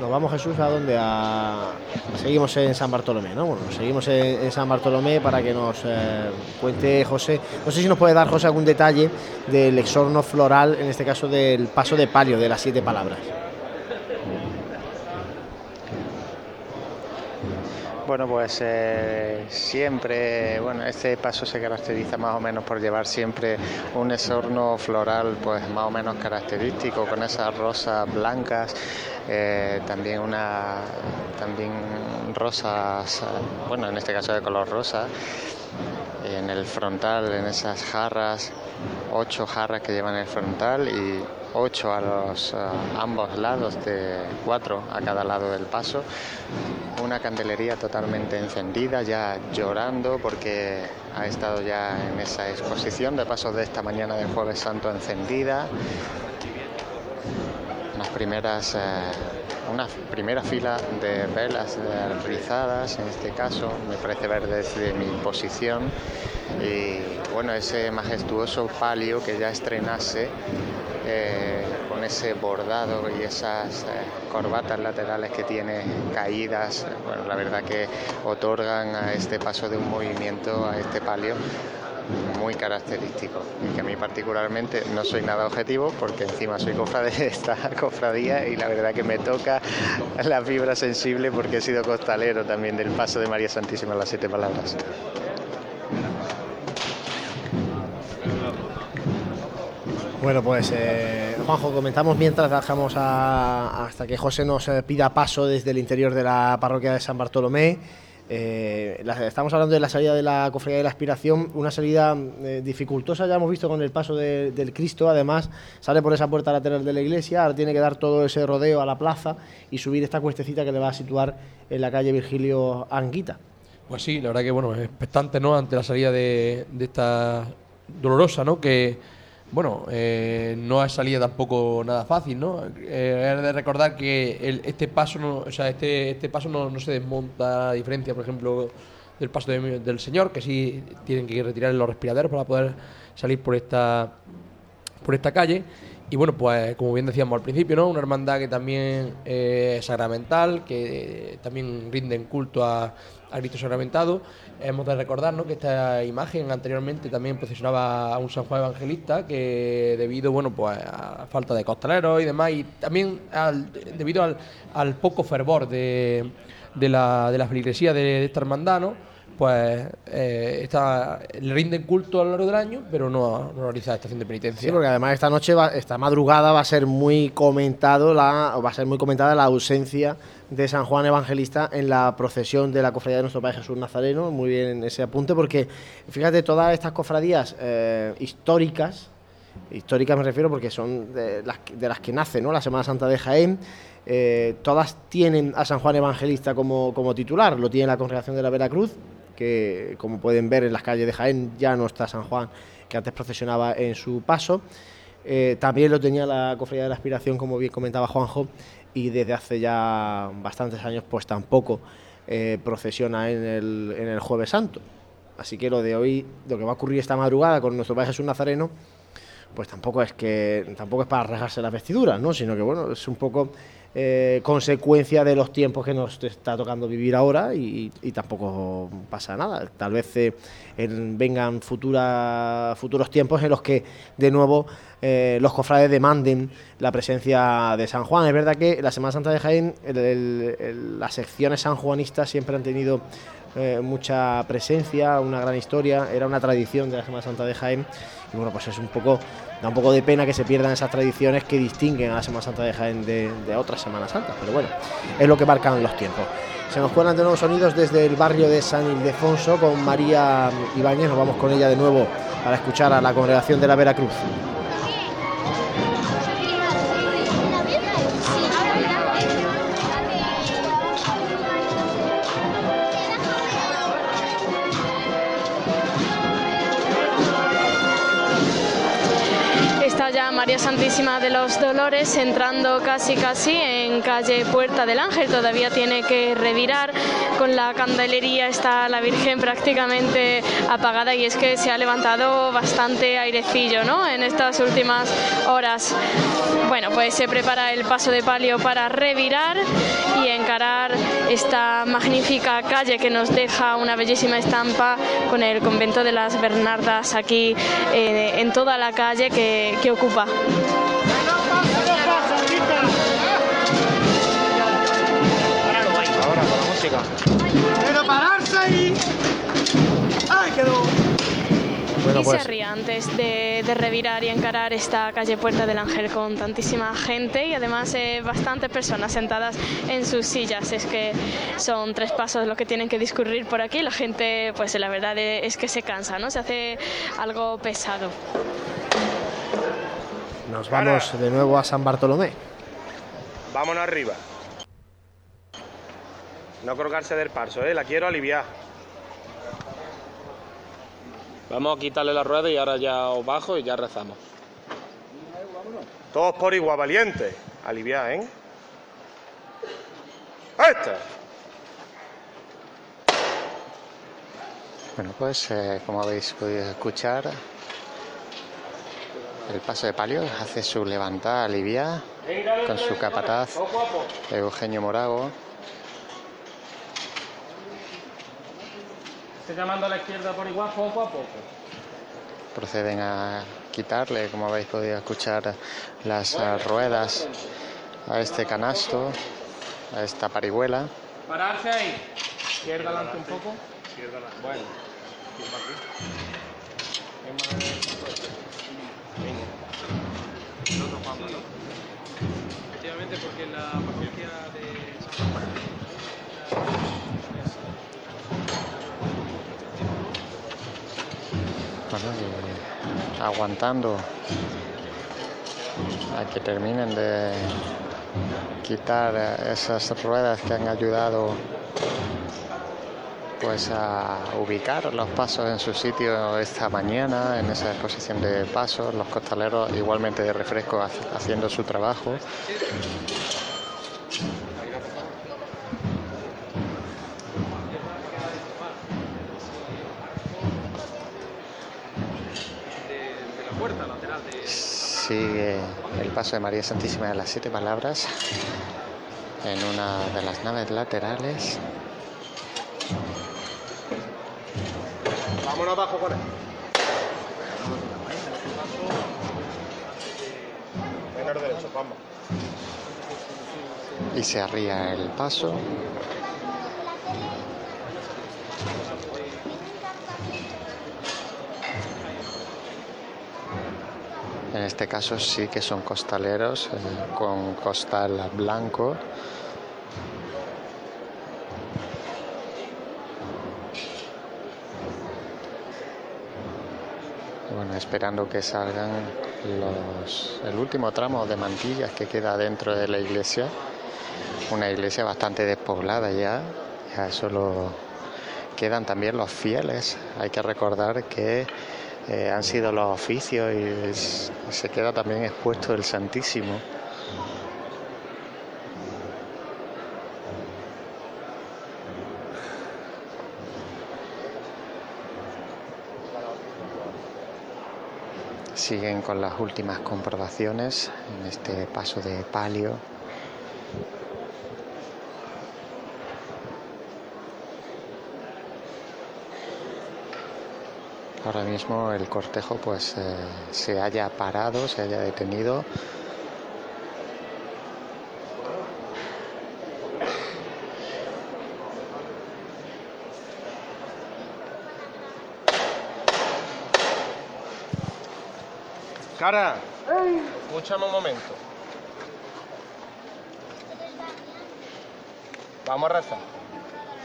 Nos vamos Jesús a donde a... seguimos en San Bartolomé, ¿no? Bueno, seguimos en, San Bartolomé para que nos eh, cuente José. No sé si nos puede dar José algún detalle del exorno floral, en este caso del paso de palio de las siete palabras. Bueno, pues eh, siempre, bueno, este paso se caracteriza más o menos por llevar siempre un esorno floral, pues más o menos característico, con esas rosas blancas, eh, también una, también rosas, bueno, en este caso de color rosa, en el frontal, en esas jarras, ocho jarras que llevan el frontal y ocho a los ambos lados de cuatro a cada lado del paso. Una candelería totalmente encendida ya llorando porque ha estado ya en esa exposición de pasos de esta mañana del jueves santo encendida unas primeras eh, una primera fila de velas rizadas en este caso me parece ver desde mi posición. Y bueno ese majestuoso palio que ya estrenase eh, con ese bordado y esas eh, corbatas laterales que tiene caídas, bueno, la verdad que otorgan a este paso de un movimiento, a este palio, muy característico y que a mí particularmente no soy nada objetivo porque encima soy cofrade de [LAUGHS] esta cofradía y la verdad que me toca la fibra sensible porque he sido costalero también del paso de María Santísima las siete palabras. Bueno, pues eh, Juanjo, comentamos mientras dejamos a- hasta que José nos eh, pida paso desde el interior de la parroquia de San Bartolomé. Eh, estamos hablando de la salida de la cofradía de la aspiración, una salida eh, dificultosa, ya hemos visto con el paso de- del Cristo, además sale por esa puerta lateral de la iglesia, ahora tiene que dar todo ese rodeo a la plaza y subir esta cuestecita que le va a situar en la calle Virgilio Anguita. Pues sí, la verdad que bueno, expectante, ¿no? Ante la salida de, de esta dolorosa, ¿no? Que bueno, eh, no es salida tampoco nada fácil, ¿no? Eh, es de recordar que el- este paso, no, o sea, este, este paso no, no se desmonta a diferencia, por ejemplo, del paso de- del señor, que sí tienen que retirar los respiraderos para poder salir por esta por esta calle. Y bueno, pues como bien decíamos al principio, ¿no? Una hermandad que también eh, es sacramental, que también rinden culto a, a Cristo sacramentado. Hemos de recordar ¿no? que esta imagen anteriormente también procesionaba a un San Juan Evangelista que debido bueno pues a falta de costaleros y demás y también al- debido al, poco fervor de, de la, de la feligresía de, de esta. Pues eh, está, le rinden culto a lo largo del año, pero no, no realiza estación de penitencia. Sí, porque además esta noche, va- esta madrugada va a ser muy comentado la, va a ser muy comentada la ausencia de San Juan Evangelista en la procesión de la cofradía de nuestro Padre Jesús Nazareno. Muy bien ese apunte, porque fíjate, todas estas cofradías eh, históricas, históricas me refiero porque son de las, que- nace ¿no? la Semana Santa de Jaén, eh, todas tienen a San Juan Evangelista como, como titular. Lo tiene la Congregación de la Veracruz, que como pueden ver en las calles de Jaén ya no está San Juan, que antes procesionaba en su paso. Eh, también lo tenía la Cofradía de la Aspiración, como bien comentaba Juanjo, y desde hace ya bastantes años pues tampoco eh, procesiona en el, en el Jueves Santo. Así que lo de hoy, lo que va a ocurrir esta madrugada con nuestro Padre Jesús Nazareno, pues tampoco es que tampoco es para rasgarse las vestiduras, ¿no? Sino que bueno, es un poco eh, consecuencia de los tiempos que nos está tocando vivir ahora y, tampoco pasa nada. Tal vez eh, en- vengan futuros tiempos en los que de nuevo eh, los cofrades demanden la presencia de San Juan. Es verdad que la Semana Santa de Jaén, las secciones sanjuanistas siempre han tenido mucha presencia, una gran historia, era una tradición de la Semana Santa de Jaén y bueno, pues es un poco, da un poco de pena que se pierdan esas tradiciones que distinguen a la Semana Santa de Jaén de, otras Semanas Santas, pero bueno, es lo que marcan los tiempos. Se nos cuelan de nuevo sonidos desde el barrio de San Ildefonso con María Ibáñez, nos vamos con ella de nuevo para escuchar a la congregación de la Veracruz. María Santísima de los Dolores entrando casi casi en calle Puerta del Ángel. Todavía tiene que revirar. Con la candelería está la Virgen prácticamente apagada y es que se ha levantado bastante airecillo ¿no? en estas últimas horas. Bueno, pues se prepara el paso de palio para revirar y encarar esta magnífica calle que nos deja una bellísima estampa con el convento de las Bernardas aquí eh, en toda la calle que ocupa. Ahora con la música. Pero pararse ahí. ¡Ay, quedó! Bueno, y pues se ría antes de, de revirar y encarar esta calle Puerta del Ángel con tantísima gente y además eh, bastantes personas sentadas en sus sillas. Es que son tres pasos lo que tienen que discurrir por aquí. La gente, pues la verdad es que se cansa, ¿no? Se hace algo pesado. Nos vamos de nuevo a San Bartolomé. Vámonos arriba. No colgarse del paso, ¿eh? La quiero aliviar. Vamos a quitarle la rueda y ahora ya os bajo y ya rezamos. Todos por igual, valiente. Aliviar, ¿eh? ¡Este! Bueno, pues eh, como habéis podido escuchar, el paso de palio hace su levantada aliviada con su capataz Eugenio Morago. Estoy llamando a la izquierda por igual poco a poco. Proceden a quitarle, como habéis podido escuchar, las ruedas a este canasto, a esta parihuela. Pararse ahí. Izquierda adelante un poco. Izquierda adelante. Bueno. Porque la parroquia de San Juan aguantando a que terminen de quitar esas ruedas que han ayudado pues a ubicar los pasos en su sitio esta mañana en esa exposición de pasos los costaleros igualmente de refresco haci- haciendo su trabajo. Sigue el paso de María Santísima de las Siete Palabras en una de las naves laterales Vámonos abajo con él. Derecho, vamos. y se arría el paso. En este caso sí que son costaleros eh, con costal blanco. Bueno, esperando que salgan los, el último tramo de mantillas que queda dentro de la iglesia. Una iglesia bastante despoblada ya. Ya solo quedan también los fieles. Hay que recordar que eh, han sido los oficios y se queda también expuesto el Santísimo. Siguen con las últimas comprobaciones en este paso de palio. Ahora mismo el cortejo pues eh, se haya parado, se haya detenido. Escúchame un momento. Vamos a rezar.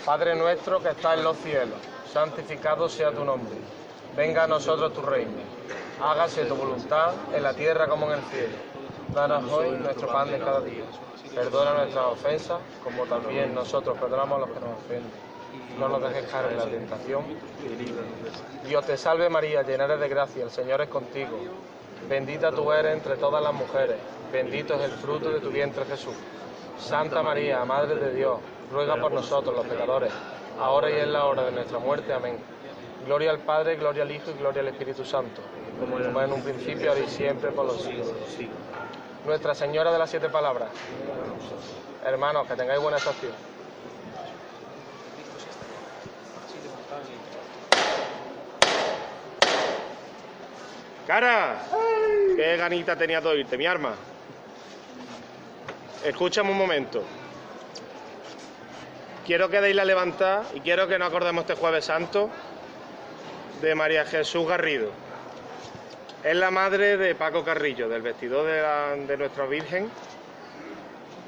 Padre nuestro que estás en los cielos, santificado sea tu nombre. Venga a nosotros tu reino. Hágase tu voluntad en la tierra como en el cielo. Danos hoy nuestro pan de cada día. Perdona nuestras ofensas, como también nosotros perdonamos a los que nos ofenden. No nos dejes caer en la tentación. Dios te salve María, llena eres de gracia, el Señor es contigo. Bendita tú eres entre todas las mujeres, bendito es el fruto de tu vientre Jesús. Santa María, Madre de Dios, ruega por nosotros los pecadores, ahora y en la hora de nuestra muerte. Amén. Gloria al Padre, gloria al Hijo y gloria al Espíritu Santo, como en un principio, ahora y siempre, por los siglos los siglos. Nuestra Señora de las Siete Palabras. Hermanos, que tengáis buena estación. Cara, qué ganita tenía de oírte, mi arma. Escúchame un momento. Quiero que deis la levantada y quiero que nos acordemos este jueves santo de María Jesús Garrido. Es la madre de Paco Carrillo, del vestidor de, la- de nuestra Virgen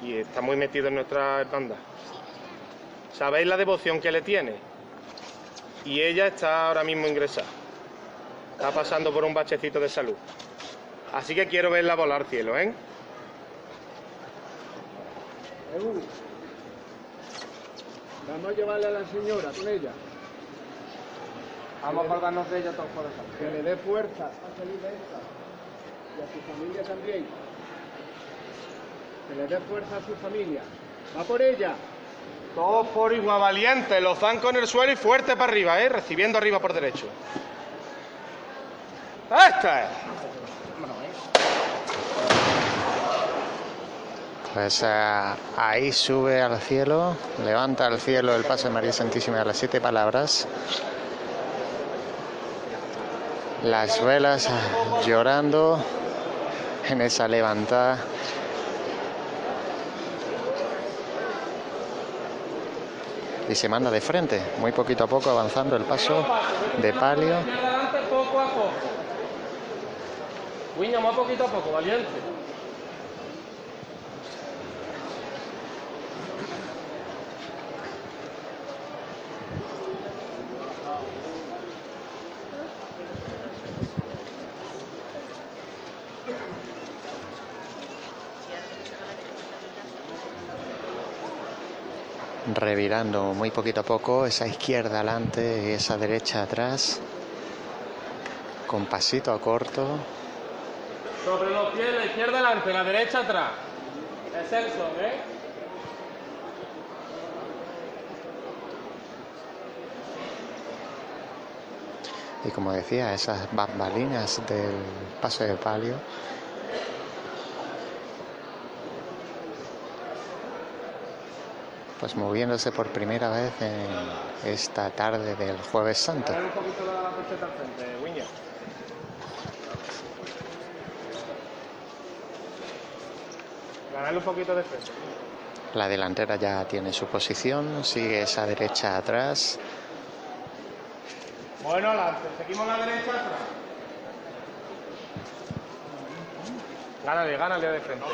y está muy metido en nuestra hermandad. ¿Sabéis la devoción que le tiene? Y ella está ahora mismo ingresada. Está pasando por un bachecito de salud. Así que quiero verla volar al cielo, ¿eh? Vamos a llevarle a la señora con ella. Vamos a acordarnos de ella todos por eso. Que le dé fuerza a salir de esta. Y a su familia también. Que le dé fuerza a su familia. Va por ella. Todos por igual valiente, los zancos en el suelo y fuerte para arriba, ¿eh? Recibiendo arriba por derecho. ¡Esta es! Pues ah, ahí sube al cielo, levanta al cielo el paso de María Santísima de las siete palabras. Las velas ah, llorando en esa levantada. Y se manda de frente, muy poquito a poco avanzando el paso de palio. Guiño, más poquito a poco, valiente. revirando muy poquito a poco, esa izquierda adelante y esa derecha atrás, con pasito a corto. Sobre los pies, la izquierda adelante, la derecha atrás. Es el son, ¿eh? Y como decía, esas bambalinas del paso de palio. Pues moviéndose por primera vez en esta tarde del Jueves Santo. Dale un poquito la corcheta al frente, Guiño. Ganarle un poquito de frente. La delantera ya tiene su posición, sigue esa derecha atrás. Bueno, adelante. Seguimos la derecha atrás. Gánale, gánale de frente.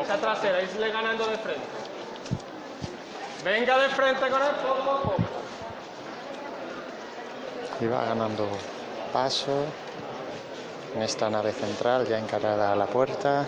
Esa trasera, irle ganando de frente. Venga de frente con él poco a poco. Y va ganando paso en esta nave central ya encarada a la puerta.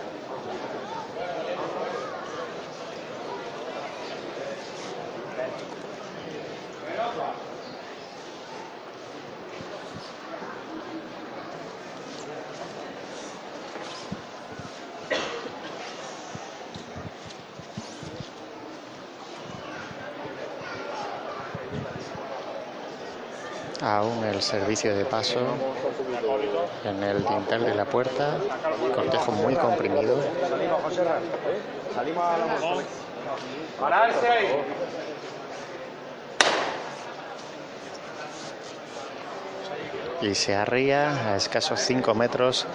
Aún el servicio de paso en el dintel de la puerta, cortejo muy comprimido. Y se arría a escasos 5 metros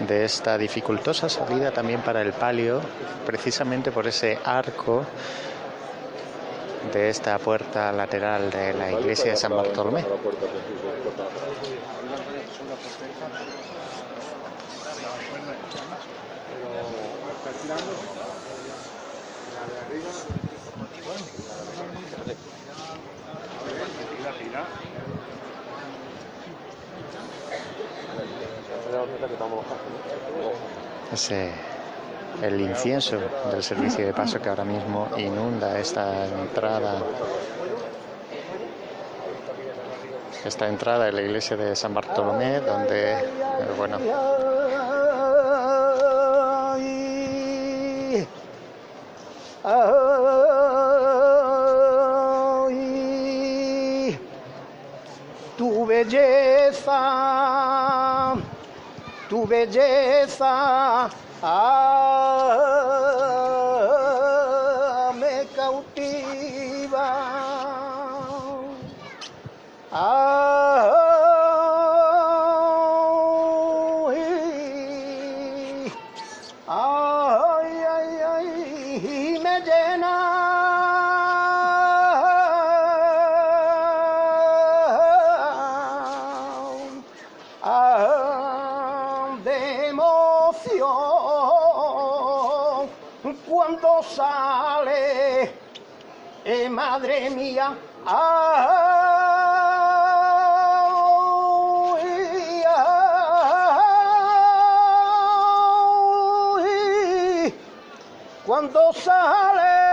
de esta dificultosa salida también para el palio, precisamente por ese arco de esta puerta lateral de la iglesia de San Bartolomé. Ese, el incienso del servicio de paso que ahora mismo inunda esta entrada. Esta entrada de la iglesia de San Bartolomé, donde, eh, bueno, tu belleza, tu belleza, Ah. Sale,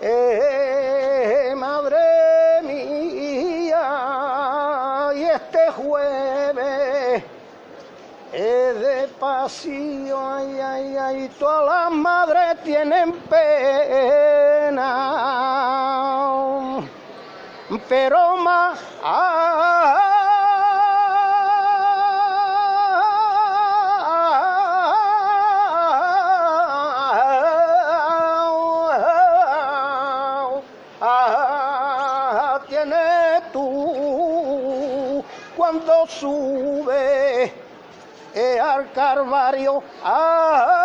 eh, madre mía, y este jueves es de pasión, ay, ay, ay, todas las madres tienen sube eh, al Calvario. Ay,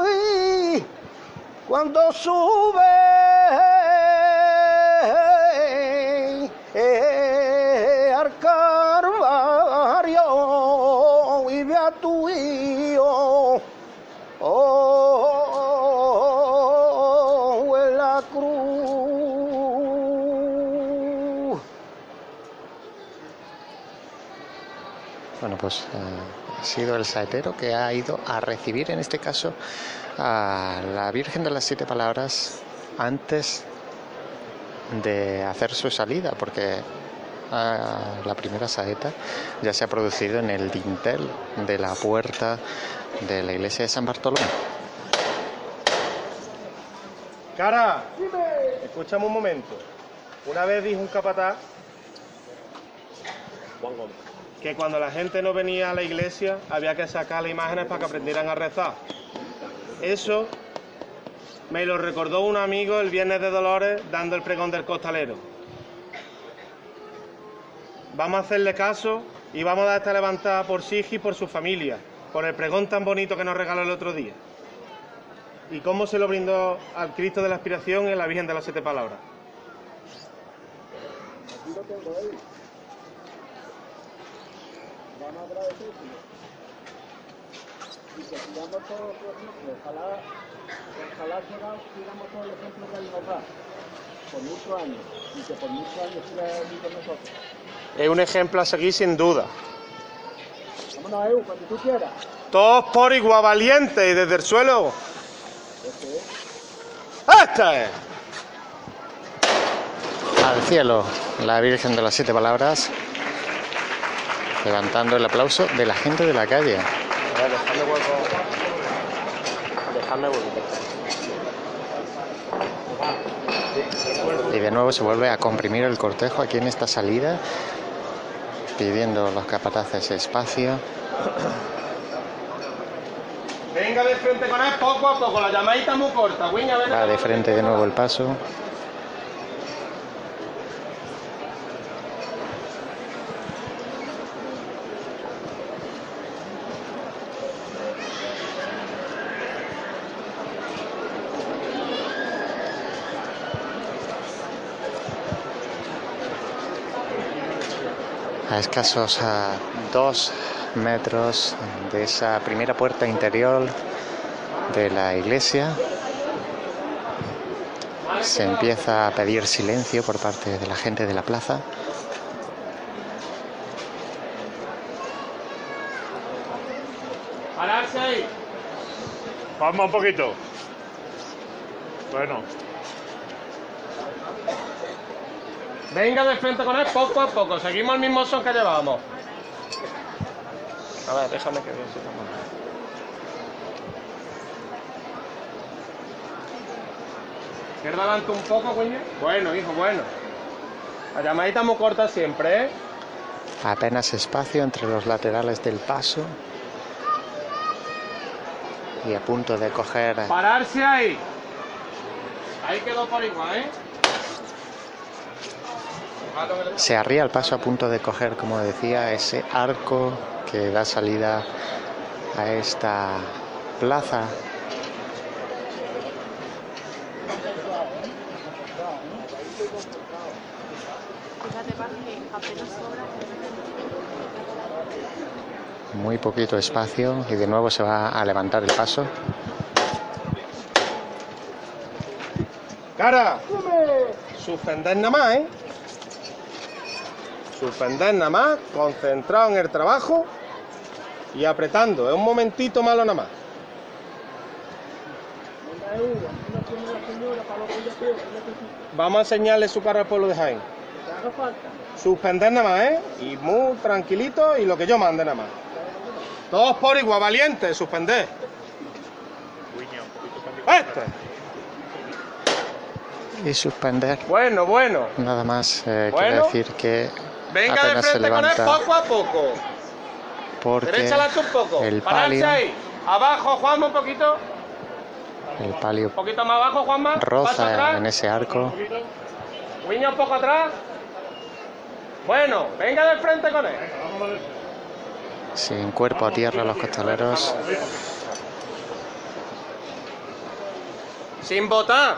ay, cuando sube ha sido el saetero que ha ido a recibir, en este caso, a la Virgen de las Siete Palabras antes de hacer su salida, porque ah, la primera saeta ya se ha producido en el dintel de la puerta de la iglesia de San Bartolomé. Cara, escúchame un momento. Una vez dijo un capataz que cuando la gente no venía a la iglesia había que sacar las imágenes para que aprendieran a rezar. Eso me lo recordó un amigo el viernes de Dolores dando el pregón del costalero. Vamos a hacerle caso y vamos a dar esta levantada por Sigi y por su familia, por el pregón tan bonito que nos regaló el otro día. Y cómo se lo brindó al Cristo de la Aspiración y a la Virgen de las Siete Palabras. Aquí lo tengo ahí. Vamos a agradecérselo. Y que sigamos todos los ejemplos. Ojalá, ojalá siga- sigamos todos los ejemplos que nos da. Por muchos años. Y que por muchos años siga aquí con nosotros. Es un ejemplo a seguir sin duda. Vámonos, Eu, cuando tú quieras. Todos por igual valientes y desde el suelo. Este es. ¡Esta es! Al cielo, la Virgen de las Siete Palabras, levantando el aplauso de la gente de la calle. Dejadme hueco. Dejadme hueco. Y de nuevo se vuelve a comprimir el cortejo aquí en esta salida, pidiendo los capataces espacio. Venga de frente con él poco a poco, la llamadita muy corta. Va de frente de nuevo el paso. A escasos a dos metros de esa primera puerta interior de la iglesia se empieza a pedir silencio por parte de la gente de la plaza. Pararse ahí. Vamos un poquito. Bueno. Venga de frente con él poco a poco. Seguimos el mismo son que llevábamos. A ver, déjame que vea si estamos. Izquierda adelante un poco, coño. Bueno, hijo, bueno. La llamadita muy corta siempre, ¿eh? Apenas espacio entre los laterales del paso. Y a punto de coger. Pararse ahí. Ahí quedó por igual, ¿eh? Se arría el paso a punto de coger, como decía, ese arco que da salida a esta plaza. Muy poquito espacio y de nuevo se va a levantar el paso. Cara, suspender nada más, ¿eh? Suspender nada más, concentrado en el trabajo y apretando. Es un momentito malo nada más. Vamos a enseñarle su cara al pueblo de Jaén. Suspender nada más, ¿eh? Y muy tranquilito y lo que yo mande nada más. Todos por igual, valiente, suspender. Este. Y suspender. Bueno, bueno. Nada más eh, Bueno. quiere decir que Venga de se frente con él poco a poco. porque Derecha un poco. el palio, ahí. Abajo, Juanma, un poquito. el palio Un poquito más abajo, Juanma. Roza atrás. en ese arco. Guiña un poco atrás. Bueno, venga de frente con él. Sin cuerpo a tierra los costaleros. Sin botar.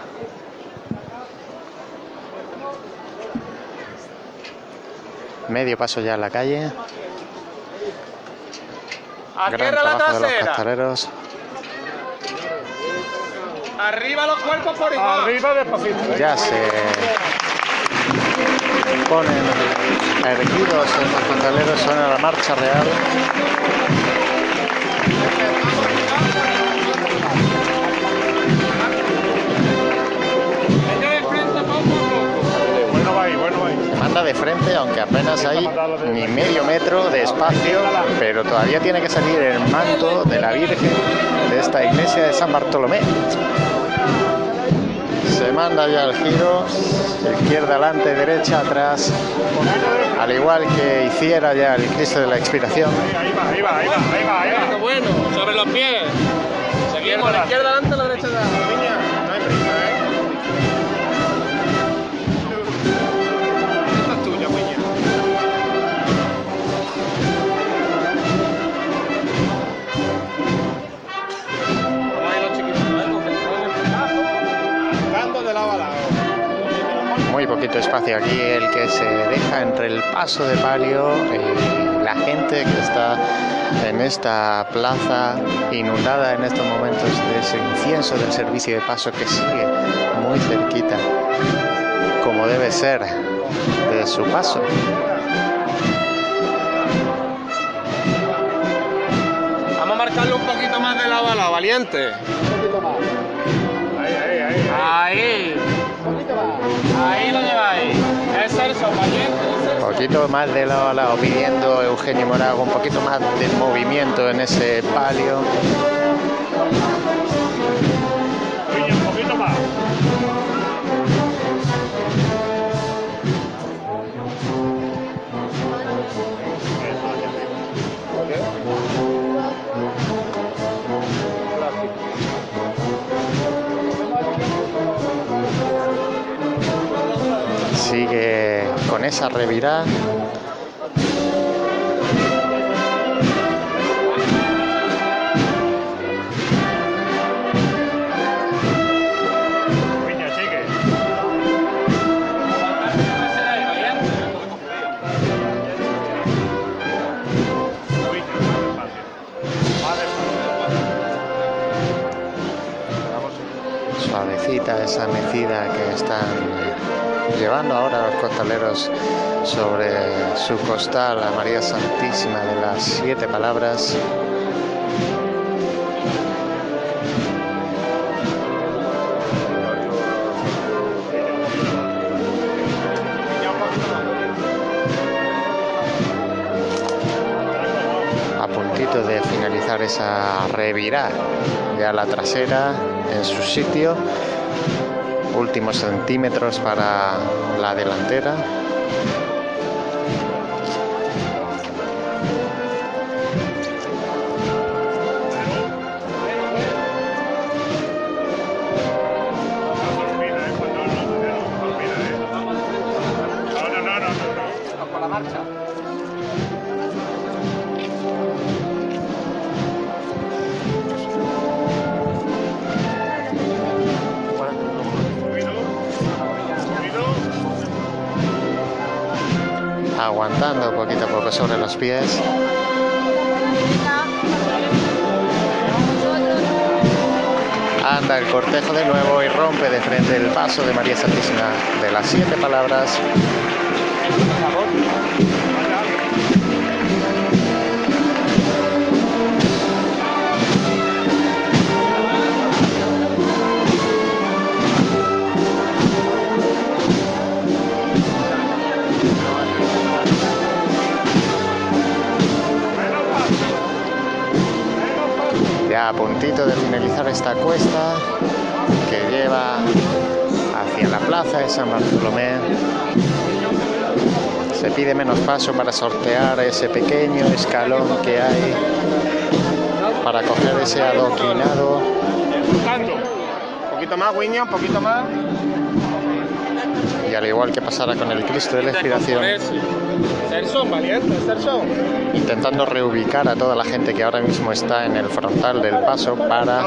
Medio paso ya en la calle. Gran la trabajo de los trasera. costaleros. Arriba los cuerpos por igual. Arriba despacito. Ya se ponen erguidos estos costaleros. Suena la marcha real. De frente, aunque apenas hay ni medio metro de espacio, pero todavía tiene que salir el manto de la Virgen de esta iglesia de San Bartolomé. Se manda ya el giro, izquierda adelante, derecha atrás, al igual que hiciera ya el Cristo de la Expiración. Bueno, sobre los pies. Seguimos la izquierda adelante, la derecha. Poquito espacio aquí, el que se deja entre el paso de palio y la gente que está en esta plaza inundada en estos momentos de ese incienso del servicio de paso que sigue muy cerquita, como debe ser de su paso. Vamos a marcarle un poquito más de lado a lado, valiente. Ahí, ahí, ahí. Ahí. Ahí lo lleváis. Un poquito más de lado a lado pidiendo Eugenio Morago, un poquito más de movimiento en ese palio. Esa revirada. Suavecita esa mecida que están llevando ahora a los costaleros sobre su costal a María Santísima de las Siete Palabras. A puntito de finalizar esa revirada, ya la trasera en su sitio Últimos centímetros para la delantera. Aguantando poquito a poco sobre los pies. Anda el cortejo de nuevo y rompe de frente el paso de María Santísima de las siete palabras. A puntito de finalizar esta cuesta que lleva hacia la plaza de San Bartolomé. Se pide menos paso para sortear ese pequeño escalón que hay para coger ese adoquinado. Un poquito más, Wiño, un poquito más. Y al igual que pasará con el Cristo de la Serson. intentando reubicar a toda la gente que ahora mismo está en el frontal del paso para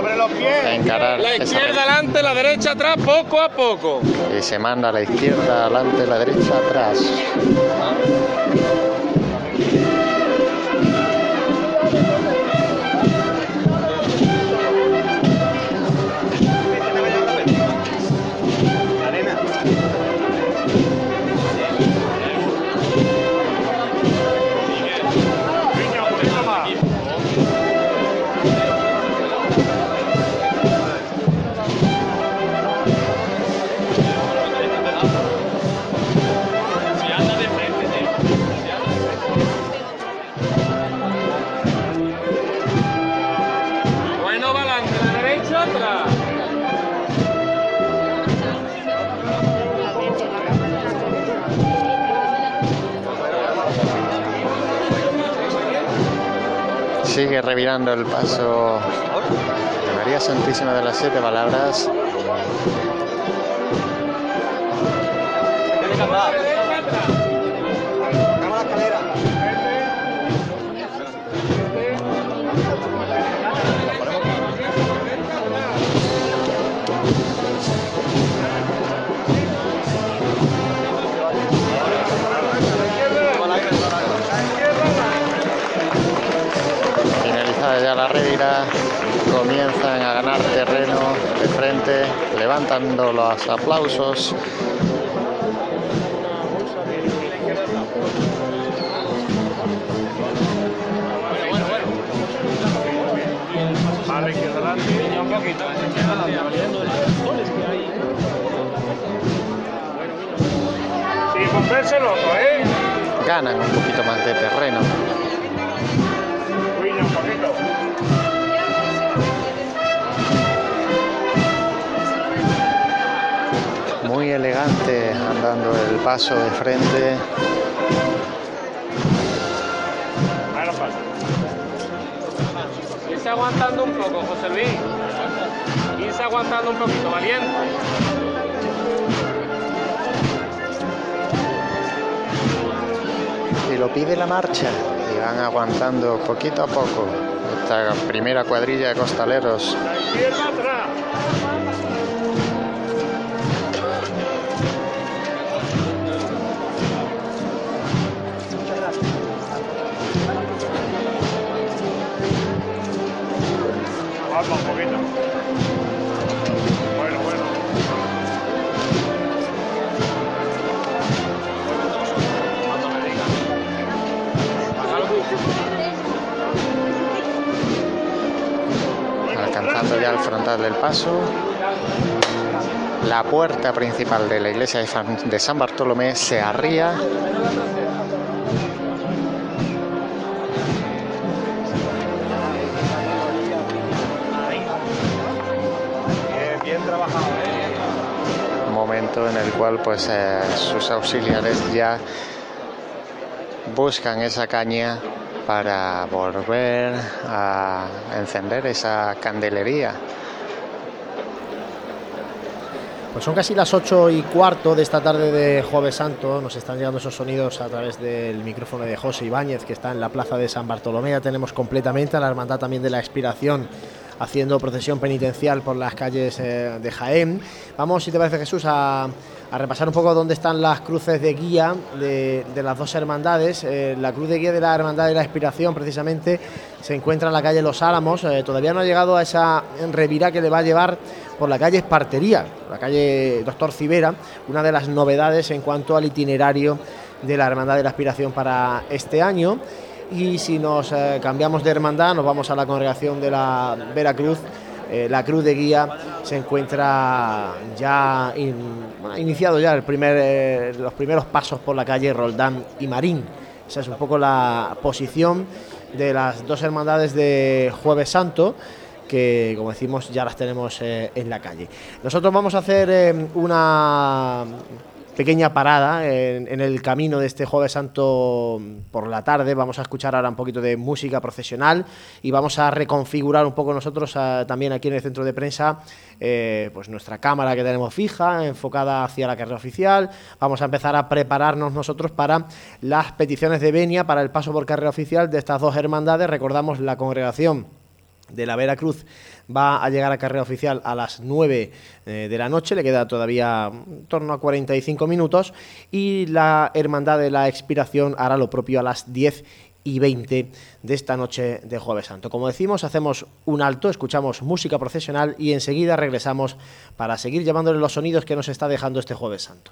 encarar La izquierda adelante, la derecha atrás, poco a poco. y se manda a la izquierda, adelante, la derecha, atrás. Sigue revirando el paso de María Santísima de las Siete Palabras. Comienzan a ganar terreno de frente, levantando los aplausos. ¿eh? Ganan un poquito más de terreno. Muy elegante andando el paso de frente. Irse aguantando un poco, José Luis. Irse aguantando un poquito, valiente. Y lo pide la marcha. Y van aguantando poquito a poco esta primera cuadrilla de costaleros. Izquierda atrás. del paso. La puerta principal de la iglesia de San Bartolomé se arría. Momento en el cual pues eh, sus auxiliares ya buscan esa caña para volver a encender esa candelería. Pues son casi las ocho y cuarto de esta tarde de Jueves Santo. Nos están llegando esos sonidos a través del micrófono de José Ibáñez, que está en la plaza de San Bartolomé. Tenemos completamente a la Hermandad también de la Expiración haciendo procesión penitencial por las calles eh, de Jaén. Vamos, si te parece Jesús, a, a repasar un poco dónde están las cruces de guía de, las dos hermandades. Eh, la cruz de guía de la Hermandad de la Expiración, precisamente, se encuentra en la calle Los Álamos. Eh, todavía no ha llegado a esa revira que le va a llevar por la calle Espartería, la calle Doctor Civera, una de las novedades en cuanto al itinerario de la Hermandad de la Aspiración para este año. Y si nos eh, cambiamos de hermandad, nos vamos a la congregación de la Veracruz. Eh, la cruz de guía se encuentra ya iniciado ya el primer, eh, los primeros pasos por la calle Roldán y Marín. Esa es un poco la posición de las dos hermandades de Jueves Santo que como decimos ya las tenemos eh, en la calle. Nosotros vamos a hacer una pequeña parada en, el camino de este jueves santo por la tarde. Vamos a escuchar ahora un poquito de música profesional y vamos a reconfigurar un poco nosotros ah, también aquí en el centro de prensa eh, pues nuestra cámara que tenemos fija, enfocada hacia la carrera oficial. Vamos a empezar a prepararnos nosotros para las peticiones de venia para el paso por carrera oficial de estas dos hermandades. Recordamos la congregación de la Veracruz va a llegar a carrera oficial a las 9 eh, de la noche, le queda todavía en torno a 45 minutos y la Hermandad de la Expiración hará lo propio a las 10 y 20 de esta noche de Jueves Santo. Como decimos, hacemos un alto, escuchamos música profesional y enseguida regresamos para seguir llevándole los sonidos que nos está dejando este Jueves Santo.